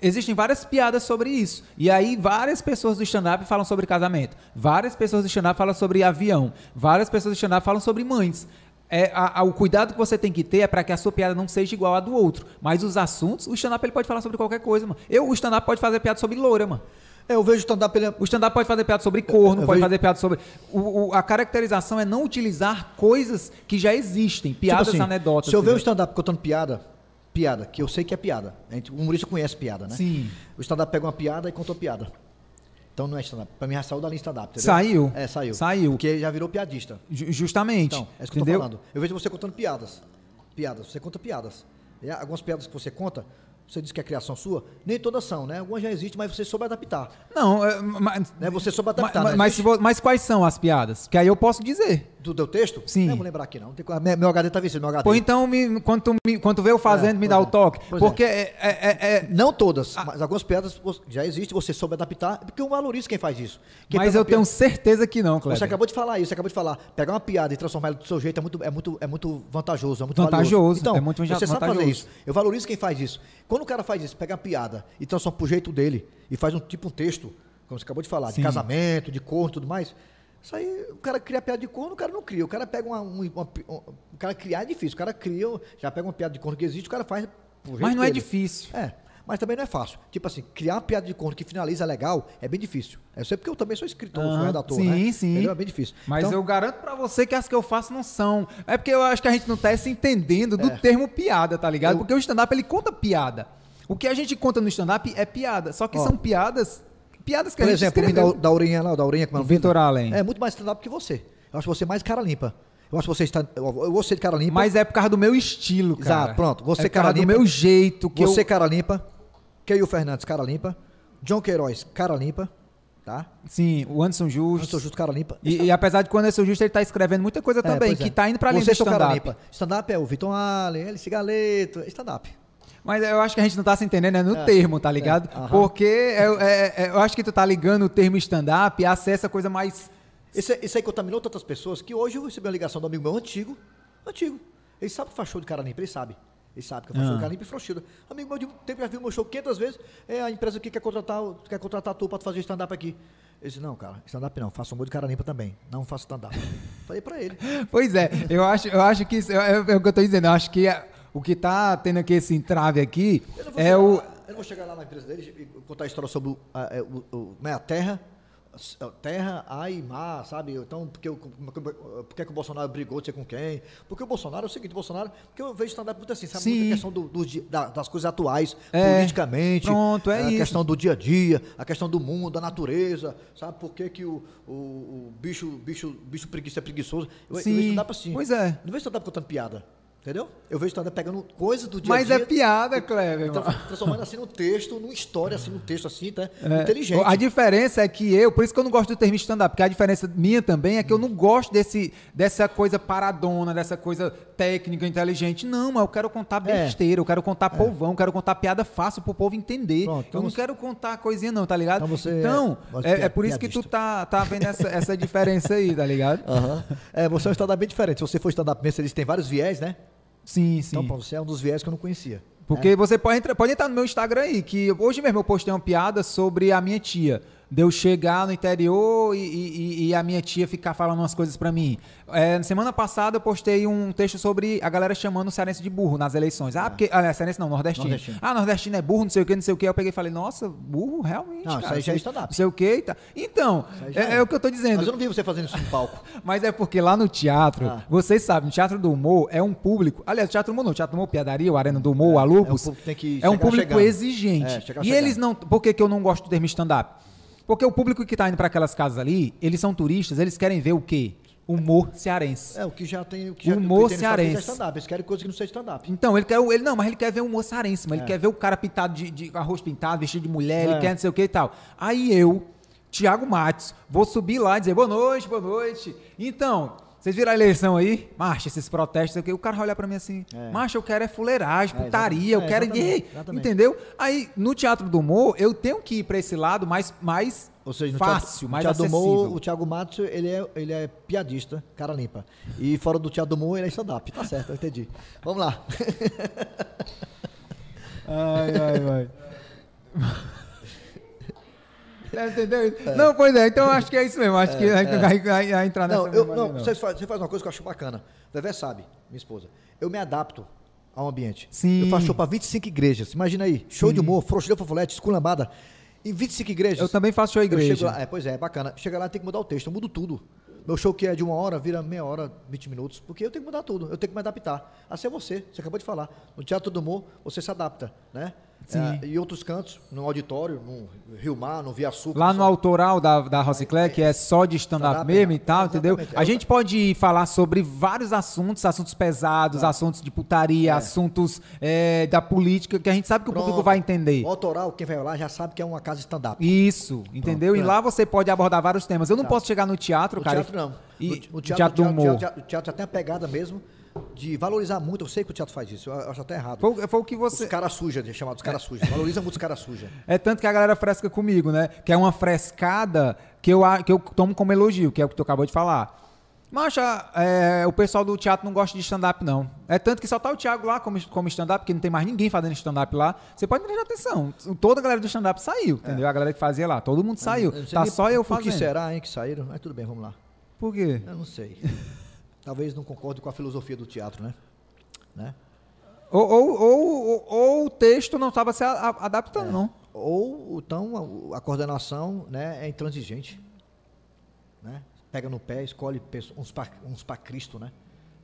Existem várias piadas sobre isso. E aí, várias pessoas do stand-up falam sobre casamento. Várias pessoas do stand-up falam sobre avião. Várias pessoas do stand-up falam sobre mães. É, a- a- o cuidado que você tem que ter é para que a sua piada não seja igual à do outro. Mas os assuntos, o stand-up ele pode falar sobre qualquer coisa, mano. Eu, o stand-up pode fazer piada sobre loura, mano. É, eu vejo stand-up, ele é... O stand-up pode fazer piada sobre corno, Eu pode vejo- fazer piada sobre. O, o- a caracterização é não utilizar coisas que já existem, Tipo piadas assim, anedotas. Se eu ver um entendeu? stand-up contando piada, piada, que eu sei que é piada. O humorista conhece piada, né? Sim. O stand-up pega uma piada e contou piada. Então não é stand-up. Pra mim já saiu da linha stand-up, entendeu? Saiu. É, saiu. Saiu. Porque já virou piadista. Ju- Justamente. Então, é isso que eu entendeu? tô falando. Eu vejo você contando piadas. Piadas, você conta piadas. E algumas piadas que você conta, você diz que é criação sua, nem todas são, né? Algumas já existem, mas você soube adaptar. Não, é, mas, Né? Você soube adaptar, né? mas, vo- mas quais são as piadas? Que aí eu posso dizer. Do teu texto? Sim. Não vou lembrar aqui, não. Meu HD tá vencendo, meu HD. Pô, então, me, quando, tu, me, quando tu eu fazendo, É, me dá o é. toque. É. Porque é, é- é- Não todas, mas algumas piadas já existem, você soube adaptar, porque eu valorizo quem faz isso. Quem Mas eu uma piada- tenho certeza que não, Cleber. Você acabou de falar isso, você acabou de falar. Pegar uma piada e transformar ela do seu jeito é muito, é muito, é muito vantajoso, é muito Vantajoso, valioso. Então, é muito você sabe fazer vantajoso. isso. Eu valorizo quem faz isso. Quando o cara faz isso, pega a piada e transforma pro jeito dele e faz um tipo um texto, como você acabou de falar, Sim. de casamento, de corno e tudo mais. Isso aí, o cara cria piada de corno, o cara não cria. O cara pega uma, um- uma- um- O cara criar é difícil. O cara cria, já pega uma piada de corno que existe, o cara faz Mas não é dele. difícil. É, mas também não é fácil. Tipo assim, criar uma piada de corno que finaliza legal é bem difícil. É só porque eu também sou escritor, sou Ah, redator, sim, né? sim. Entendeu? É bem difícil. Mas Então, eu garanto pra você que as que eu faço não são. É porque eu acho que a gente não tá se entendendo do É. termo piada, tá ligado? Eu- Porque o stand-up ele conta piada. O que a gente conta no stand-up é piada. Só que Ó. são piadas. Piadas que por a gente exemplo, o escreveu. da, da Urinha lá, o da Urinha, como é o Vitor? Allen. É muito mais stand-up que você. Eu acho você mais cara limpa. Eu acho você está. Eu, eu vou ser de cara limpa. Mas é por causa do meu estilo, cara. Exato, pronto. Você, é por cara causa do limpa. meu jeito. Que você eu... cara limpa. Keio Fernandes, cara limpa. John Queiroz, cara limpa. Tá? Sim, o Anderson Justo. sou justo cara limpa. E, e apesar de que o Anderson Justo ele tá escrevendo muita coisa É, também, que é. tá indo pra Você do stand-up. limpa. Stand-up é o Vitor Allen, Alice Galeto. é Stand-up. Mas eu acho que a gente não tá se entendendo é no É, termo, tá ligado? é, aham. Porque eu, é- é- eu acho que tu tá ligando o termo stand-up a ser essa coisa mais. Esse, esse aí contaminou tantas pessoas que hoje eu recebi uma ligação do amigo meu antigo. Antigo. Ele sabe que faz show de cara limpa, ele sabe. Ele sabe que eu faço de Ah. cara limpa e frouxida. Amigo meu tempo já viu meu show 500 vezes. É a empresa aqui quer contratar, quer contratar tu tu fazer stand-up aqui. Ele disse, não, cara, stand-up não, faço humor de cara limpa também. Não faço stand-up. Falei pra ele. [LAUGHS] Pois é, eu acho, eu acho que isso, é, é o que eu tô dizendo. Eu acho que é- o que tá tendo aqui esse entrave aqui Eu não vou, é chegar, o. lá, eu não vou chegar lá na empresa dele e contar a história sobre o, a, é, o- o- né, a terra, a terra, ar e mar, sabe? Então, porque, o- por que que o Bolsonaro brigou, não sei com quem? Porque o Bolsonaro é o seguinte, o Bolsonaro, porque eu vejo stand-up muito assim, sabe? Sim. Muita questão do- do da- das coisas atuais, É, politicamente. pronto, é a isso. questão do dia a dia, a questão do mundo, da natureza, sabe? Por que, que o, o, o bicho, bicho, bicho preguiça é preguiçoso? Eu, eu Sim, vejo stand-up assim. pois é. Não vejo stand-up contando piada. Entendeu? Eu vejo stand-up pegando coisas do dia Mas a é dia. piada, Kleber. tra- mano. transformando assim num texto, numa história, assim, num texto assim, tá? É, Inteligente. A diferença é que eu, por isso que eu não gosto do termo stand-up, porque a diferença minha também é que eu não gosto desse, dessa coisa paradona, dessa coisa técnica, inteligente. Não, mas eu quero contar É. besteira, eu quero contar povão, eu quero contar piada fácil pro povo entender. Pronto, então eu não você- quero contar coisinha não, tá ligado? Então você Então, é- você é, é é por isso que tu tá, tá vendo essa, essa diferença aí, tá ligado? Aham. É, você é um stand-up bem diferente. Se você for stand-up mesmo, eles têm vários viés, né? Sim, sim. Então, pra você é um dos viés que eu não conhecia. Porque você pode entrar, pode entrar no meu Instagram aí, que hoje mesmo eu postei uma piada sobre a minha tia. De eu chegar no interior e, e- e a minha tia ficar falando umas coisas pra mim. É, na semana passada eu postei um texto sobre a galera chamando o cearense de burro nas eleições. Ah, porque. Ah, cearense não, nordestino. Nordestino. Ah, nordestino é burro, não sei o que, não sei o que. Eu peguei e falei, nossa, burro, realmente. Não, isso cara, aí já é stand-up. Não sei o que. Tá. Então, Isso é, é. é o que eu tô dizendo. Mas eu não vi você fazendo isso no palco. [LAUGHS] Mas é porque lá no teatro, Ah. vocês sabem, no teatro do humor é um público. Aliás, o teatro do humor não, o teatro do humor, Piadaria, o Arena do Humor, o Alubos. é um público é um público exigente. É, e chegando. eles não. Por que, que eu não gosto do termo stand-up? Porque o público que tá indo para aquelas casas ali, eles são turistas, eles querem ver o quê? Humor cearense. É, o que já tem. O que já Humor o que shopping cearense. É stand-up. Eles querem coisa que não seja stand-up. Então, ele quer. o- Ele, não, mas ele quer ver o humor cearense, mas ele É. quer ver o cara pintado de, de arroz pintado, vestido de mulher, É. ele quer não sei o que e tal. Aí eu, Tiago Matos, vou subir lá e dizer boa noite, boa noite. Então, vocês viram a eleição aí? Marcha, esses protestos, o cara vai olhar pra mim assim, É. marcha, eu quero é fuleiragem, É, putaria, eu quero. É, exatamente, exatamente. Entendeu? Aí, no teatro do humor, eu tenho que ir pra esse lado mais, mais Ou seja, fácil, teatro, mais teatro acessível. humor, o Thiago Matos, ele é, ele é piadista, cara limpa. E fora do teatro do humor, ele é stand-up. Tá certo, eu entendi. Vamos lá. Ai, ai, ai. É, Entendeu? Não, pois é, então eu acho que é isso mesmo. Acho que a gente não vai, vai- vai entrar nessa Não, eu, mesma não, linha, Você, faz, você faz uma coisa que eu acho bacana. Vevé sabe, minha esposa. Eu me adapto ao ambiente. Sim. Eu faço show pra 25 igrejas. Imagina aí, show de humor, frouxilha, fofolete, esculambada. Em 25 igrejas. Eu também faço show Eu igreja. lá, é, pois é, é bacana. Chega lá, tem que mudar o texto, eu mudo tudo. Meu show que é de uma hora, vira meia hora, 20 minutos, porque eu tenho que mudar tudo, eu tenho que me adaptar. Assim é você, você acabou de falar. No Teatro do Humor, você se adapta, né? Sim. É, e outros cantos, no auditório, no Rio Mar, no Via Sul. Lá no autoral da, da Rociclé, que é só de stand-up mesmo é. e tal, entendeu? Exatamente. A gente pode falar sobre vários assuntos, assuntos pesados, assuntos de putaria, assuntos é, da política, que a gente sabe que o público Pronto. vai entender. O autoral, quem vai lá já sabe que é uma casa stand-up. Isso, entendeu? E Pronto. lá você pode abordar vários temas. Eu não Tá. posso chegar no teatro, No cara. teatro não. E, no, teatro, do humor. O teatro, o teatro já tem a pegada mesmo de valorizar muito. Eu sei que o teatro faz isso, eu acho até errado. Foi, foi o que Os você. caras sujas, chamados caras sujas. Valoriza muito os caras sujas. É tanto que a galera fresca comigo, né? Que é uma frescada que eu, que eu tomo como elogio, que é o que tu acabou de falar. Macha, é, o pessoal do teatro não gosta de stand-up, não. É tanto que só tá o Thiago lá como, como stand-up, porque não tem mais ninguém fazendo stand-up lá. Você pode prestar atenção. Toda a galera do stand-up saiu, entendeu? A galera que fazia lá. Todo mundo saiu. Tá só eu fazendo. que será, hein, que saíram? Mas tudo bem, vamos lá. Por quê? Eu não sei. [LAUGHS] Talvez não concorde com a filosofia do teatro, né? né? Ou, ou, ou, ou- o texto não estava se adaptando, não. Ou então a, a coordenação né, é intransigente. Né? Pega no pé, escolhe uns para uns pra Cristo, né?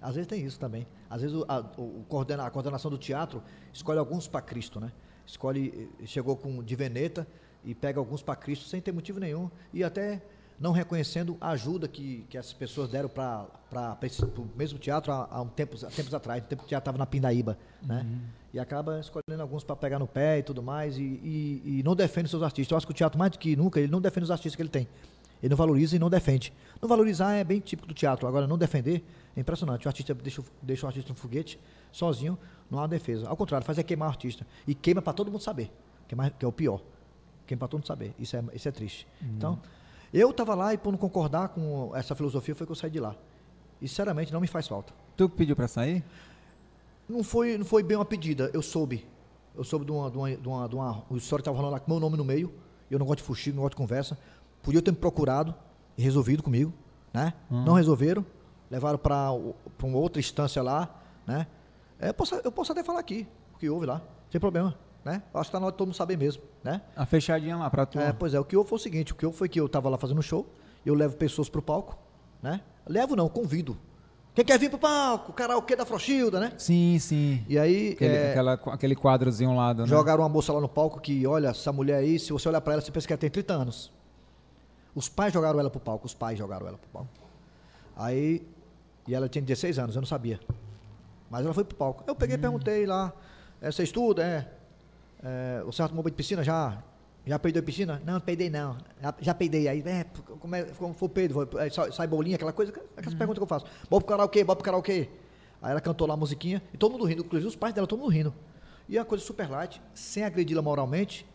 Às vezes tem isso também. Às vezes o- a, o- o coordena- a coordenação do teatro escolhe alguns para Cristo, né? Escolhe, eh, chegou com de veneta e pega alguns para Cristo sem ter motivo nenhum e até não reconhecendo a ajuda que, que as pessoas deram para o mesmo teatro há, há um tempos, há tempos atrás. O tempo teatro estava na Pindaíba, né? E acaba escolhendo alguns para pegar no pé e tudo mais e, e- e não defende seus artistas. Eu acho que o teatro, mais do que nunca, ele não defende os artistas que ele tem. Ele não valoriza e não defende. Não valorizar é bem típico do teatro. Agora, não defender é impressionante. O artista deixa, o- deixa o artista no foguete, sozinho, não há defesa. Ao contrário, faz é queimar o artista. E queima para todo mundo saber. Que é, mais- que é o pior. Queima para todo mundo saber. Isso é, isso é triste. Então, eu estava lá e por não concordar com essa filosofia foi que eu saí de lá. E, sinceramente, não me faz falta. Tu pediu pra sair? Não foi, não foi bem uma pedida, eu soube. Eu soube de uma. De uma, de uma, de uma o história estava rolando lá com meu nome no meio. Eu não gosto de fuxico, não gosto de conversa. Podia ter me procurado e resolvido comigo, né? Não resolveram, levaram para uma outra instância lá, né? É, eu, posso, eu posso até falar aqui, o que houve lá, sem problema, né? Acho que tá na hora de todo mundo saber mesmo, né? A fechadinha lá pra tu. É, pois é, o que houve foi o seguinte, o que houve foi que eu tava lá fazendo show, eu levo pessoas pro palco, né? Levo não, convido. Quem quer vir pro palco? Karaokê da Frochilda, né? Sim, sim. E aí, Aquele, é, aquela- aquele quadrozinho lá do. né? Jogaram uma moça lá no palco que, olha, essa mulher aí, se você olhar pra ela, você pensa que ela tem 30 anos. Os pais jogaram ela pro palco, os pais jogaram ela pro palco. Aí, e ela tinha 16 anos, eu não sabia. Mas ela foi pro palco. Eu peguei e perguntei lá, é, você estuda, é? É você já tomou banho de piscina? Já? Já peidou em piscina? Não, peidei não. Já, já peidei. Aí, é, como, é, como foi peido? É, sai, sai bolinha, aquela coisa, aquelas perguntas que eu faço. Bora pro karaokê, bora pro karaokê. Aí ela cantou lá a musiquinha e todo mundo rindo, inclusive os pais dela, todo mundo rindo. E a coisa super light, sem agredi-la moralmente.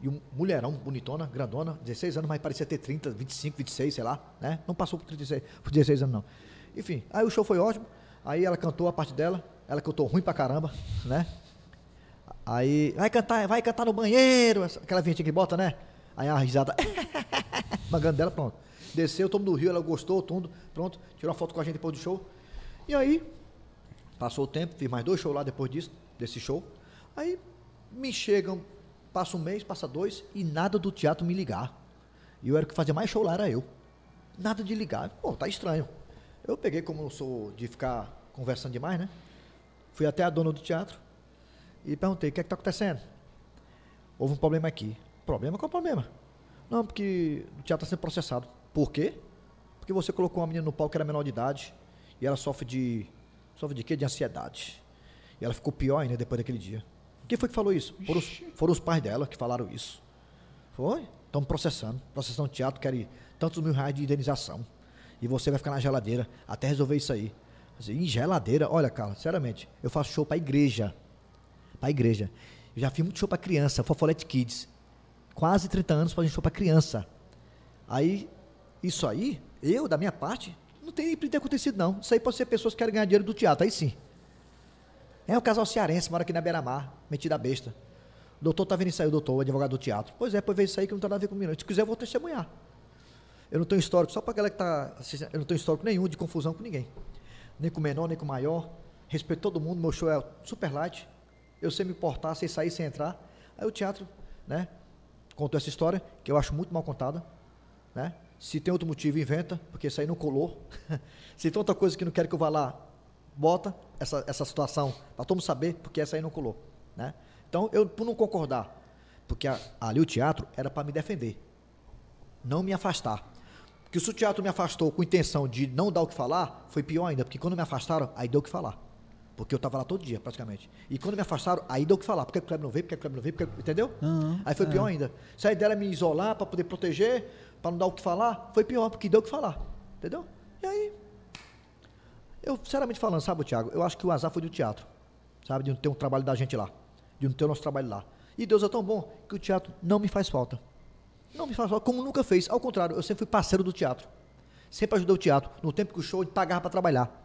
E um mulherão, bonitona, grandona, 16 anos, mas parecia ter 30, 25, 26, sei lá, né? Não passou por 36, por 16 anos, não. Enfim, aí o show foi ótimo. Aí ela cantou a parte dela, ela cantou ruim pra caramba, né? Aí, vai cantar, vai cantar no banheiro, aquela vinheta que bota, né? Aí a risada, [LAUGHS] magando dela, pronto. Desceu, todo mundo riu, ela gostou, tudo, pronto. Tirou uma foto com a gente depois do show. E aí, passou o tempo, fiz mais dois shows lá depois disso, desse show. Aí, me chegam, passa um mês, passa dois, e nada do teatro me ligar. E eu era que fazia mais show lá, era eu. Nada de ligar. Pô, tá estranho. Eu peguei, como eu sou de ficar conversando demais, né? Fui até a dona do teatro e perguntei: o que é que está acontecendo? Houve um problema aqui. Problema? Qual é o problema? Não, porque o teatro está sendo processado. Por quê? Porque você colocou uma menina no palco que era menor de idade e ela sofre de. Sofre de quê? De ansiedade. E ela ficou pior ainda depois daquele dia. Quem foi que falou isso? Foram os, foram os pais dela que falaram isso. Foi? Estamos processando. Processando o teatro, querem tantos mil reais de indenização e você vai ficar na geladeira até resolver isso aí. Assim, em geladeira, olha, cara, sinceramente, eu faço show pra igreja. Pra igreja. Eu já fiz muito show pra criança, Fofolete Kids. Quase 30 anos fazendo show pra criança. Aí, isso aí, eu, da minha parte, não tem nem ter acontecido, não. Isso aí pode ser pessoas que querem ganhar dinheiro do teatro, aí sim. É o casal cearense, mora aqui na Beira-Mar, metido a besta. O doutor tá vendo isso aí, o doutor, o advogado do teatro. Pois é, pois veio isso aí que não tem nada a ver comigo. Se quiser, eu vou testemunhar. Eu não tenho histórico, só para galera que está assistindo, eu não tenho histórico nenhum de confusão com ninguém. Nem com o menor, nem com o maior. Respeito todo mundo, meu show é super light. Eu sei me portar, sei sair, sem entrar. Aí o teatro, né, contou essa história, que eu acho muito mal contada, né? Se tem outro motivo, inventa, porque isso aí não colou. [LAUGHS] Se tem outra coisa que não quer que eu vá lá, bota essa, essa situação para todo mundo saber, porque essa aí não colou, né? Então, eu, por não concordar, porque a, ali o teatro era para me defender, não me afastar. Que se o teatro me afastou com intenção de não dar o que falar, foi pior ainda, porque quando me afastaram, aí deu o que falar. Porque eu estava lá todo dia, praticamente. E quando me afastaram, aí deu o que falar. Porque o Kleber não veio, porque o Kleber não veio, porque, entendeu? Uhum, aí foi é. pior ainda. Se a ideia era me isolar para poder proteger, para não dar o que falar, foi pior, porque deu o que falar. Entendeu? E aí, eu, sinceramente falando, sabe, Tiago, eu acho que o azar foi do teatro. Sabe, de não ter um trabalho da gente lá. De não ter o nosso trabalho lá. E Deus é tão bom que o teatro não me faz falta. Não me faz falta, como nunca fez. Ao contrário, eu sempre fui parceiro do teatro. Sempre ajudei o teatro. No tempo que o show pagava para trabalhar.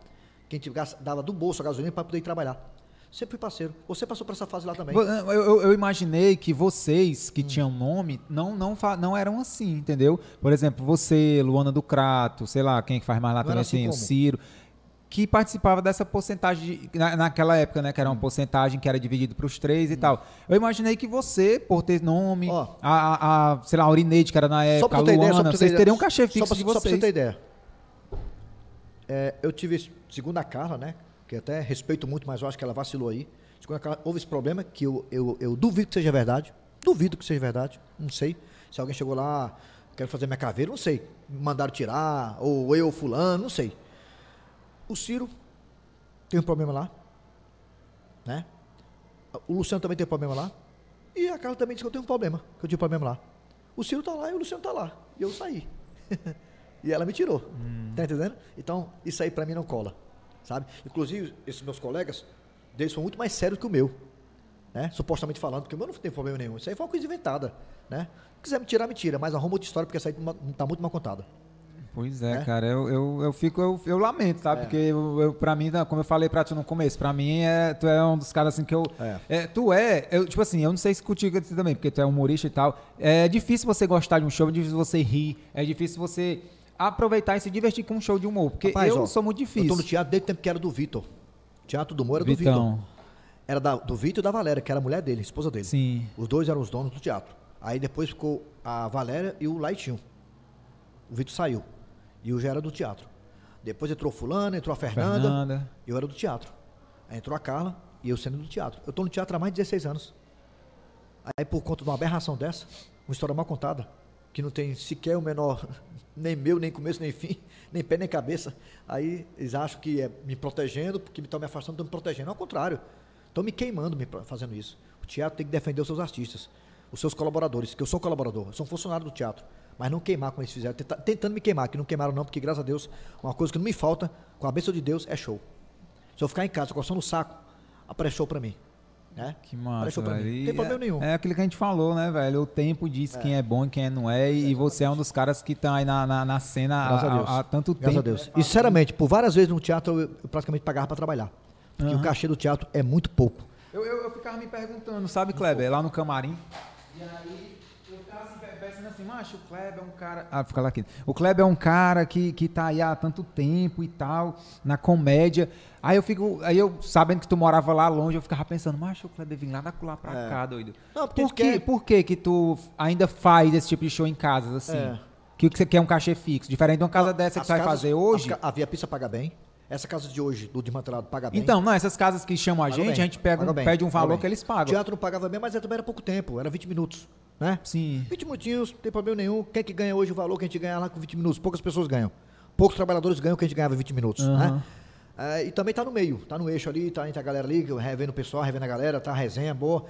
Quem dava do bolso a gasolina para poder ir trabalhar. Sempre fui parceiro. Você passou por essa fase lá também. Eu, eu, eu imaginei que vocês que hum. tinham nome não, não, não eram assim, entendeu? Por exemplo, você, Luana do Crato, sei lá, quem é que faz mais lá não também, assim, assim o Ciro que participava dessa porcentagem na, naquela época, né? Que era uma hum. porcentagem que era dividido para os três e hum. tal. Eu imaginei que você, por ter nome, oh. a, a, a, sei lá, a Urineide, que era na época, a Luana, ideia, vocês teriam um cachê fixo só pra, de vocês. Só pra você ter ideia. É, eu tive, segundo a Carla, né? Que até respeito muito, mas eu acho que ela vacilou aí. Segundo a Carla, houve esse problema que eu, eu, eu duvido que seja verdade. Duvido que seja verdade. Não sei. Se alguém chegou lá, quero fazer minha caveira, não sei. Mandaram tirar, ou eu, fulano, não sei. O Ciro tem um problema lá, né? O Luciano também tem um problema lá. E a Carla também disse que eu tenho um problema, que eu tinha um problema lá. O Ciro tá lá e o Luciano tá lá. E eu saí. [LAUGHS] e ela me tirou. Hum. Tá entendendo? Então, isso aí para mim não cola. Sabe? Inclusive, esses meus colegas, deles são muito mais sérios que o meu. Né? Supostamente falando, porque o meu não tem problema nenhum. Isso aí foi uma coisa inventada. Né? Se quiser me tirar, me tira, mas arruma outra história, porque essa aí tá muito mal contada. Pois é, é, cara, eu, eu, eu fico, eu, eu lamento, sabe? É. Porque eu, eu, pra mim, como eu falei pra tu no começo, pra mim, é, tu é um dos caras assim que eu. É. É, tu é, eu, tipo assim, eu não sei se contigo também, porque tu é humorista e tal. É difícil você gostar de um show, é difícil você rir, é difícil você aproveitar e se divertir com um show de humor. Porque Rapaz, eu ó, sou muito difícil. Eu tô no teatro desde o tempo que era do Vitor. Teatro do humor era Vitão. do Vitor. Era da, do Vitor e da Valéria, que era a mulher dele, a esposa dele. Sim. Os dois eram os donos do teatro. Aí depois ficou a Valéria e o Laitinho. O Vitor saiu. E eu já era do teatro. Depois entrou fulano, entrou a Fernanda, Fernanda. Eu era do teatro. Aí entrou a Carla e eu sendo do teatro. Eu estou no teatro há mais de 16 anos. Aí por conta de uma aberração dessa, uma história mal contada, que não tem sequer o menor nem meu, nem começo, nem fim, [LAUGHS] nem pé, nem cabeça. Aí eles acham que é me protegendo, porque estão me afastando, estão me protegendo. Ao contrário, estão me queimando me fazendo isso. O teatro tem que defender os seus artistas, os seus colaboradores, que eu sou colaborador, eu sou um funcionário do teatro. Mas não queimar como eles fizeram, tenta- tentando me queimar, que não queimaram não, porque graças a Deus, uma coisa que não me falta, com a bênção de Deus, é show. Se eu ficar em casa coçando o saco, aparece show pra mim. Né? Que massa. Não tem problema é, nenhum. É aquilo que a gente falou, né, velho? O tempo diz quem é bom e quem não é. E você é um dos caras que estão aí na, na, na cena Graças há, a há- tanto Graças a tempo. Deus. E sinceramente, por várias vezes no teatro eu, eu praticamente pagava pra trabalhar. Porque o cachê do teatro é muito pouco. Eu, eu, eu ficava me perguntando, sabe, Kleber, lá no camarim. E aí eu ficava assim, pensando assim, macho, o Kleber é um cara. Ah, fica lá aqui. O Kleber é um cara que, que tá aí há tanto tempo e tal, na comédia. Aí eu fico. Aí eu, sabendo que tu morava lá longe, eu ficava pensando, macho, o Kleber vem lá da lá pra É. cá, doido. Não, por, que, quer- por que que tu ainda faz esse tipo de show em casas, assim? É. Que o que você quer é um cachê fixo, diferente de uma casa dessa que tu vai casas- fazer hoje. as A Via Pizza paga bem. Essa casa de hoje, do desmantelado, paga bem. Então, não, essas casas que chamam a Paga gente, bem, a gente pega um- bem, pede um valor que eles O pagam. teatro não pagava bem, mas também era pouco tempo, era 20 minutos, né? Sim. 20 minutinhos, não tem problema nenhum. Quem é que ganha hoje o valor que a gente ganha lá com 20 minutos? Poucas pessoas ganham. Poucos trabalhadores ganham o que a gente ganhava em 20 minutos, Aham. né? É, e também tá no meio, tá no eixo ali, tá entre a galera ali, revendo o pessoal, revendo a galera, tá a resenha boa.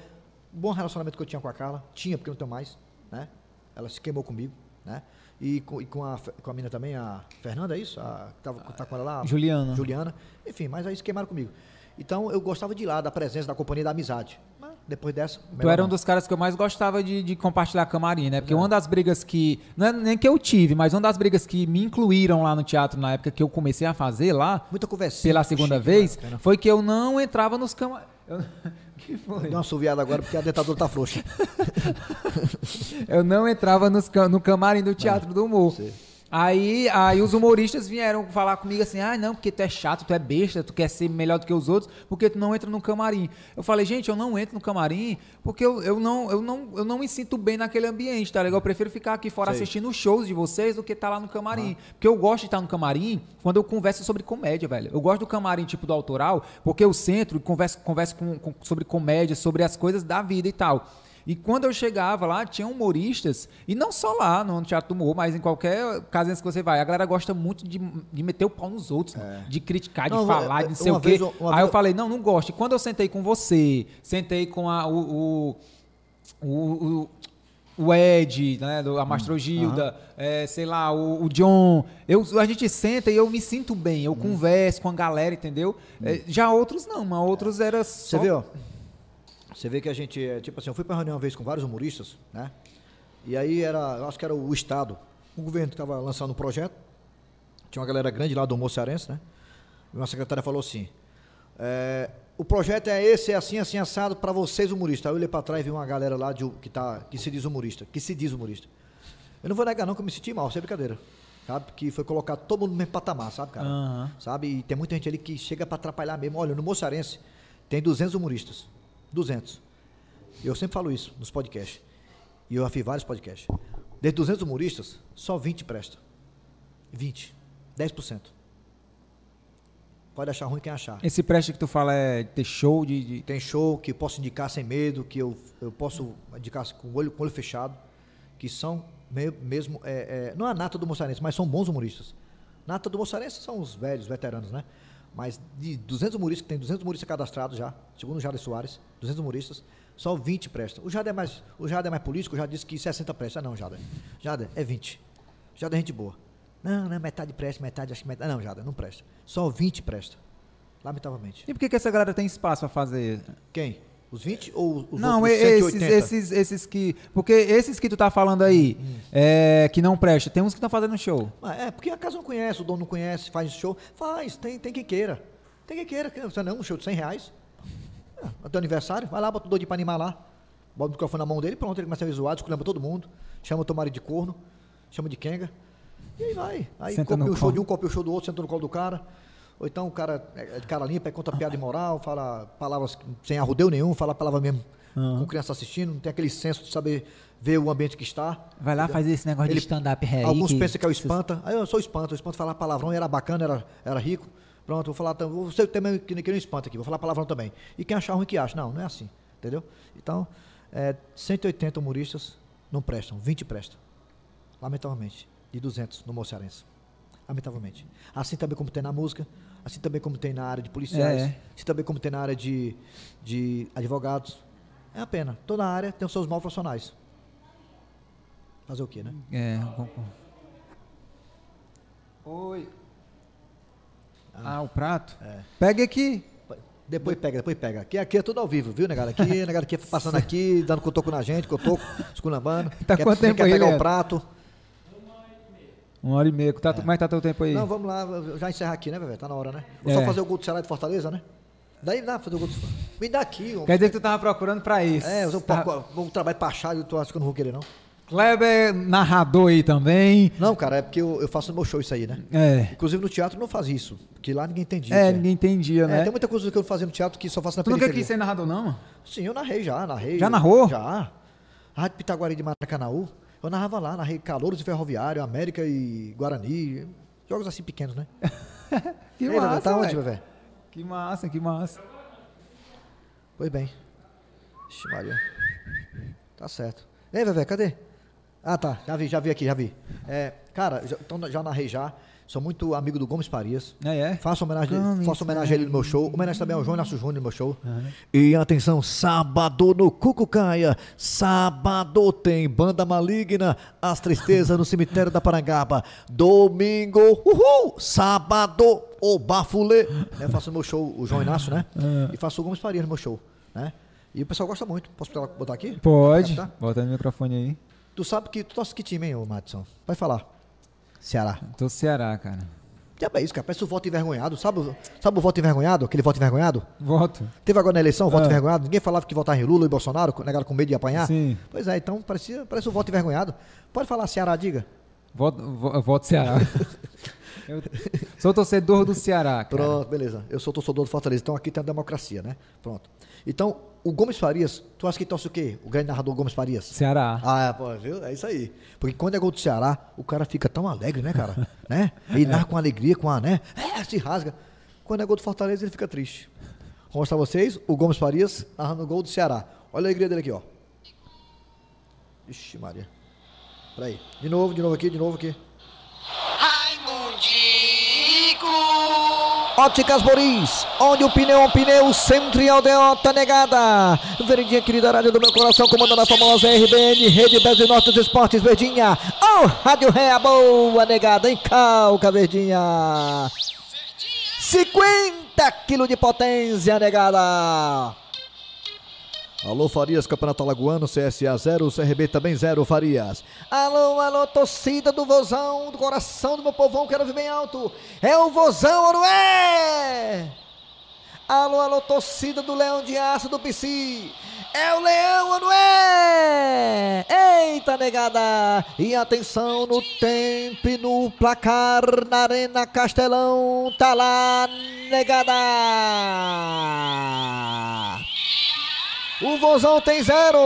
Bom relacionamento que eu tinha com a Carla, tinha porque eu não tenho mais, né? Ela se queimou comigo, né? E com, e com, a, com a mina também, a Fernanda, é isso? A, que tava, tá com ela lá? Juliana. Juliana. Enfim, mas aí se queimaram comigo. Então eu gostava de ir lá, da presença, da companhia, da amizade. Mas depois dessa. Tu era um dos caras que eu mais gostava de, de compartilhar camarim, né? Porque uma das brigas que. Não é nem que eu tive, mas uma das brigas que me incluíram lá no teatro na época que eu comecei a fazer lá, Muita conversa. pela segunda vez, foi que eu não entrava nos camarins. [LAUGHS] que foi? Deu uma assoviada agora porque a dentadura tá frouxa. [LAUGHS] Eu não entrava nos, no camarim do Teatro do Humor. sei. Aí, aí os humoristas vieram falar comigo assim, ah, não, porque tu é chato, tu é besta, tu quer ser melhor do que os outros, porque tu não entra no camarim. Eu falei, gente, eu não entro no camarim porque eu, eu, não, eu, não, eu não me sinto bem naquele ambiente, tá legal? Eu prefiro ficar aqui fora Sei. assistindo os shows de vocês do que estar lá no camarim. Porque eu gosto de estar no camarim quando eu converso sobre comédia, velho. Eu gosto do camarim tipo do autoral, porque eu centro e converso, converso com, com- sobre comédia, sobre as coisas da vida e tal. E quando eu chegava lá, tinha humoristas, e não só lá no Teatro do Humor, mas em qualquer casinha que você vai, a galera gosta muito de, de meter o pau nos outros, mano, de criticar, de Não, falar, é- de não sei o quê. vez Aí vez eu falei, não, não gosto. E quando eu sentei com você, sentei com a, o, o, o, o- Ed, né, a Hum, Mastrogilda, é, sei lá, o, o John, eu, a gente senta e eu me sinto bem, Hum. eu converso com a galera, entendeu? É, já outros não, mas outros era Você só... vê, ó. Você vê que a gente, é, tipo assim, eu fui pra reunião uma vez com vários humoristas, né? E aí era, acho que era o Estado, o governo que estava lançando um projeto. Tinha uma galera grande lá do Almoço Cearense, né? E uma secretária falou assim: é, o projeto é esse, é assim, assim, assado para vocês humoristas. Aí eu olhei pra trás e vi uma galera lá de, que, tá, que se diz humorista, que se diz humorista. Eu não vou negar não que eu me senti mal, sem brincadeira. Sabe? Que foi colocar todo mundo no mesmo patamar, sabe, cara? Aham. Sabe? E tem muita gente ali que chega pra atrapalhar mesmo. Olha, no Moçarense tem 200 humoristas. 200. Eu sempre falo isso nos podcasts. E eu já fiz vários podcasts. De 200 humoristas, só 20 presta. 20. 10%. Pode achar ruim quem achar. Esse preste que tu fala é ter show de... de- Tem show que eu posso indicar sem medo, que eu, eu posso indicar com o olho, com o olho fechado, que são me- mesmo, é, é, não a nata do Moçarense, mas são bons humoristas. Nata do Moçarense são os velhos, veteranos, né? Mas de 200 humoristas, que tem 200 humoristas cadastrados já, segundo o Jader Soares, 200 humoristas, só 20 prestam. O Jader é mais, o Jader é mais político, já disse que 60 presta. Não, Jader. Jader, é 20. Jader é gente boa. Não, não, metade presta, metade, acho que metade. Não, Jader, não presta. Só 20 presta. Lamentavelmente. E por que, que essa galera tem espaço pra fazer? Quem? Os 20 ou os não, esses, 180? esses, esses que. Porque esses que tu tá falando aí, é, que não presta, tem uns que estão fazendo show. Ah, É, porque a casa não conhece, o dono não conhece, faz show. Faz, tem, tem quem queira. Tem quem queira. Você não, um show de 100 reais. É, no teu aniversário, vai lá, bota o doido pra animar lá. Bota o microfone na mão dele, pronto, ele começa a visuar, escolhendo todo mundo. Chama o teu marido de corno, chama de Kenga. E aí vai. Aí Senta copia o show colo. de um, copia o show do outro, senta no colo do cara. Ou então o cara é de cara limpa, aí conta piada imoral, fala palavras sem arrudeu nenhum, fala palavra mesmo com criança assistindo, não tem aquele senso de saber ver o ambiente que está. Vai lá fazer esse negócio Ele- de stand-up aí. Alguns que- pensam que é o espanta. Aí eu sou espanta, o espanta falar palavrão era bacana, era, era rico. Pronto, vou falar também. Você também que, que não espanta aqui, vou falar palavrão também. E quem achar ruim que acha. Não, não é assim. Entendeu? Então, é, 180 humoristas não prestam, 20 prestam. Lamentavelmente. de 200 no Mocearense. Lamentavelmente. Assim também como tem na música, assim também como tem na área de policiais, É. assim também como tem na área de, de advogados. É a pena. Toda área tem os seus maus profissionais. Fazer o quê, né? É. Oi. Ah, o prato? É. Pega aqui. Depois pega, depois pega. Aqui, aqui é tudo ao vivo, viu, negado? Aqui, negado aqui passando [LAUGHS] aqui, dando cotoco na gente, cotoco, esculambando. Tá quer, quanto tempo quer aí, pegar o prato. Uma hora e meia. Tá, Como é que tá teu tempo aí? Não, vamos lá, já encerrar aqui, né, velho? Tá na hora, né? Vou só É. fazer o gol do Ceará de Fortaleza, né? Daí dá pra fazer o gol do Me dá aqui, homem. Quer dizer que tu tava procurando pra isso. É, eu Tá- um, um trabalho pra achar e tu acha que eu não vou querer, não? Kleber, narrador aí também. Não, cara, é porque eu, eu faço no meu show isso aí, né? É. Inclusive no teatro eu não fazia isso, porque lá ninguém entendia. É, que ninguém entendia, É, né? tem muita coisa que eu fazia no teatro que só faço na Tu nunca periferia. quis ser narrador, não? mano? Sim, eu narrei já, narrei. Já narrou? Já. Rádio Pitaguari de Maracanaú, eu narrava lá, narrei Calouros e Ferroviário, América e Guarani, jogos assim pequenos, né? [LAUGHS] Que Ei, Vevé, massa, tá onde, velho. Que massa, que massa. Pois bem. Ixi, Maria. Tá certo. Ei, Vevé, cadê? Ah, tá. Já vi, já vi aqui, já vi. É, cara, já, então já narrei já. Sou muito amigo do Gomes Farias. É, é. Faço homenagem, Gomes faço homenagem a ele no meu show. Homenagem também ao João Inácio Júnior no meu show. E atenção, sábado no Cucucaia. Sábado tem Banda Maligna, As Tristezas no Cemitério da Parangaba. Domingo, uhul! Sábado, o Bafulê. Eu faço no meu show o João Inácio, né? E faço o Gomes Farias no meu show, né? E o pessoal gosta muito. Posso botar- aqui? Pode. Tá? Bota no microfone aí. Tu sabe que tu torce que time, hein, ô Madison? Vai falar. Ceará. Tô Ceará, cara. Já é isso, cara. Parece o voto envergonhado. Sabe, o- sabe o voto envergonhado? Aquele voto envergonhado? Voto. Teve agora na eleição o voto Ah. envergonhado? Ninguém falava que votava em Lula e Bolsonaro, negado com medo de apanhar? Sim. Pois é, então parecia, parece o voto envergonhado. Pode falar Ceará, diga. Voto, vo- voto Ceará. [LAUGHS] Eu sou torcedor do Ceará, cara. Pronto, beleza. Eu sou torcedor do Fortaleza, então aqui tem a democracia, né? Pronto. Então, o Gomes Farias, tu acha que torce o quê? O grande narrador Gomes Farias? Ceará. Ah, pô, viu? É isso aí. Porque quando é gol do Ceará, o cara fica tão alegre, né, cara? [LAUGHS] né? Ele narra com alegria, com a, né? É, se rasga. Quando é gol do Fortaleza, ele fica triste. Vou mostrar vocês o Gomes Farias narrando o gol do Ceará. Olha a alegria dele aqui, ó. Ixi, Maria. Peraí. De novo, de novo aqui, de novo aqui. Óticas Boris, onde o pneu é um pneu, sempre e aldeota negada. Verdinha, querida rádio do meu coração, comandando a famosa RBN, Rede Brasil Norte dos Esportes, Verdinha. Oh, Rádio Ré, boa negada, em calca, Verdinha. 50 quilos de potência, negada. Alô, Farias, Campeonato Alagoano, CSA 0, CRB também 0, Farias. Alô, alô, torcida do Vozão, do coração do meu povão, quero ver bem alto. É o Vozão ou não é? Alô, alô, torcida do Leão de Aço do PC. É o Leão não é? Eita, negada! E atenção no tempo e no placar na Arena Castelão. Tá lá, negada! O Vozão tem zero.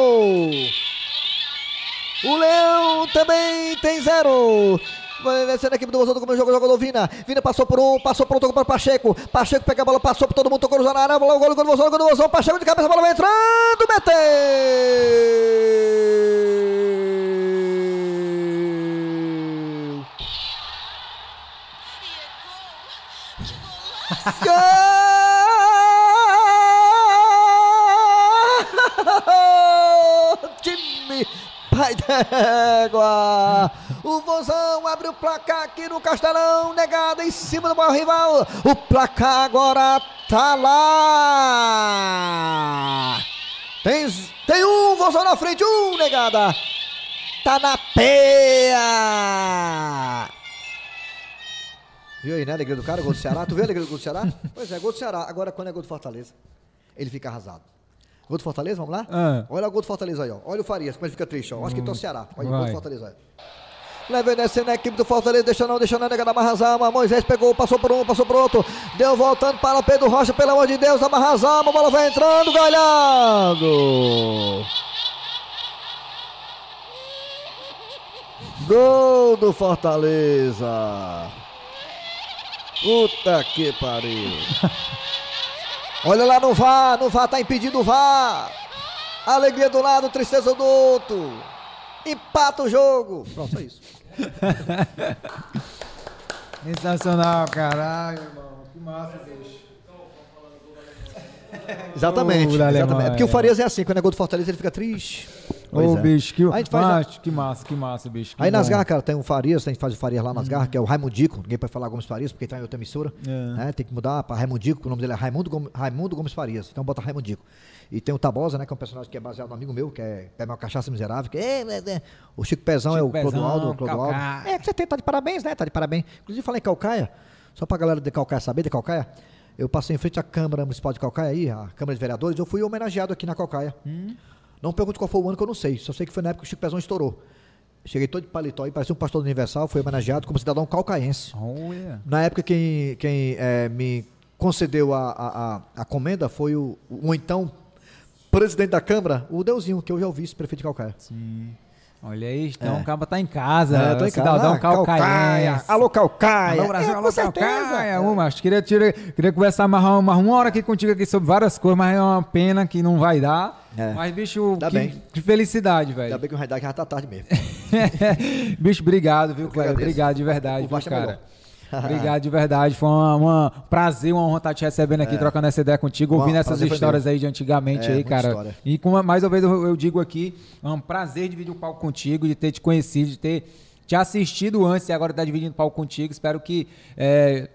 O Leão também tem zero. Vai vencendo a equipe do Vozão do jogo, jogador Vina. Vina passou por um, passou por um, tocou para Pacheco. Pacheco pega a bola, passou por todo mundo, tocou no na área. Bola, gol, gol do Vozão, gol do Vozão. Pacheco de cabeça, a bola vai entrando, meteu. Gol! [LAUGHS] Time Pai d'égua! O Vozão abre o placar aqui no Castelão, negado em cima do maior rival. O placar agora tá lá! Tem, tem um Vozão na frente, um negada! Tá na peia! Viu aí, né? Alegria do cara, gol do Ceará. Tu viu a alegria do gol do Ceará? Pois é, gol do Ceará. Agora, quando é gol do Fortaleza, ele fica arrasado. Gol do Fortaleza, vamos lá? Ah. Olha o gol do Fortaleza aí, ó. Olha o Farias, como ele fica triste, ó. Acho que tá o Ceará. Olha o gol do Fortaleza aí. Leva descendo a equipe do Fortaleza, deixa não, deixa não, nega da Barrazama. Moisés pegou, passou por um, passou por outro. Deu voltando para o Pedro Rocha, pelo amor de Deus, da Barrazama. A bola vai entrando, galhado. Gol do Fortaleza. Puta que pariu. [LAUGHS] Olha lá no VAR, no VAR tá impedido o VAR. Alegria do lado, tristeza do outro. Empata o jogo. Pronto, é isso. [LAUGHS] Sensacional, caralho, irmão. Que massa, bicho. Exatamente, exatamente. É porque o Farias é assim, quando é gol do Fortaleza ele fica triste. Ô, Pois é. bicho, que, A gente faz macho, que massa, que massa, bicho. que Aí nas bom. garras, cara, tem o Farias, a gente faz o Farias lá nas garras, que é o Raimundico. Ninguém pode falar Gomes Farias, porque tá em outra emissora. É. né? Tem que mudar pra Raimundico, o nome dele é Raimundo Gomes, Raimundo Gomes Farias. Então bota Raimundico. E tem o Tabosa, né? Que é um personagem que é baseado no amigo meu, que é Pé Uma Cachaça Miserável. Que é, é, é. O Chico Pezão é o Chico Pezão, Clodoaldo. o Clodoaldo. Calcaia. É, que você tem, tá de parabéns, né? Tá de parabéns. Inclusive, falei em Calcaia, só pra galera de Calcaia saber, de Calcaia. Eu passei em frente à Câmara Municipal de Calcaia aí, a Câmara de Vereadores, eu fui homenageado aqui na Calcaia. Hum? Não pergunto qual foi o ano que eu não sei, só sei que foi na época que o Chico Pezão estourou. Cheguei todo de paletó e parecia um pastor do Universal, fui homenageado como cidadão calcaense. Olha. Na época, quem, quem eh, me concedeu a, a, a, a comenda foi o, o então presidente da Câmara, o Deusinho, que hoje é o vice-prefeito de Calcaia. Sim. Olha aí, então o cabo tá em casa. É, tô em casa. cidadão Ah, Calcaia. Alô, Calcaia. Alô, Brasil, É, alô. Calcaia. Ô, macho, queria, tira- queria conversar mais uma, mais uma hora aqui contigo aqui sobre várias coisas, mas é uma pena que não vai dar. É. Mas, bicho, Dá que, bem. que felicidade, Ainda velho. bem que o Raidar já tá tarde mesmo. [LAUGHS] bicho, obrigado, viu, que Cleber? Obrigado de verdade, viu, é cara? melhor. Obrigado de verdade. Foi uma prazer, uma honra estar te recebendo aqui, trocando essa ideia contigo, É. Uma- ouvindo essas histórias aí de antigamente É, aí, cara. história. E com mais uma vez eu, eu digo aqui, é um prazer dividir o palco contigo, de ter te conhecido, de ter te assistido antes e agora estar dividindo o palco contigo. Espero que é,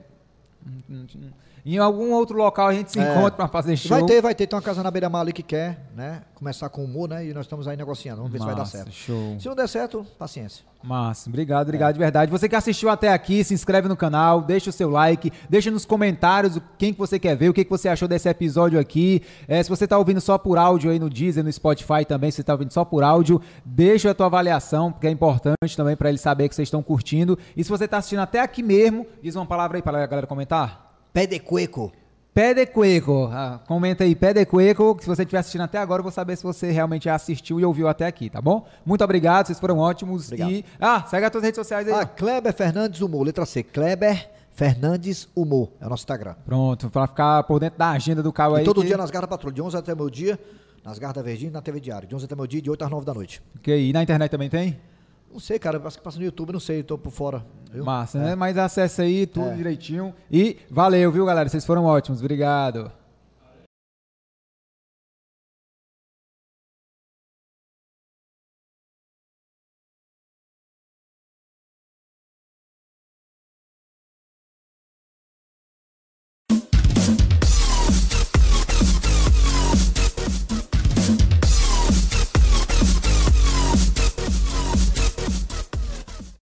em algum outro local a gente se É. encontre para fazer show. Vai ter, vai ter. Tem uma casa na beira-mar ali que quer, né? Começar com humor, né? E nós estamos aí negociando. Vamos ver se vai dar Massa, certo. show. Se não der certo, paciência. Massa, obrigado, obrigado de verdade. Você que assistiu até aqui, se inscreve no canal, deixa o seu like, deixa nos comentários quem que você quer ver, o que, que você achou desse episódio aqui. É, se você tá ouvindo só por áudio aí no Deezer, no Spotify também, se você tá ouvindo só por áudio, deixa a tua avaliação, porque é importante também para ele saber que vocês estão curtindo. E se você tá assistindo até aqui mesmo, diz uma palavra aí para a galera comentar. Pé de cueco. Pé de Cueco. Ah, comenta aí, Pé de Cueco. que Se você estiver assistindo até agora, eu vou saber se você realmente assistiu e ouviu até aqui, tá bom? Muito obrigado, vocês foram ótimos. Obrigado. E. Ah, segue as tuas redes sociais aí. Ah, Kleber Fernandes Humor, letra C. Kleber Fernandes Humor. É o nosso Instagram. Pronto, pra ficar por dentro da agenda do cabo E aí. todo que, dia nas garras patrulha, de 11 até meu dia, nas garras da Verdinha e na TV Diário. De 11 até meu dia, de 8 às 9 da noite. que aí na internet também tem? Não sei, cara, acho que passa no YouTube, não sei, tô por fora. viu? Massa, né? Mas acessa aí tudo É. direitinho. E valeu, viu, galera? Vocês foram ótimos. Obrigado.